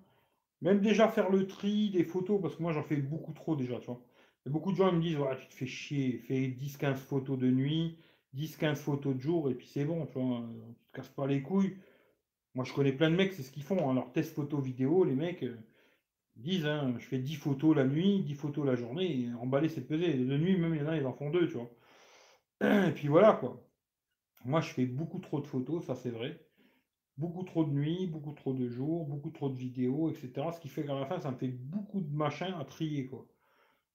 Speaker 1: Même déjà faire le tri des photos, parce que moi, j'en fais beaucoup trop déjà, tu vois. Beaucoup de gens me disent, tu te fais chier, fais 10-15 photos de nuit, 10-15 photos de jour, et puis c'est bon, tu vois, tu te casses pas les couilles. Moi, je connais plein de mecs, c'est ce qu'ils font, hein, leur test photo vidéo, les mecs, euh, disent, hein, je fais 10 photos la nuit, 10 photos la journée, et emballer c'est pesé. De nuit, même il y en a, ils en font deux, tu vois. Et puis voilà, quoi. Moi, je fais beaucoup trop de photos, ça c'est vrai. Beaucoup trop de nuits, beaucoup trop de jours, beaucoup trop de vidéos, etc. Ce qui fait qu'à la fin, ça me fait beaucoup de machins à trier, quoi.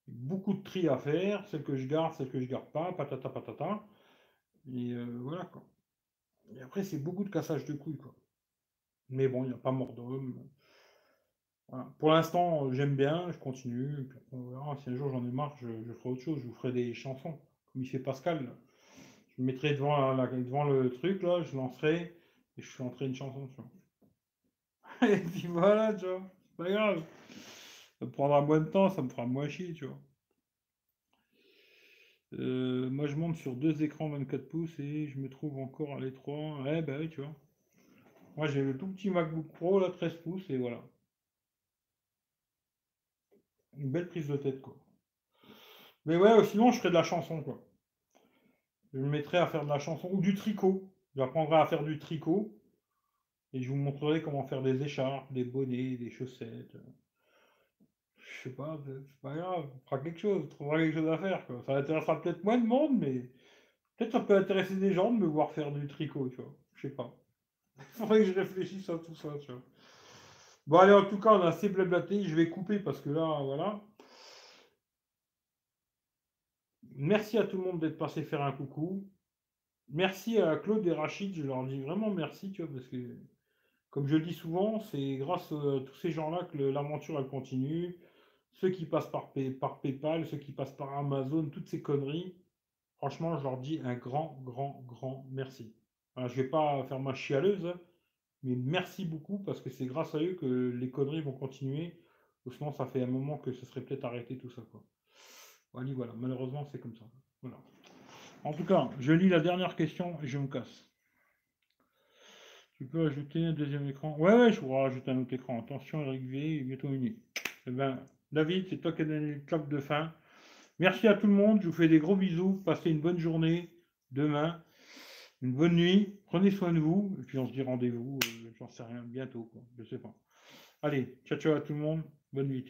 Speaker 1: Beaucoup de tri à faire, celles que je garde, celles que je garde pas, patata patata. Et euh, voilà, quoi. Et après, c'est beaucoup de cassage de couilles, quoi. Mais bon, il n'y a pas mort d'homme. Pour l'instant, j'aime bien, je continue. Si un jour j'en ai marre, je, ferai autre chose. Je vous ferai des chansons, comme il fait Pascal. Je me mettrai devant, le truc, là, je lancerai et je chanterai une chanson. [laughs] et puis voilà, tu vois. C'est pas grave. Ça me prendra moins de temps, ça me fera moins chier, tu vois. Euh, moi, je monte sur deux écrans 24 pouces et je me trouve encore à l'étroit. Ouais, bah oui, tu vois. Moi, j'ai le tout petit MacBook Pro, là, 13 pouces, et voilà une belle prise de tête, quoi. Mais ouais, sinon, je ferais de la chanson, quoi. Je me mettrais à faire de la chanson ou du tricot. J'apprendrai à faire du tricot et je vous montrerai comment faire des écharpes, des bonnets, des chaussettes. Je sais pas, c'est pas grave, on fera quelque chose, on trouvera quelque chose à faire. Quoi. Ça intéressera peut-être moins de monde, mais peut-être ça peut intéresser des gens de me voir faire du tricot, tu vois. Je sais pas. Il [laughs] faudrait que je réfléchisse à tout ça. Bon, allez, en tout cas, on a assez blablaté. Je vais couper parce que là, voilà. Merci à tout le monde d'être passé faire un coucou. Merci à Claude et Rachid. Je leur dis vraiment merci, tu vois, parce que, comme je le dis souvent, c'est grâce à tous ces gens-là que l'aventure, continue. Ceux qui passent par, par PayPal, ceux qui passent par Amazon, toutes ces conneries. Franchement, je leur dis un grand, grand, grand merci. je ne vais pas faire ma chialeuse. Mais merci beaucoup parce que c'est grâce à eux que les conneries vont continuer. sinon, ça fait un moment que ce serait peut-être arrêté tout ça. Voilà. Malheureusement, c'est comme ça. Voilà. En tout cas, je lis la dernière question et je me casse. Tu peux ajouter un deuxième écran? Ouais, ouais, je pourrais rajouter un autre écran. Attention, Eric V, bientôt uni. Eh ben, David, c'est toi qui as donné le clap de fin. Merci à tout le monde. Je vous fais des gros bisous. Passez une bonne journée demain une bonne nuit, prenez soin de vous, et puis on se dit rendez-vous, euh, j'en sais rien, bientôt, quoi, je sais pas. Allez, ciao ciao à tout le monde, bonne nuit.